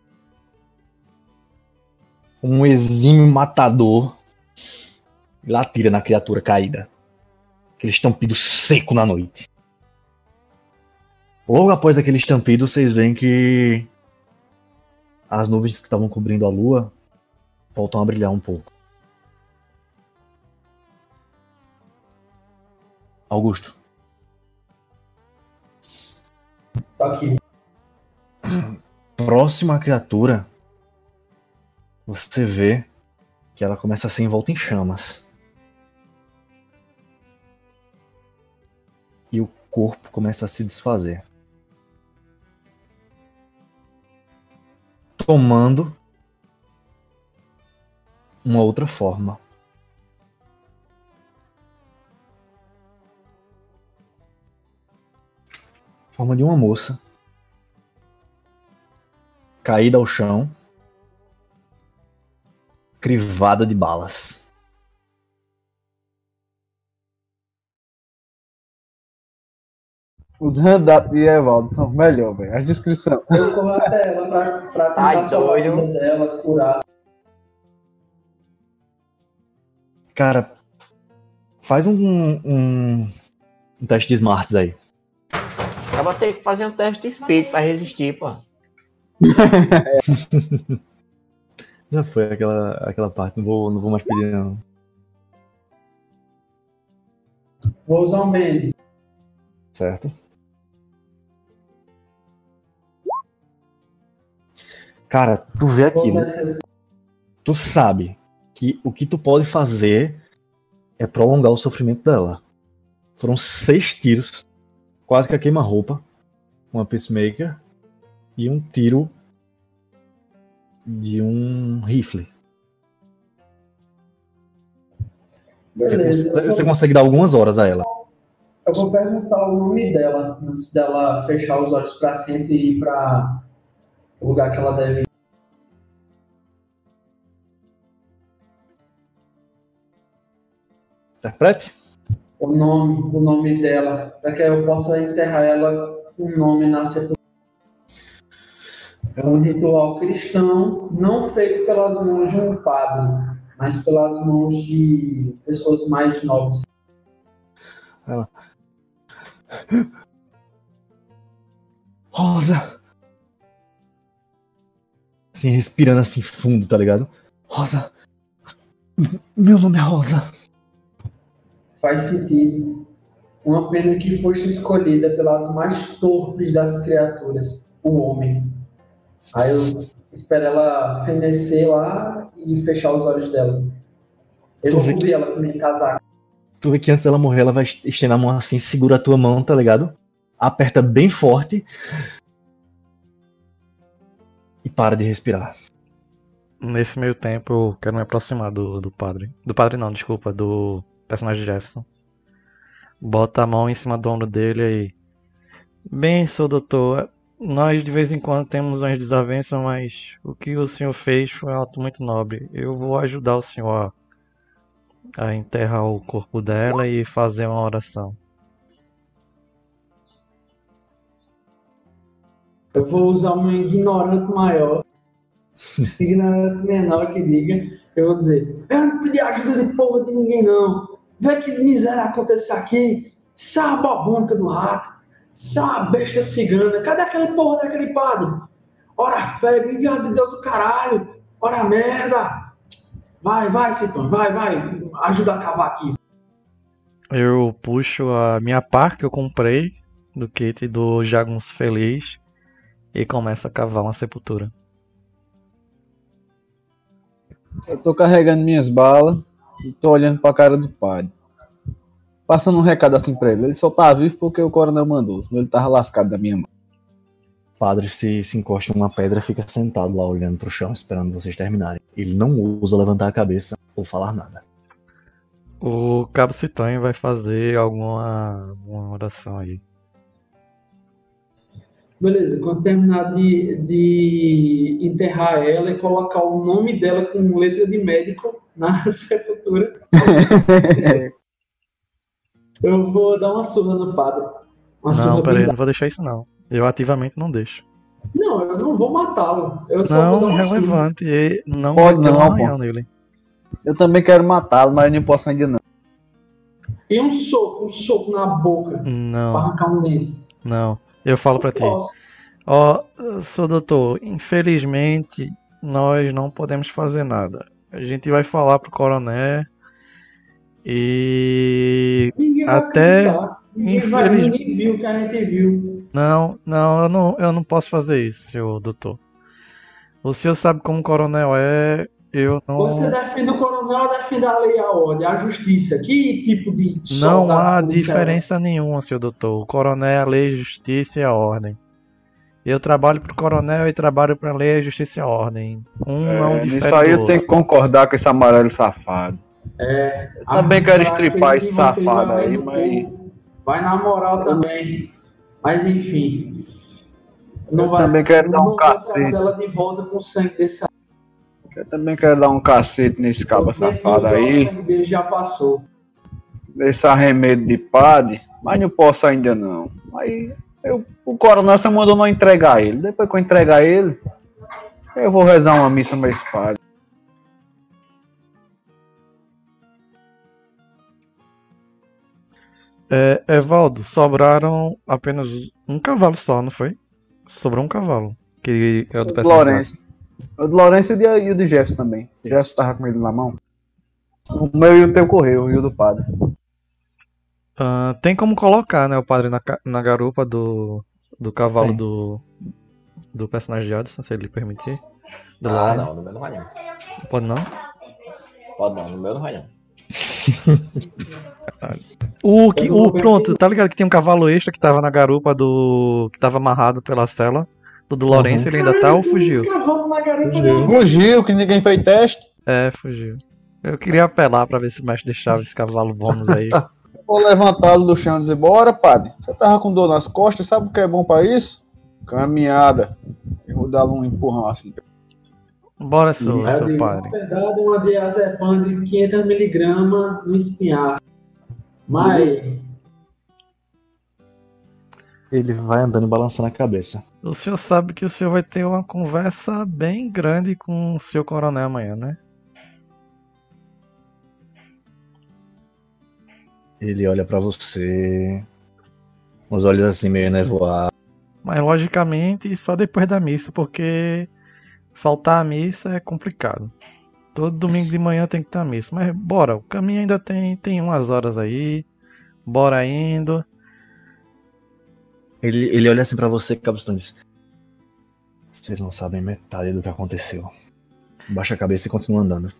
Um exímio matador, ele atira na criatura caída. Aquele estampido seco na noite. Logo após aquele estampido, vocês veem que as nuvens que estavam cobrindo a lua voltam a brilhar um pouco. Augusto, Tá aqui. próxima criatura, você vê que ela começa a ser envolta em chamas. E o corpo começa a se desfazer. Tomando uma outra forma. Forma de uma moça caída ao chão, crivada de balas. Os handatos de Evaldo são melhor, velho. A descrição. Eu corro até ela pra, pra tentar Ai, salvar dela, curar. Cara, faz um, um, um teste de smarts aí. Eu vou ter que fazer um teste de espírito pra resistir, pô. (laughs) Já foi aquela, aquela parte, não vou, não vou mais pedir não. Vou usar um bend. Certo? Cara, tu vê aquilo, esse tu sabe que o que tu pode fazer é prolongar o sofrimento dela. Foram seis tiros, quase que a queima-roupa, uma pacemaker e um tiro de um rifle. Você, Beleza. cons- você consegue dar algumas horas a ela. Eu vou perguntar o nome dela antes dela fechar os olhos pra sempre e ir pra o lugar que ela deve ir. Interprete? O nome, o nome dela, para que eu possa enterrar ela com o nome na sepultura. É um ritual cristão, não feito pelas mãos de um padre, mas pelas mãos de pessoas mais nobres. Rosa! Assim, respirando assim fundo, tá ligado? Rosa! Meu nome é Rosa! Faz sentido. Uma pena que foste escolhida pelas mais torpes das criaturas, o homem. Aí eu espero ela fenecer lá e fechar os olhos dela. Eu Tu vou cobrir que- ela com minha casaca. Tu vê que antes dela morrer, ela vai estender a mão assim, segura a tua mão, tá ligado? Aperta bem forte. E para de respirar. Nesse meio tempo, eu quero me aproximar do, do padre. Do padre não, desculpa, do personagem Jefferson. Bota a mão em cima do ombro dele aí. Bem, sou doutor. Nós de vez em quando temos umas desavenças, mas o que o senhor fez foi um ato muito nobre. Eu vou ajudar o senhor a, a enterrar o corpo dela e fazer uma oração. Eu vou usar uma ignorante maior, (laughs) ignorante menor que diga. Eu vou dizer: Eu não pedi ajuda de porra de ninguém, não. Vê que miséria aconteceu aqui. É uma babonca do rato. É uma besta cigana. Cadê aquele porra daquele padre? Ora fé, enviado de Deus do caralho. Ora merda. Vai, vai, Citão, vai, vai. Ajuda a cavar aqui. Eu puxo a minha par que eu comprei do kit do Jagunço Feliz e começo a cavar uma sepultura. Eu tô carregando minhas balas. E tô olhando pra cara do padre. Passando um recado assim pra ele. Ele só tá vivo porque o coronel mandou, senão ele tava lascado da minha mão. O padre se, se encosta em uma pedra fica sentado lá olhando pro chão, esperando vocês terminarem. Ele não usa levantar a cabeça ou falar nada. O Cabo Citanho vai fazer alguma, alguma oração aí. Beleza, quando terminar de, de enterrar ela e colocar o nome dela com letra de médico na (laughs) sepultura, (laughs) eu vou dar uma surra no padre. Uma Não, peraí, não vou deixar isso não. Eu ativamente não deixo. Não, eu não vou matá-lo. Eu só vou Não, dar uma surra. relevante. e Não Pode não, pô. nele. Eu também quero matá-lo, mas eu não posso ainda não. E um soco, um soco na boca pra Não, arrancar um dente. não. Eu falo pra ti. Posso. Ó, sou doutor, infelizmente nós não podemos fazer nada. A gente vai falar pro coronel e Ninguém Até. Ninguém, viu o que a gente viu. não, não, eu não, eu não posso fazer isso, senhor doutor. O senhor sabe como o coronel é, eu não Você defende o coronel ou defende a lei, a ordem, a justiça? Que tipo de não há é diferença nenhuma, senhor doutor. O coronel é a lei, a justiça e a ordem. Eu trabalho pro coronel e trabalho pra lei, a justiça e a ordem. Um não É, difere nisso aí do eu tenho que concordar com esse amarelo safado. É, Eu também quero Agora, estripar esse safado vai aí, mas. Vai na moral também. Mas enfim. Eu também quero dar um não cacete. de volta com sangue desse Eu também quero dar um cacete nesse cabo safado aí, dele já passou. nesse arremedo de padre, mas não posso ainda não. Aí eu, o coronel só mandou não entregar ele. Depois que eu entregar ele, eu vou rezar uma missa mais padre. É, Evaldo, sobraram apenas um cavalo só, não foi? Sobrou um cavalo. Que é o do. Lourenço. O do Lourenço e o de- o do Jefferson também. O Jefferson tava com ele na mão. O meu e o teu correu, e o do padre. Ah, tem como colocar, né, o padre na, na garupa do, do cavalo do, do personagem de Addison, se ele permitir. Do Ah, Lawrence. não, no meu não vai não. Pode não? Pode não, no meu não vai não. (laughs) O que, o, pronto, tá ligado que tem um cavalo extra que tava na garupa do. que tava amarrado pela cela do, do Lourenço, ele ainda tá ou fugiu? Fugiu. Fugiu, que ninguém fez teste. É, fugiu. Eu queria apelar pra ver se o mestre deixava esse cavalo bônus aí. (laughs) Vou levantá-lo do chão e dizer, bora, padre. Você tava com dor nas costas, sabe o que é bom pra isso? Caminhada. Eu vou dar um empurrão assim. Bora, seu, Eu seu padre. Verdade, uma diazepam de 500mg no espinhaço. Mas, Ele vai andando e balançando a cabeça. O senhor sabe que o senhor vai ter uma conversa bem grande com o seu coronel amanhã, né? Ele olha pra você. Os olhos assim meio nevoados. Mas logicamente só depois da missa, porque faltar a missa é complicado. Todo domingo de manhã tem que ter a missa. Mas bora, o caminho ainda tem, tem umas horas aí. Bora indo. Ele, ele olha assim pra você, Caboston, e diz: Vocês não sabem metade do que aconteceu. Baixa a cabeça e continua andando.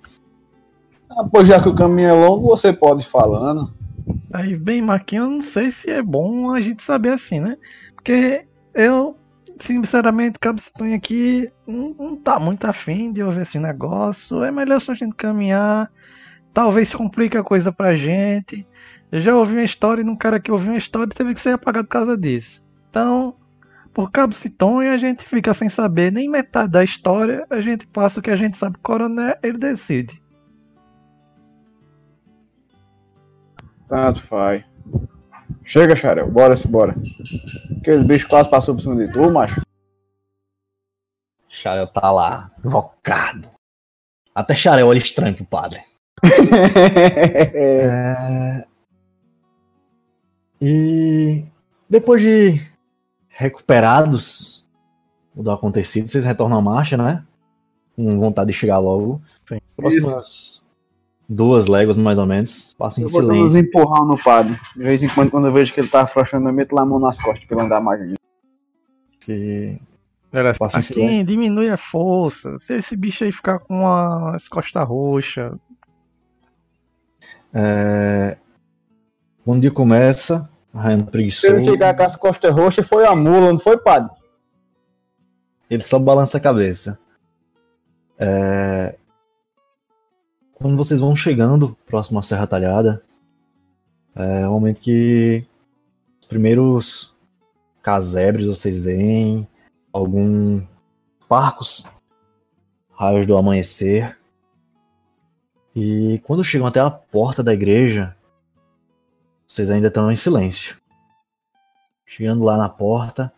Ah, pois já que o caminho é longo, você pode ir falando. Aí, bem, Marquinhos, não sei se é bom a gente saber assim, né? Porque eu, sinceramente, Caboston aqui não, não tá muito afim de ouvir esse negócio. É melhor só a gente caminhar. Talvez complique a coisa pra gente. Eu já ouvi uma história de um cara que ouviu uma história e teve que ser apagado por causa disso. Então, por Cabo Citonho, a gente fica sem saber nem metade da história. A gente passa o que a gente sabe. O coronel, ele decide. Tanto faz. Chega, Xarel, bora se bora. Aquele bicho quase passou por cima de tu, macho. Xarel tá lá, invocado. Até Xarel olha estranho pro padre. (laughs) É... E depois de recuperados do acontecido, vocês retornam à marcha, né? Com vontade de chegar logo. Sim. Próximas duas léguas, mais ou menos. Passa em Eu vou dando uns silêncio. empurrão no padre. De vez em quando, quando eu vejo que ele tá afrouxando, eu meto lá a mão nas costas pra ele andar mais. ainda. E Galera, Passa em aqui silêncio. diminui a força. Se esse bicho aí ficar com a- as costas roxas, É... Quando o dia começa, raiando Se preguiçoso, ele chegar com as costas roxas, foi a mula, não foi, padre? ele só balança a cabeça. É... Quando vocês vão chegando próximo à Serra Talhada, é o momento que os primeiros casebres vocês veem, alguns parcos, raios do amanhecer. E quando chegam até a porta da igreja, vocês ainda estão em silêncio. Chegando lá na porta,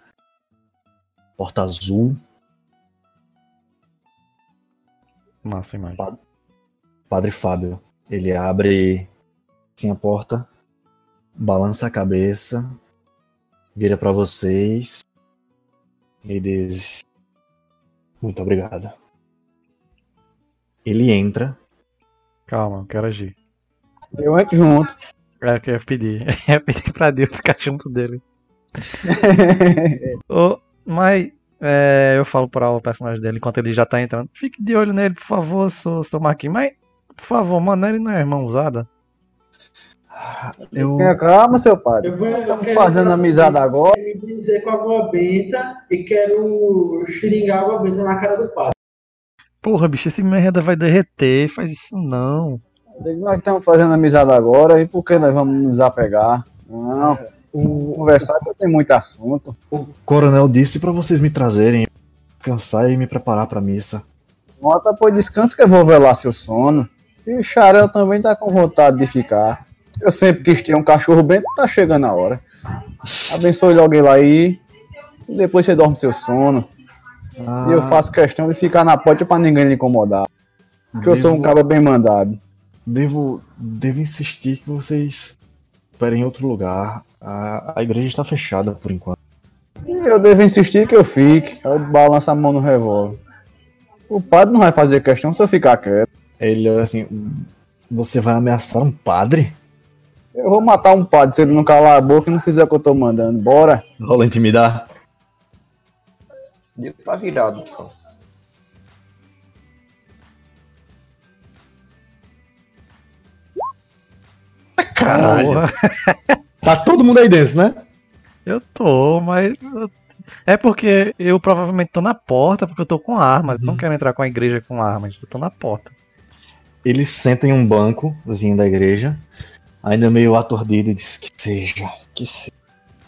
porta azul, Massa imagem. Padre Fábio. Ele abre assim a porta, balança a cabeça, vira pra vocês e diz: Muito obrigado. Ele entra, Calma, eu quero agir. Eu entro junto. É o que eu ia pedir. (laughs) Eu ia pedir pra Deus ficar junto dele. (laughs) Ô, mas é, eu falo para o personagem dele enquanto ele já tá entrando. Fique de olho nele, por favor, seu, seu Marquinhos. Mas, por favor, mano, ele não é irmãozada. eu, Tenha calma, seu padre. Eu vou eu Estamos fazendo amizade agora. me dizer com água benta e quero xeringar água benta na cara do padre. Porra, bicho, esse merda vai derreter. Faz isso não. Nós estamos fazendo amizade agora e por que nós vamos nos apegar? Não, o, conversar que tem muito assunto. o coronel disse pra vocês me trazerem, descansar e me preparar pra missa. Bota por descanso que eu vou velar seu sono. E o Xarel também tá com vontade de ficar. Eu sempre quis ter um cachorro bem, tá chegando a hora. Abençoe logo ele aí. E depois você dorme seu sono. Ah, E eu faço questão de ficar na porta pra ninguém lhe incomodar. Porque eu sou um devo- cara bem mandado. Devo, devo insistir que vocês esperem em outro lugar. A, a igreja está fechada por enquanto. Eu devo insistir que eu fique. Eu balanço a mão no revólver. O padre não vai fazer questão se eu ficar quieto. Ele olha assim: Você vai ameaçar um padre? Eu vou matar um padre se ele não calar a boca e não fizer o que eu tô mandando. Bora. Rola intimidar. Deu tá virado, então. Caralho. Porra, (laughs) Tá todo mundo aí dentro, né? eu tô, mas. É porque eu provavelmente tô na porta, porque eu tô com armas. Não quero entrar com a igreja com armas, eu tô na porta. Ele senta em um banco vizinho da igreja, ainda meio atordido, e diz: Que seja, que seja.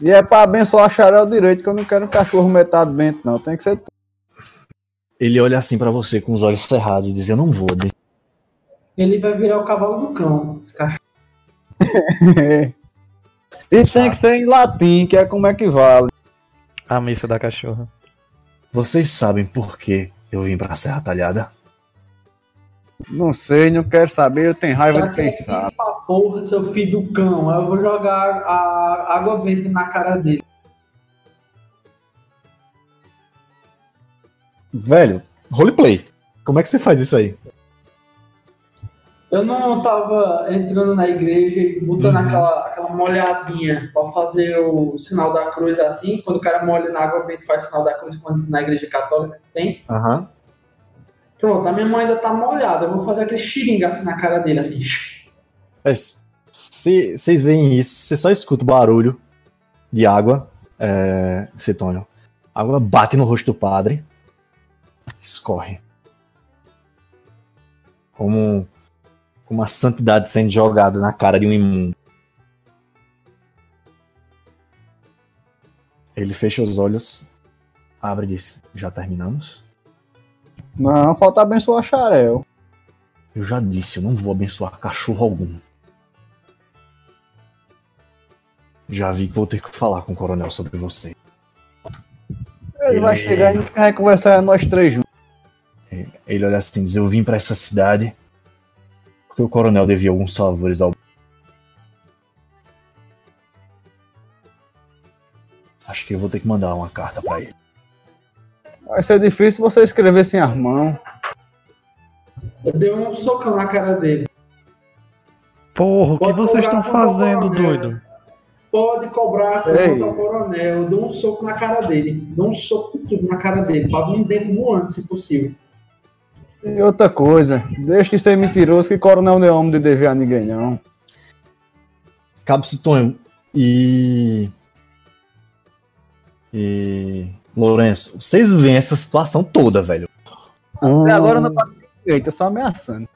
E é pra abençoar Xarel direito, que eu não quero um cachorro metade bento, não. Tem que ser tu. Ele olha assim pra você com os olhos cerrados e diz: Eu não vou. De... Ele vai virar o cavalo do cão. Esse cachorro. (laughs) e tem que ser em latim, que é como é que vale. A missa da cachorra. Vocês sabem por que eu vim pra Serra Talhada? Não sei, não quero saber, eu tenho raiva Pra de que pensar. pra porra, seu filho do cão. Eu vou jogar a água benta na cara dele. Velho, roleplay. Como é que você faz isso aí? Eu não tava entrando na igreja e botando Uhum. aquela, aquela molhadinha pra fazer o sinal da cruz assim. Quando o cara molha na água benta faz sinal da cruz quando na igreja católica tem. Aham. Pronto, a minha mão ainda tá molhada. Eu vou fazer aquele xiringa assim na cara dele, assim. É, Se vocês veem isso, você só escuta o barulho de água, é, Cetônio. A água bate no rosto do padre, escorre. Como, como a santidade sendo jogada na cara de um imundo. Ele fecha os olhos, abre e diz: Já terminamos? Não, falta abençoar Xarel. Eu já disse, eu não vou abençoar cachorro algum. Já vi que vou ter que falar com o coronel sobre você. Ele vai Ele- chegar e vai conversar nós três juntos. Ele olha assim diz: Eu vim pra essa cidade porque o coronel devia alguns favores ao. Acho que eu vou ter que mandar uma carta pra ele. Vai ser difícil você escrever sem as mãos. Eu dei um socão na cara dele. Porra, o que vocês estão fazendo, doido? Pode cobrar contra o coronel. Eu dou um soco na cara dele. Dou um soco tudo na cara dele. Pra vir dedo voando, se possível. E outra coisa, deixa de ser mentiroso que coronel não é homem de dever a ninguém, não. Cabo Citonho e. E. Lourenço, vocês veem essa situação toda, velho. Até agora eu não faço direito, eu só ameaçando.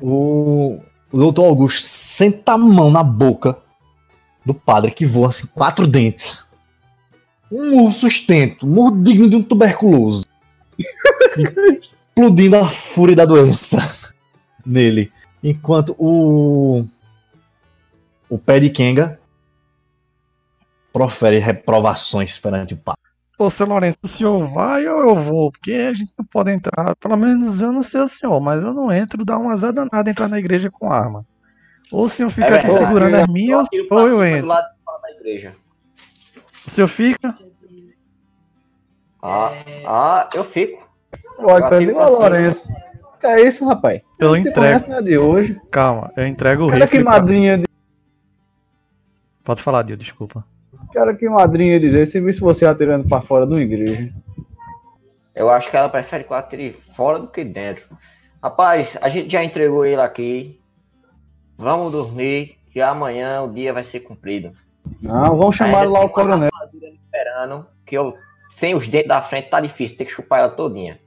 O, o doutor Augusto senta a mão na boca do padre que voa assim, quatro dentes. Um sustento, um digno de um tuberculoso. Explodindo a fúria da doença nele. Enquanto o. O pé de Kenga profere reprovações perante o padre. Ô, seu Lourenço, o senhor vai ou eu vou? Porque a gente não pode entrar. Pelo menos eu não sei o senhor, mas eu não entro, dá uma azar danada entrar na igreja com arma. Ou o senhor fica aqui verdade, segurando as minhas, ou eu entro. lado de fora da igreja. O senhor fica? Ah, ah, eu fico. Olha, pra mim, ô. Lourenço. Que é isso, rapaz? Eu Você entrego. conhece não é de hoje. Calma, eu entrego o Cara, que rifle. pra- madrinha de... Pode falar, Dio, desculpa. Cara, que madrinha dizer se visse você atirando pra fora uma igreja. Eu acho que ela prefere que eu atire fora do que dentro. Rapaz, a gente já entregou ele aqui. Vamos dormir, que amanhã o dia vai ser cumprido. Não, vamos chamar lá o coronel. Esperando, que eu, sem os dentes da frente tá difícil, tem que chupar ela todinha.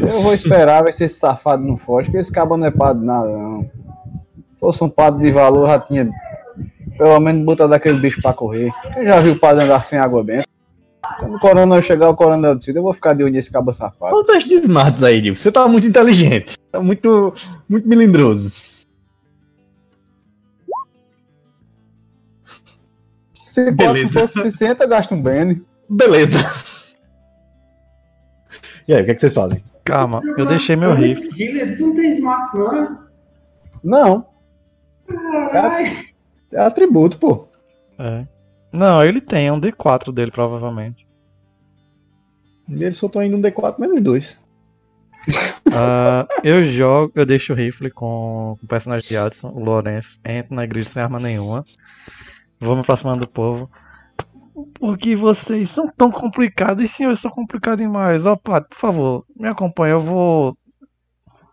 Eu vou esperar ver se esse safado não foge, porque esse cabo não é padre nada, não. Se fosse um padre de valor, já tinha pelo menos botado aquele bicho pra correr. Quem já viu o padre andar sem água benta? Quando o coronel chegar, o coronel decide, eu vou ficar de olho nesse cabo safado. Olha o teste de smarts aí, Diego. Você tá muito inteligente. Tá muito, muito melindroso. Se Beleza. for suficiente, eu gasto um Bene. Beleza. E aí, o que, é que vocês fazem? Calma, eu deixei meu rifle. Guilherme, tu não tem smarts, não? Não, Caralho. É atributo, pô. É. Não, ele tem, é um D4 dele, provavelmente. Ele soltou ainda um D4 menos 2. Ah, eu jogo, eu deixo o rifle com, com o personagem de Adson, o Lourenço, entro na igreja sem arma nenhuma. Vou me aproximando do povo. Porque vocês são tão complicados. E sim, eu sou complicado demais. Ó, padre, por favor, me acompanha. Eu vou.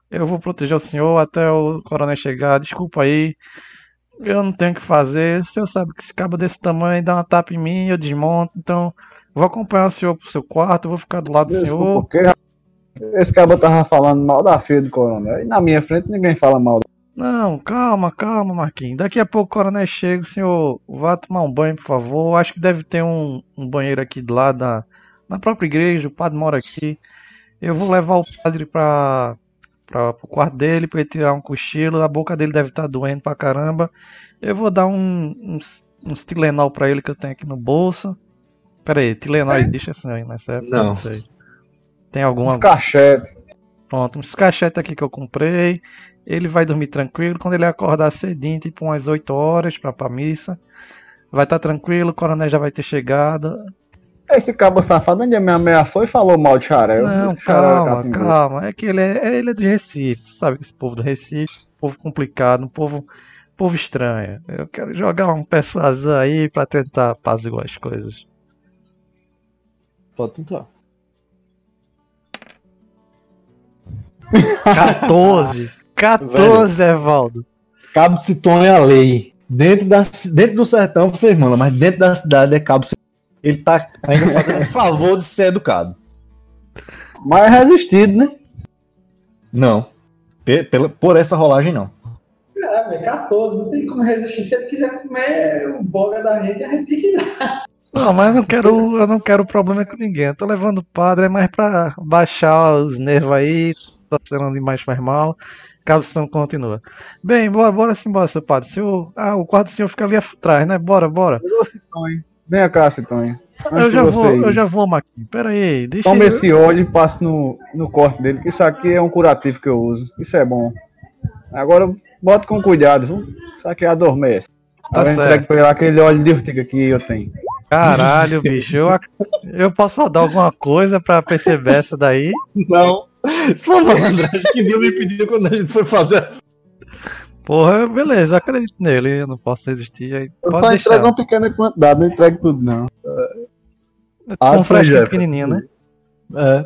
Eu vou proteger o senhor até o coronel chegar. Desculpa aí. Eu não tenho o que fazer. O senhor sabe que esse cabo desse tamanho dá uma tapa em mim, eu desmonto. Então, vou acompanhar o senhor pro seu quarto. Vou ficar do lado do senhor. porque esse cabo tava falando mal da filha do coronel. E na minha frente ninguém fala mal. Não, calma, calma, Marquinhos. Daqui a pouco o coronel chega, o senhor vá tomar um banho, por favor. Acho que deve ter um, um banheiro aqui do lado da, na própria igreja. O padre mora aqui. Eu vou levar o padre para para o quarto dele para ele tirar um cochilo. A boca dele deve estar doendo pra caramba. Eu vou dar um, uns, uns Tilenol pra ele que eu tenho aqui no bolso. Pera aí, Tilenol existe assim aí nessa época? Não. Não sei. Tem alguma Uns cachetes. Pronto, uns cachetes aqui que eu comprei. Ele vai dormir tranquilo. Quando ele acordar cedinho, tipo umas 8 horas pra, pra missa, vai estar tranquilo. O coronel já vai ter chegado. Esse cabo safado ainda me ameaçou e falou mal de Xarel. Não, Xarel é calma, calma. É que ele é, é- ele é do Recife. Você sabe que esse povo do Recife, povo complicado, um povo, povo estranho. Eu quero jogar um peçazão aí pra tentar apaziguar as coisas. Pode tentar. 14! 14, (laughs) Evaldo! Cabo de Citon é a lei. Dentro, da, dentro do sertão vocês mandam, mas dentro da cidade é Cabo. Ele tá ainda (laughs) fazendo favor de ser educado. Mas é resistido, né? Não. Pe- pela- por essa rolagem, não. É, velho, 14, não tem como resistir. Se ele quiser comer o boga da gente, a gente tem que dar. Não, mas eu não quero, eu não quero problema com ninguém. Eu tô levando o padre é mais pra baixar os nervos aí, tá precisando de mais faz mal. Cabeção continua. Bem, bora, bora sim, bora, seu padre. Seu, ah, o quarto do senhor fica ali atrás, né? Bora, bora. Ô, Citonho. Vem cá, Citonho. Antes Eu já vou, ir, eu já vou, Marquinhos. Pera aí, deixa Toma eu... esse óleo e passe no, no corte dele, que isso aqui é um curativo que eu uso. Isso é bom. Agora, bota com cuidado, viu? Isso aqui adormece. Tá Tá entregue certo. pra ele aquele óleo de urtiga que eu tenho. Caralho, (laughs) bicho. Eu, eu posso rodar alguma coisa pra perceber essa daí? Não. Só malandragem que Deus me pediu quando a gente foi fazer a Porra, beleza, eu acredito nele. Eu não posso resistir. Aí Eu pode só deixar. entrego uma pequena quantidade, não entrego tudo, não. Um Adson fresco Jefferson. pequenininho, né? É.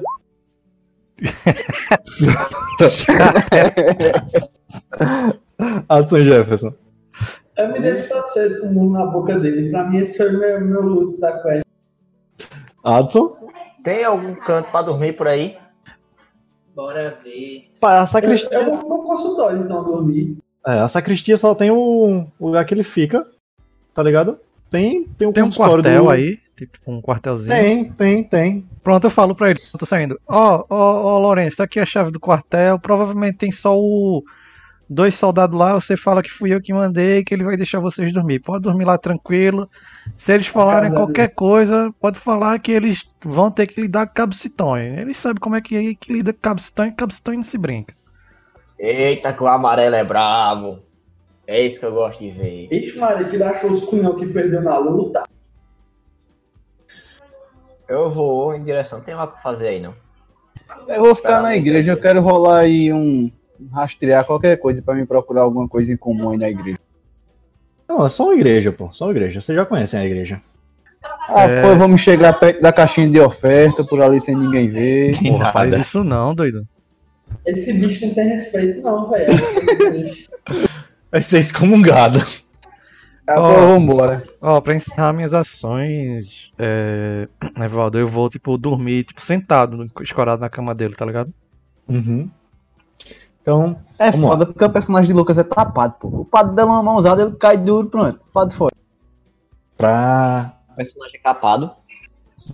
(laughs) Adson Jefferson. Eu me deixo satisfeito com o mundo na boca dele. Pra mim, esse foi meu, meu luto da quest. Adson? Tem algum canto pra dormir por aí? Bora ver. Pá, A Eu, eu vou pro consultório, então, dormir. É, a sacristia só tem o, lugar que ele fica, tá ligado? Tem, tem um Tem um quartel do- aí, tipo um quartelzinho. Tem, tem, tem. Pronto, eu falo pra ele, eu tô saindo. Ó, ó, ó, Lourenço, tá aqui a chave do quartel. Provavelmente tem só o. Dois soldados lá, você fala que fui eu que mandei, que ele vai deixar vocês dormir. Pode dormir lá tranquilo. Se eles falarem Casa qualquer coisa, pode falar que eles vão ter que lidar com Cabo Citonho. Eles sabem como é que, é que lida com Cabo Citonho, Cabo Citonho não se brinca. Eita, que o amarelo é brabo. É isso que eu gosto de ver. Ixi, Maria, que ele achou os cunhão que perdeu na luta. Eu vou em direção. Não tem mais o que fazer aí, não. Eu vou ficar na igreja, eu eu quero rolar aí um. rastrear qualquer coisa pra me procurar alguma coisa em comum aí na igreja. Não, é só uma igreja, pô. Só uma igreja. Vocês já conhecem a igreja. Ah, É. pô, vamos chegar perto da caixinha de oferta por ali sem ninguém ver. Tem Porra, faz isso não, doido. Esse bicho não tem respeito, não, velho. (laughs) Vai ser excomungado. Ah, Ó. pô, vambora. Ó, pra encerrar minhas ações, é... Evaldo, eu vou, tipo, dormir, tipo, sentado, escorado na cama dele, tá ligado? Uhum. Então, É foda porque o personagem de Lucas é tapado, pô. O padre dá uma mãozada, ele cai duro, pronto. Padre fora. pra. Personagem capado.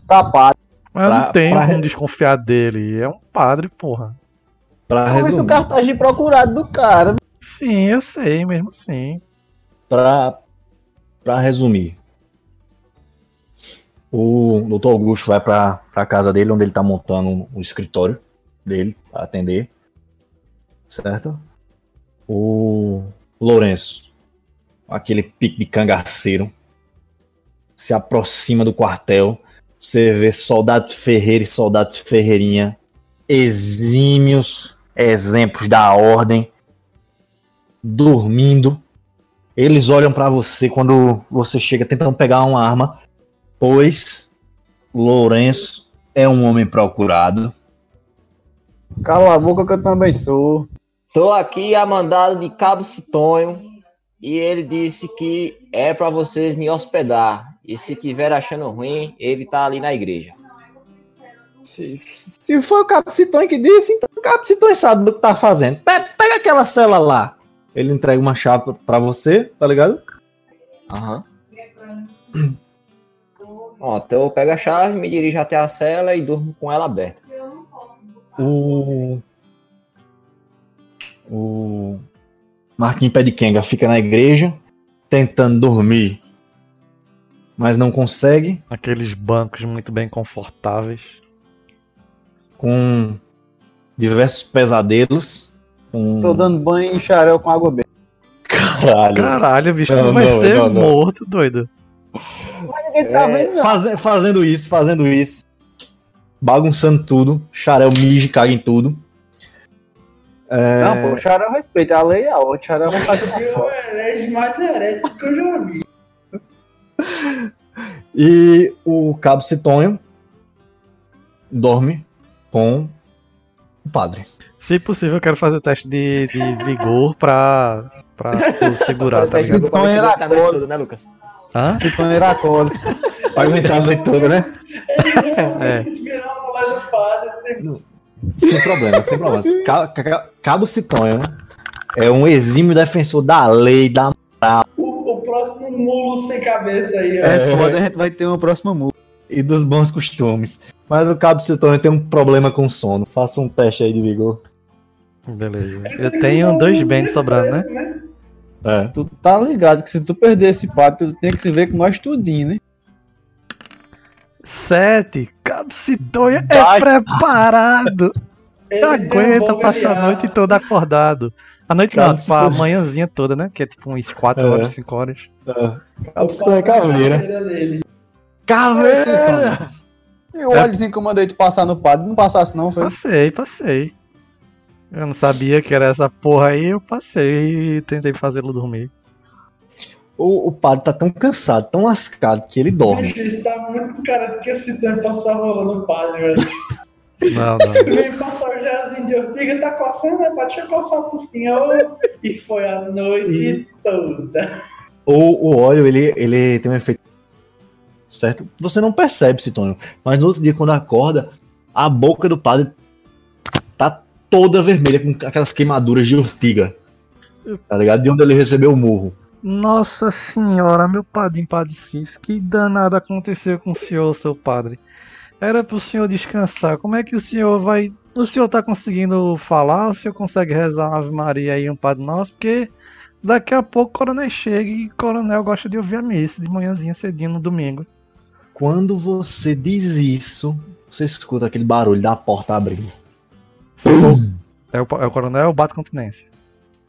Tapado. Mas eu Pra- não tenho pra- como desconfiar dele. É um padre, porra. Pra Vamos ver se o resumir. cartaz de procurado do cara. Sim, eu sei, mesmo assim. Pra, pra resumir. O Dr. Augusto vai pra, pra casa dele, onde ele tá montando o escritório dele pra atender. Certo? O Lourenço, aquele pique de cangaceiro, se aproxima do quartel. Você vê soldado Ferreira e soldado Ferreirinha, exímios exemplos da ordem, dormindo. Eles olham pra você quando você chega tentando pegar uma arma, pois Lourenço é um homem procurado. Cala a boca que eu também sou. Tô aqui a mandado de Cabo Citonho e ele disse que é pra vocês me hospedar. E se tiver achando ruim, ele tá ali na igreja. Se, se foi o Capitão que disse, então o Capitão sabe o que tá fazendo. Pe- Pega aquela cela lá. Ele entrega uma chave pra você, tá ligado? Aham. Ó, então eu pego a chave, me dirijo até a cela e durmo com ela aberta. O. O. Marquinhos Pé de Kenga fica na igreja, tentando dormir, mas não consegue, Aqueles bancos muito bem confortáveis. Com diversos pesadelos. Com... Tô dando banho em xarel com água benta. Caralho. Caralho, bicho, Não, tu vai não, ser não, não. morto, doido. Tá vendo, não. Faze- fazendo isso, fazendo isso. Bagunçando tudo. Xarel mija e caga em tudo. É, Não, pô, o xarel respeita. A lei é a outra. O xarel pra E o fora. (laughs) herege mais herético que eu já vi. E o Cabo Citonho dorme com o padre. Se possível, eu quero fazer teste de, de vigor pra, pra tu segurar, tá ligado? Então era noite colo. toda, né, Lucas? Hã? Se tu era cola. Vai aguentar a noite toda, né? É. Virar uma voz do padre. Sem problema, sem problema. Ca- ca- Cabo Citonho é um exímio defensor da lei, da O, o próximo mulo sem cabeça aí, ó. É foda, a gente vai ter uma próxima música. E dos bons costumes. Mas o Cabo Citonho tem um problema com sono. Faça um teste aí de vigor. Beleza. Eu tenho dois bens sobrando, né? É. Tu tá ligado que se tu perder esse pato, tu tem que se ver com nós tudinho, né? Sete. Capsidonha Vai. é preparado. Ele Aguenta bom passar a noite toda acordado. A noite não, tipo, a manhãzinha toda, né? Que é tipo uns 4 É. horas, 5 horas. Cabo Citonho é caveira. Dele. Caveira! E o olhozinho que eu mandei tu passar no padre, não passasse não, foi? Passei, passei. Eu não sabia que era essa porra aí, eu passei e tentei fazê-lo dormir. O, o padre tá tão cansado, tão lascado, que ele dorme. Bicho, isso tá muito cara que esse tempo passou rolando o padre, velho. Não, (laughs) não. Vem passar o gelzinho de ortiga, tá coçando, né? Deixa eu coçar cima. ô. E foi a noite toda. ou o óleo ele, ele tem um efeito certo? Você não percebe, Citonho, mas no outro dia quando acorda, a boca do padre tá toda vermelha com aquelas queimaduras de urtiga. Tá ligado? De onde ele recebeu o murro. Nossa senhora, meu padre Cis, que danado aconteceu com o senhor, seu padre? Era pro senhor descansar. Como é que o senhor vai. O senhor tá conseguindo falar? O senhor consegue rezar uma Ave Maria aí, um Padre Nosso? Porque daqui a pouco o coronel chega e o coronel gosta de ouvir a missa de manhãzinha cedinho no domingo. Quando você diz isso, você escuta aquele barulho da porta abrindo. É o, é o coronel ou bate continência?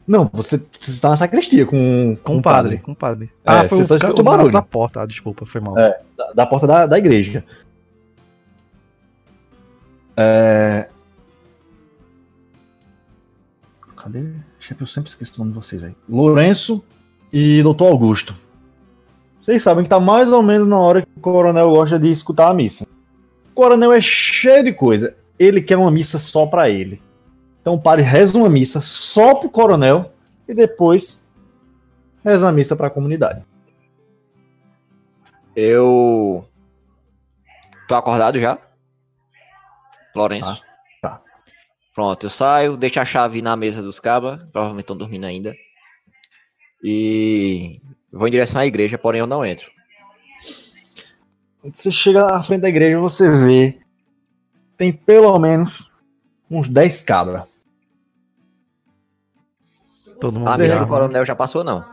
Não, você, você está na sacristia com, Com o padre, com o padre. É, ah, foi você só o, escuta o barulho. da porta, ah, desculpa, foi mal. É, da, da porta da, da igreja. É... Cadê? Eu sempre esqueço o nome de vocês aí. Lourenço e Doutor Augusto. Vocês sabem que tá mais ou menos na hora que o coronel gosta de escutar a missa. O coronel é cheio de coisa. Ele quer uma missa só pra ele. Então o padre reza uma missa só pro coronel e depois reza a missa pra comunidade. Eu. Tô acordado já? Lourenço. Tá, tá. Pronto, eu saio, deixo a chave na mesa dos cabas, provavelmente estão dormindo ainda. E vou em direção à igreja, porém eu não entro. Quando você chega à frente da igreja, você vê. Tem pelo menos uns 10 cabras. Todo mundo A missa do coronel já passou, não.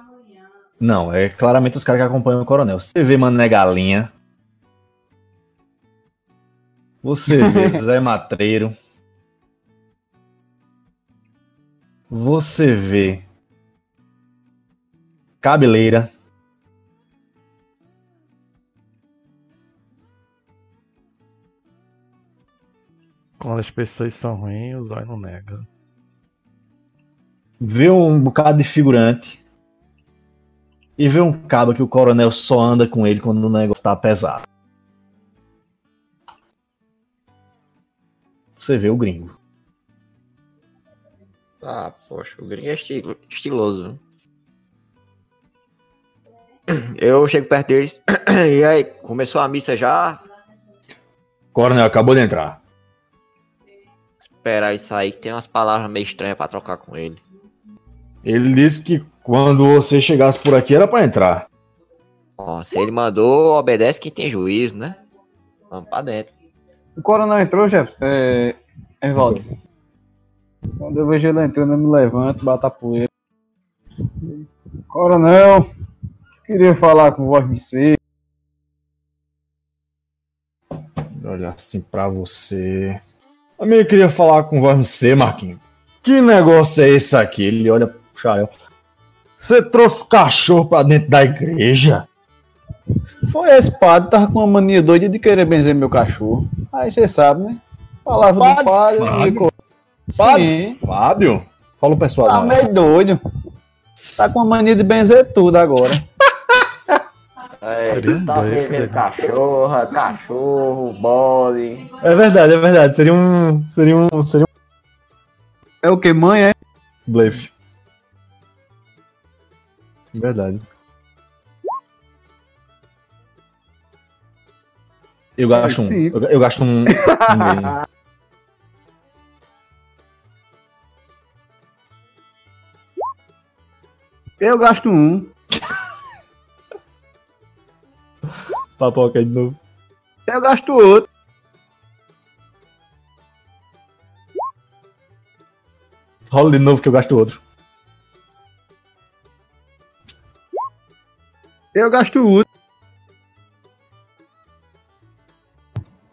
Não, é claramente os caras que acompanham o coronel. Você vê Mané Galinha. Você (laughs) vê Zé Matreiro. Você vê Cabeleira. Quando as pessoas são ruins, o Zóio não nega. Vê um bocado de figurante. E vê um cabo que o coronel só anda com ele quando o negócio tá pesado. Você vê o gringo. Ah, poxa, o gringo é estilo- estiloso. Eu chego perto deles. (clears throat) E aí, começou a missa já? Coronel acabou de entrar. Esperar isso aí, que tem umas palavras meio estranhas pra trocar com ele. Ele disse que quando você chegasse por aqui era pra entrar. Ó, se ele mandou, obedece quem tem juízo, né? Vamos pra dentro. O coronel entrou, Jefferson? É. Evaldo. Quando eu vejo ele entrando, eu me levanto, bato a poeira. Coronel, queria falar com você. Olha assim pra você. Também queria falar com você, Marquinhos. Que negócio é esse aqui? Ele olha pro Chael. Você trouxe cachorro pra dentro da igreja? Foi esse padre, tava com uma mania doida de querer benzer meu cachorro. Aí você sabe, né? Palavra Padre do padre, Fábio? ficou. Padre Sim, Fábio? Fala o pessoal tá meio doido. Tá com uma mania de benzer tudo agora. (laughs) É, Seria tá seria. cachorra, cachorro, bode. É verdade, é verdade. Seria um. Seria um. Seria É o que, mãe? É? um blefe. Verdade. Eu gasto um. Eu, eu gasto um. um. (laughs) Eu gasto um. (laughs) Papoca aí de novo. Eu gasto outro. Rola de novo que eu gasto outro. Eu gasto outro.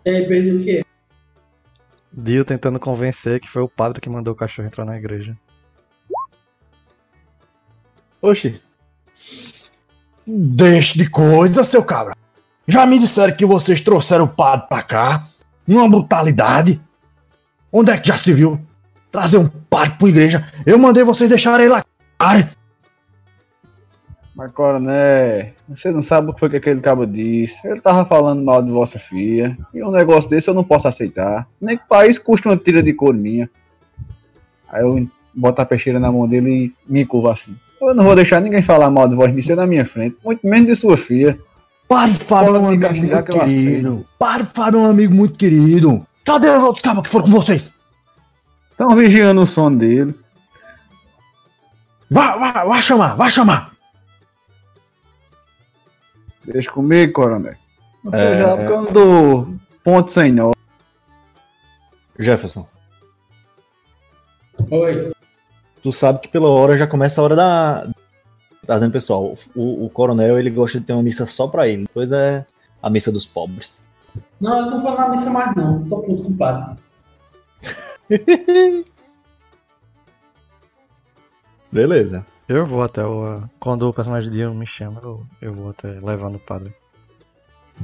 E aí, perdeu o quê? Dio tentando convencer que foi o padre que mandou o cachorro entrar na igreja. Oxi. Deixe de coisa, seu cabra. Já me disseram que vocês trouxeram o padre pra cá. Uma brutalidade. Onde é que já se viu? Trazer um padre pra igreja. Eu mandei vocês deixarem ele lá. Mas, coronel, você não sabe o que foi que aquele cabo disse. Ele tava falando mal de vossa filha. E um negócio desse eu não posso aceitar. Nem que o país custe uma tira de couro minha. Aí eu boto a peixeira na mão dele e me curvo assim. Eu não vou deixar ninguém falar mal de missa na minha frente, muito menos de sua filha. É um amigo muito que querido. É um amigo muito querido. Cadê os outros cabos que foram com vocês? Estão vigiando o som dele. Vá, vá, vá chamar, vá chamar. Deixa comigo, coronel. Você É. já porque eu não dou ponto sem nó. Jefferson, Oi. tu sabe que pela hora já começa a hora da. Tá dizendo, pessoal, o, o coronel ele gosta de ter uma missa só pra ele. Depois é a missa dos pobres. Não, eu não vou na missa mais, não. Tô puto com o padre. Beleza. Eu vou até o. Quando o personagem de Dion me chama, eu, eu vou até levando o padre.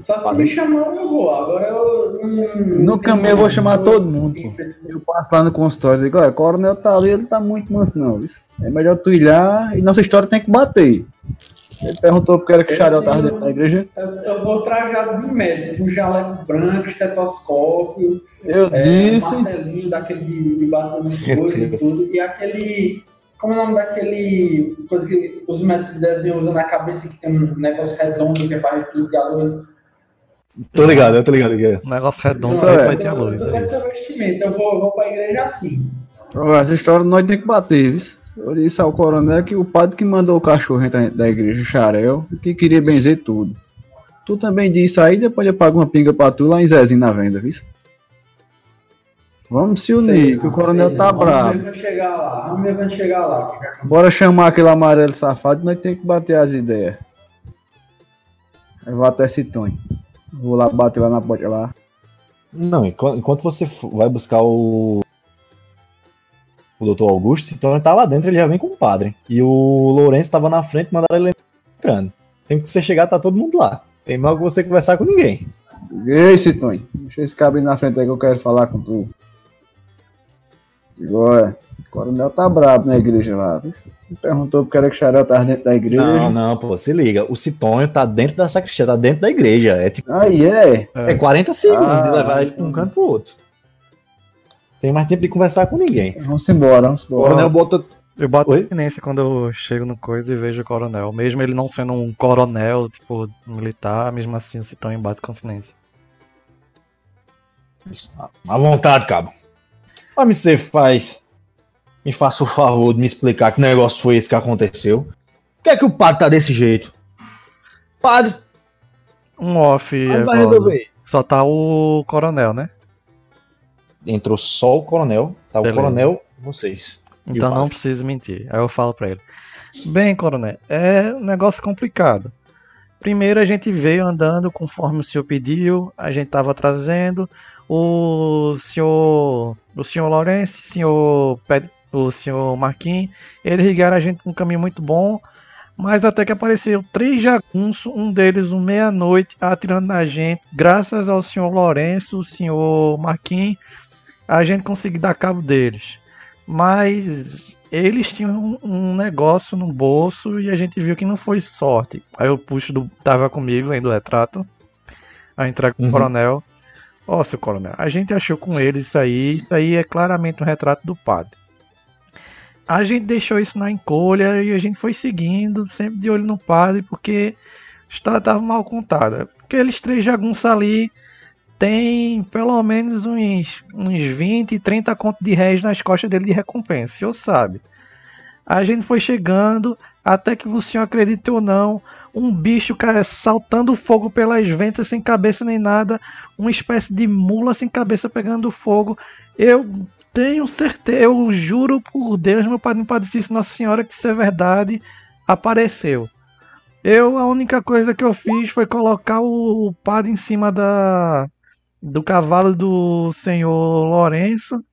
Só se me chamar, eu vou. Agora eu. hum, No caminho eu vou chamar todo mundo, pô. Eu passo lá no consultório e digo, olha, o coronel tá ali, ele tá muito manso não, viu? É melhor tu ir lá e nossa história tem que bater. Ele perguntou porque era que o Xarel tava dentro da igreja. Eu, eu vou trajado de médico, com jaleco branco, estetoscópio, Eu é, disse, um martelinho daquele de, de bater e tudo. E aquele. Como é o nome daquele. coisa que os médicos de desenho usam na cabeça que tem um negócio redondo que é para refletir a luz? Tô ligado, eu tô ligado que é. Um negócio redondo Isso aí é. vai ter a luz, é isso. eu vou, eu vou pra igreja assim. essa história nós tem que bater, viu? Eu disse ao coronel que o padre que mandou o cachorro entrar da igreja, o Xarel, que queria benzer tudo. Tu também disse aí, depois eu pago uma pinga pra tu lá em Zezinho na venda, viu? Vamos se unir, que o coronel Sei, tá Vamos bravo. ver quando chegar lá, vamos ver quando chegar lá. Bora chamar aquele amarelo safado, nós tem que bater as ideias. Eu vou até Citonho. Vou lá bater lá na porta lá. Não, enqu- enquanto você vai buscar o. O doutor Augusto, então ele tá lá dentro, ele já vem com o padre. E o Lourenço tava na frente, mandaram ele entrando. Tem que você chegar, tá todo mundo lá. Tem mal que você conversar com ninguém. Ei, Citonho. Deixa esse cabrinho na frente aí que eu quero falar com tu. Agora, o coronel tá brabo na igreja lá. perguntou porque era que o Xarel tava dentro da igreja. Não, não, pô, se liga. O Citonho tá dentro da sacristia, tá dentro da igreja. É tipo Aí é. é 40 segundos Ah. de levar ele pra um canto pro outro. Tem mais tempo de conversar com ninguém. Vamos embora, vamos O coronel embora. bota. Eu boto Oi? tenência quando eu chego no coisa e vejo o coronel. Mesmo ele não sendo um coronel, tipo, militar, mesmo assim o Citão embate continência. À vontade, cabo. Mas você faz. Me faça o favor de me explicar que negócio foi esse que aconteceu. Por que é que o padre tá desse jeito? Padre, Um off, vai resolver. Só tá o coronel, né? Entrou só o coronel. Tá o Beleza. coronel, vocês. Então o não precisa mentir. Aí eu falo pra ele. Bem, coronel, é um negócio complicado. Primeiro a gente veio andando conforme o senhor pediu, a gente tava trazendo. O senhor, o senhor Lourenço, o senhor, Ped- o senhor Marquinhos, eles ligaram a gente com um caminho muito bom, mas até que apareceram três jagunços, um deles um meia-noite atirando na gente. Graças ao senhor Lourenço, o senhor Marquinhos, a gente conseguiu dar cabo deles mas eles tinham um, negócio no bolso e a gente viu que não foi sorte. Aí eu puxo do. Tava comigo ainda o retrato. A entrega com Uhum. o coronel. Ó, seu coronel, a gente achou com eles isso aí. Isso aí é claramente um retrato do padre. A gente deixou isso na encolha e a gente foi seguindo, sempre de olho no padre, porque a história estava mal contada. Aqueles três jagunços ali tem pelo menos uns, uns 20, 30 contos de réis nas costas dele de recompensa, o senhor sabe. A gente foi chegando, até que o senhor acredite ou não, um bicho cara, saltando fogo pelas ventas sem cabeça nem nada, uma espécie de mula sem cabeça pegando fogo. Eu tenho certeza, eu juro por Deus, meu padrinho Padecíssimo Nossa Senhora, que isso é verdade, apareceu. Eu, a única coisa que eu fiz foi colocar o, o padre em cima da, do cavalo do senhor Lourenço.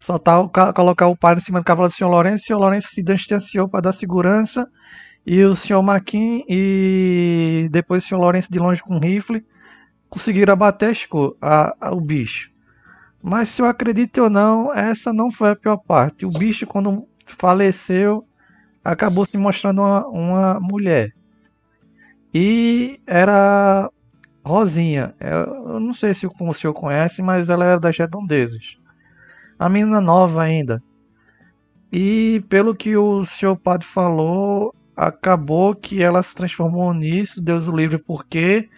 Só tá o ca- colocar o padre em cima do cavalo do senhor Lourenço. O senhor Lourenço se distanciou para dar segurança. E o senhor Maquin e depois o senhor Lourenço de longe com rifle conseguiram abater a- a- o bicho. Mas se eu acredito ou não, essa não foi a pior parte. O bicho, quando faleceu, acabou se mostrando uma, uma mulher. E era Rosinha. Eu, eu não sei se o senhor conhece, mas ela era das redondezas. A menina nova ainda. E pelo que o senhor padre falou, acabou que ela se transformou nisso, Deus o livre, por quê?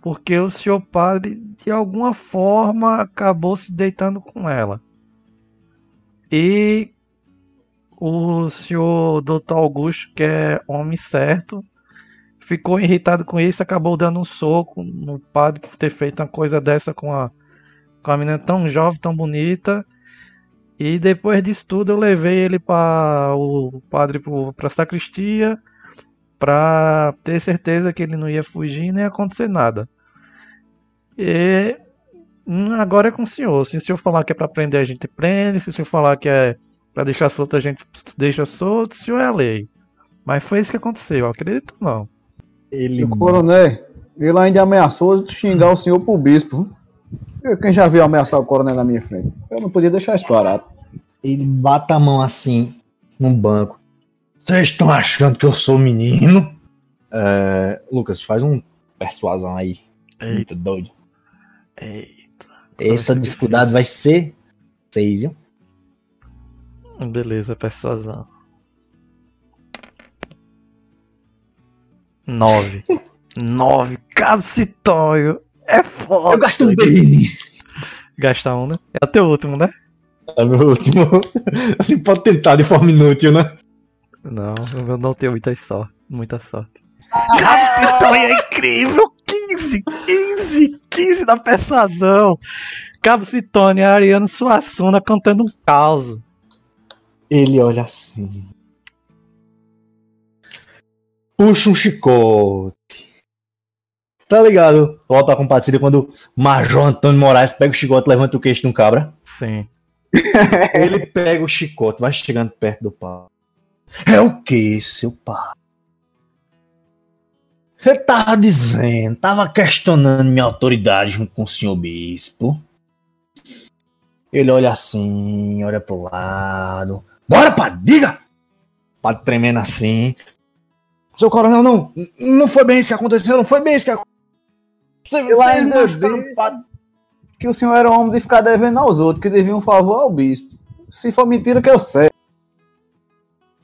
Porque o senhor padre, de alguma forma, acabou se deitando com ela. E o senhor doutor Augusto, que é homem certo, ficou irritado com isso, acabou dando um soco no padre por ter feito uma coisa dessa com a, com a menina tão jovem, tão bonita. E depois disso tudo eu levei ele para o padre para a sacristia para ter certeza que ele não ia fugir nem ia acontecer nada. E hum, agora é com o senhor. Se o senhor falar que é para prender, a gente prende. Se o senhor falar que é para deixar solto, a gente deixa solto. O senhor é a lei. Mas foi isso que aconteceu, eu acredito não. Ele... Seu coronel, ele ainda ameaçou xingar o senhor pro bispo. Quem já viu ameaçar o coronel na minha frente? Eu não podia deixar isso parado. Ele bata a mão assim no banco. Vocês estão achando que eu sou menino? É, Lucas, faz um persuasão aí. Eita. Muito doido. Eita. Essa dificuldade vai ser 6, viu? Beleza, persuasão. 9. 9. Cabcitório. É foda. Eu gasto um Bane. Gasta um, né? É o teu último, né? É o meu último. (laughs) Assim, pode tentar de forma inútil, né? Não, eu não tenho muita sorte. Muita sorte. Cabcitório é incrível! 15! 15! 15 da persuasão! Cabo Citone, Ariano Suassuna cantando um caos. Ele olha assim. Puxa um chicote. Tá ligado? Volta a compartilha quando o Major Antônio Moraes pega o chicote e levanta o queixo de um cabra. Sim. Ele pega o chicote, vai chegando perto do pau. É o que, seu pai? Você tava dizendo, tava questionando minha autoridade junto com o senhor bispo. Ele olha assim, olha pro lado. Bora, pá, diga! Padre tremendo assim. Seu coronel, não, não foi bem isso que aconteceu, não foi bem isso que aconteceu. Você, vocês não ajudaram, que o senhor era homem de ficar devendo aos outros, que devia um favor ao bispo. Se for mentira, que eu sei.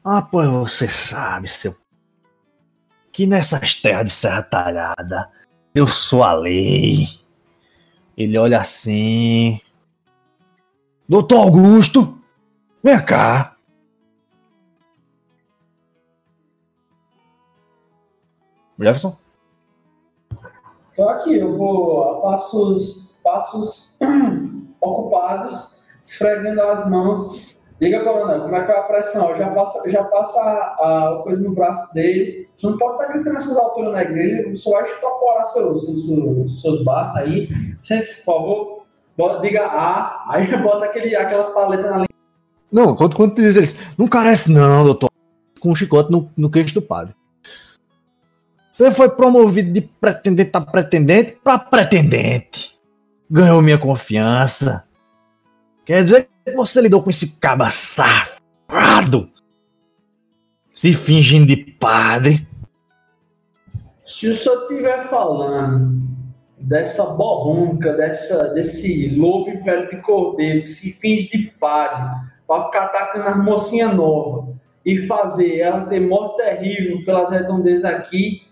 Ah, pois você sabe, seu. Que nessas terras de Serra Talhada, eu sou a lei. Ele olha assim. Doutor Augusto, vem cá. Jefferson? Tô aqui, eu vou a passos, passos (clears throat) ocupados, esfregando as mãos. Diga, coronel, como é que vai a pressão? Já passa, já passa a, a coisa no braço dele. Você não pode estar gritando nessas alturas na igreja, você vai estoporar seus, seus, seus, seus braços aí. Sente-se, por favor. Bota, diga A, aí bota aquele, aquela paleta na língua. Não, quando, quando diz eles, não carece não, doutor. Com um chicote no, no queixo do padre. Você foi promovido de pretendente a pretendente para pretendente. Ganhou minha confiança. Quer dizer que você lidou com esse caba safado. Se fingindo de padre. Se o senhor estiver falando dessa borronca, dessa, desse lobo em pele de cordeiro que se finge de padre para ficar atacando as mocinhas novas e fazer ela ter morte terrível pelas redondezas aqui,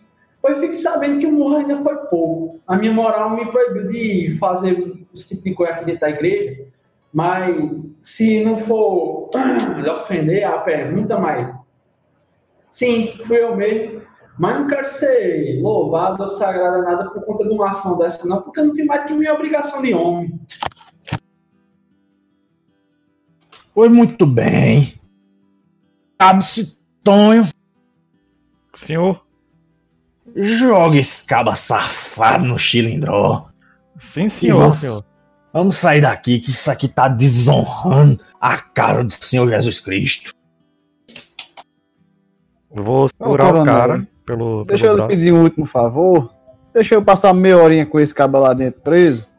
Pois fique sabendo que o morro ainda foi pouco. A minha moral me proibiu de fazer esse tipo de coisa aqui dentro da igreja, mas se não for (clears throat) lhe ofender a pergunta, mas sim, fui eu mesmo. Mas não quero ser louvado ou sagrado nada por conta de uma ação dessa, não, porque eu não fiz mais que minha obrigação de homem. Pois muito bem. Cabe-se, Tonho. Senhor? Joga esse caba safado no chilindró. Sim, senhor, senhor. Vamos sair daqui, que isso aqui tá desonrando a casa do Senhor Jesus Cristo. Vou segurar o cara pelo. Deixa pelo eu lhe pedir um último favor. Deixa eu passar meia horinha com esse caba lá dentro preso.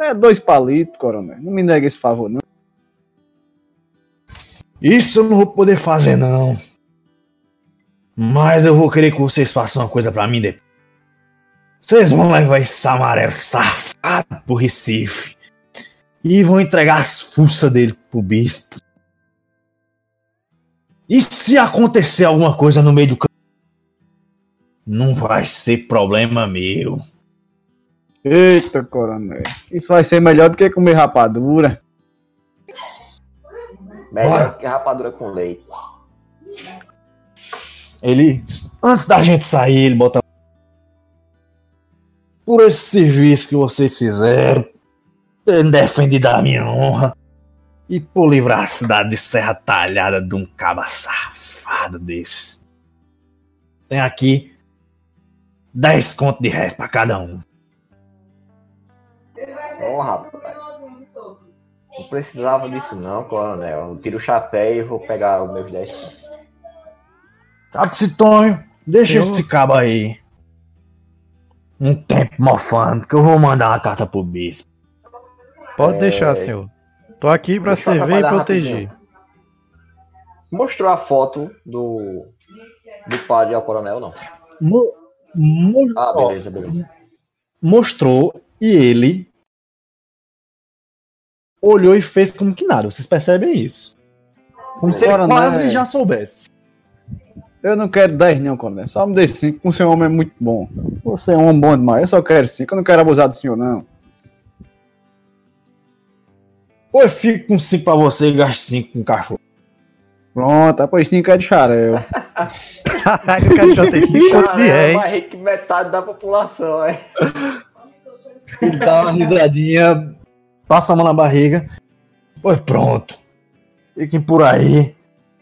É dois palitos, coronel. Não me negue esse favor, não. Isso eu não vou poder fazer, não. Mas eu vou querer que vocês façam uma coisa pra mim depois. Vocês vão levar esse amarelo safado pro Recife. E vão entregar as fuças dele pro bispo. E se acontecer alguma coisa no meio do caminho? Não vai ser problema meu. Eita, coronel. Isso vai ser melhor do que comer rapadura. Melhor Bora. que rapadura com leite. Ele, antes da gente sair, ele bota. Por esse serviço que vocês fizeram, ter defendido a minha honra e por livrar a cidade de Serra Talhada de um caba safado desse. Tem aqui 10 contos de resto pra cada um. Ô, rapaz. Não precisava disso não, coronel. Eu tiro o chapéu e vou pegar os meus 10 pontos. Cabo Citonho, deixa Eu- esse cabo aí. Um tempo mofando, que eu vou mandar uma carta pro bispo. Pode É. deixar, senhor. Tô aqui eu servir e proteger. rapidinho. Mostrou a foto do, do padre ao coronel, não? Mo- mo- Ah, beleza, beleza. mostrou e ele olhou e fez como que nada. Vocês percebem isso? Como se ele Agora, né? quase já soubesse. Eu não quero 10 não, coronel. Só me dê 5, o seu homem é muito bom. Você é um homem bom demais. Eu só quero 5. Eu não quero abusar do senhor, não. Eu fico com 5 pra você e gasto 5 com cachorro. Pronto, pois 5 é de xarel. Caralho, o cara já tem 5 pontos de ré, mais rico que metade da população, é. Ele dá uma risadinha, passa a mão na barriga. Pois pronto. Fiquem por aí.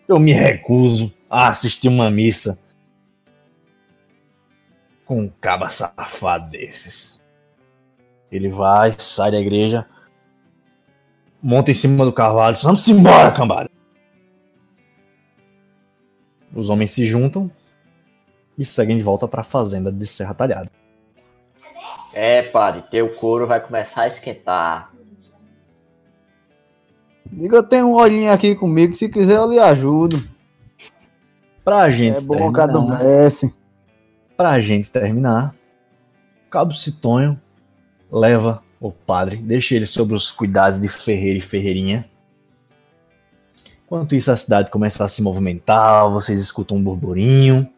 Eu me recuso a assistir uma missa com um caba safado desses. Ele vai, sai da igreja, monta em cima do cavalo, vamos embora, cambada. Os homens se juntam e seguem de volta para a fazenda de Serra Talhada. É, padre, teu couro vai começar a esquentar. Diga, eu tenho um olhinho aqui comigo. Se quiser, eu lhe ajudo. Pra gente É bom que terminar, adormece. pra gente terminar, Cabo Citonho leva o padre, deixa ele sobre os cuidados de Ferreira e Ferreirinha. Enquanto isso, a cidade começa a se movimentar, vocês escutam um burburinho.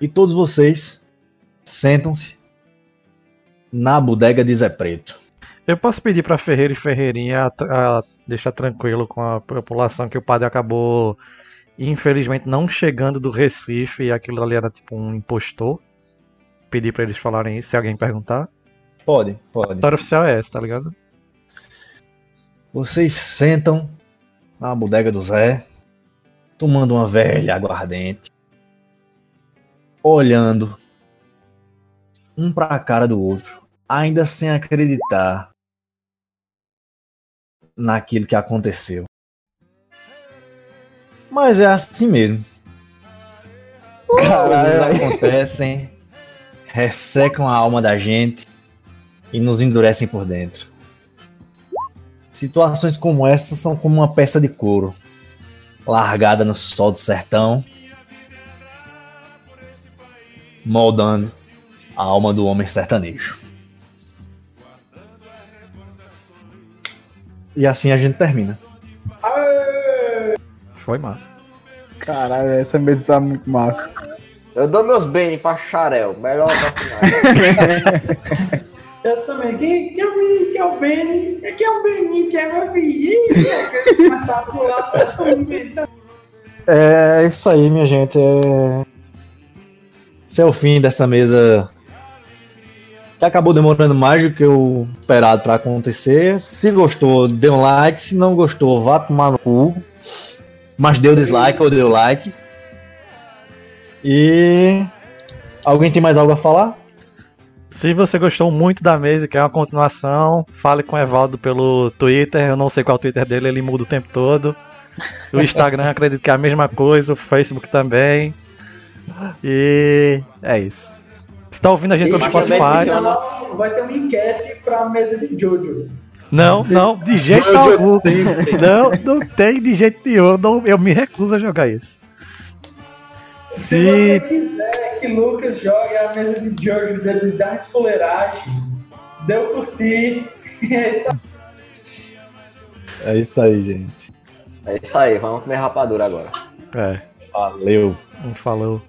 E todos vocês sentam-se na bodega de Zé Preto. Eu posso pedir pra Ferreira e Ferreirinha a, a deixar tranquilo com a população que o padre acabou, infelizmente, não chegando do Recife e aquilo ali era tipo um impostor. Pedir pra eles falarem isso se alguém perguntar. Pode, A pode. história oficial é essa, tá ligado? Vocês sentam na bodega do Zé, tomando uma velha aguardente, olhando um para a cara do outro, ainda sem acreditar naquilo que aconteceu. Mas é assim mesmo. Coisas Caralho. acontecem, ressecam a alma da gente e nos endurecem por dentro. Situações como essas são como uma peça de couro, largada no sol do sertão, moldando a alma do homem sertanejo. E assim a gente termina. Foi massa. Caralho, essa mesa tá muito massa. Eu dou meus bens pra Xarel, melhor personagem. (laughs) Eu também. Quem, quem é o menino? Quem é o Benny? Quem é o Benny? Quem é meu filho? Inventando. É isso aí, minha gente. É... Esse é o fim dessa mesa que acabou demorando mais do que o esperado para acontecer. Se gostou, dê um like. Se não gostou, vá tomar no cu. Mas deu dislike ou deu like. E. Alguém tem mais algo a falar? Se você gostou muito da mesa e quer uma continuação, fale com o Evaldo pelo Twitter. Eu não sei qual é o Twitter dele, ele muda o tempo todo. O Instagram (laughs) acredito que é a mesma coisa, o Facebook também. E é isso. Se tá ouvindo a gente pelo Mas também Spotify. vai ter uma enquete pra mesa de Jojo. Não, não, de jeito algum. Não, não tem de jeito nenhum. Não, eu me recuso a jogar isso. Se Se você quiser que Lucas jogue a mesa de Jojo de Design Fuleiragem, deu curtir. (laughs) É isso aí, gente. É isso aí, vamos comer rapadura agora. É, Valeu. falou.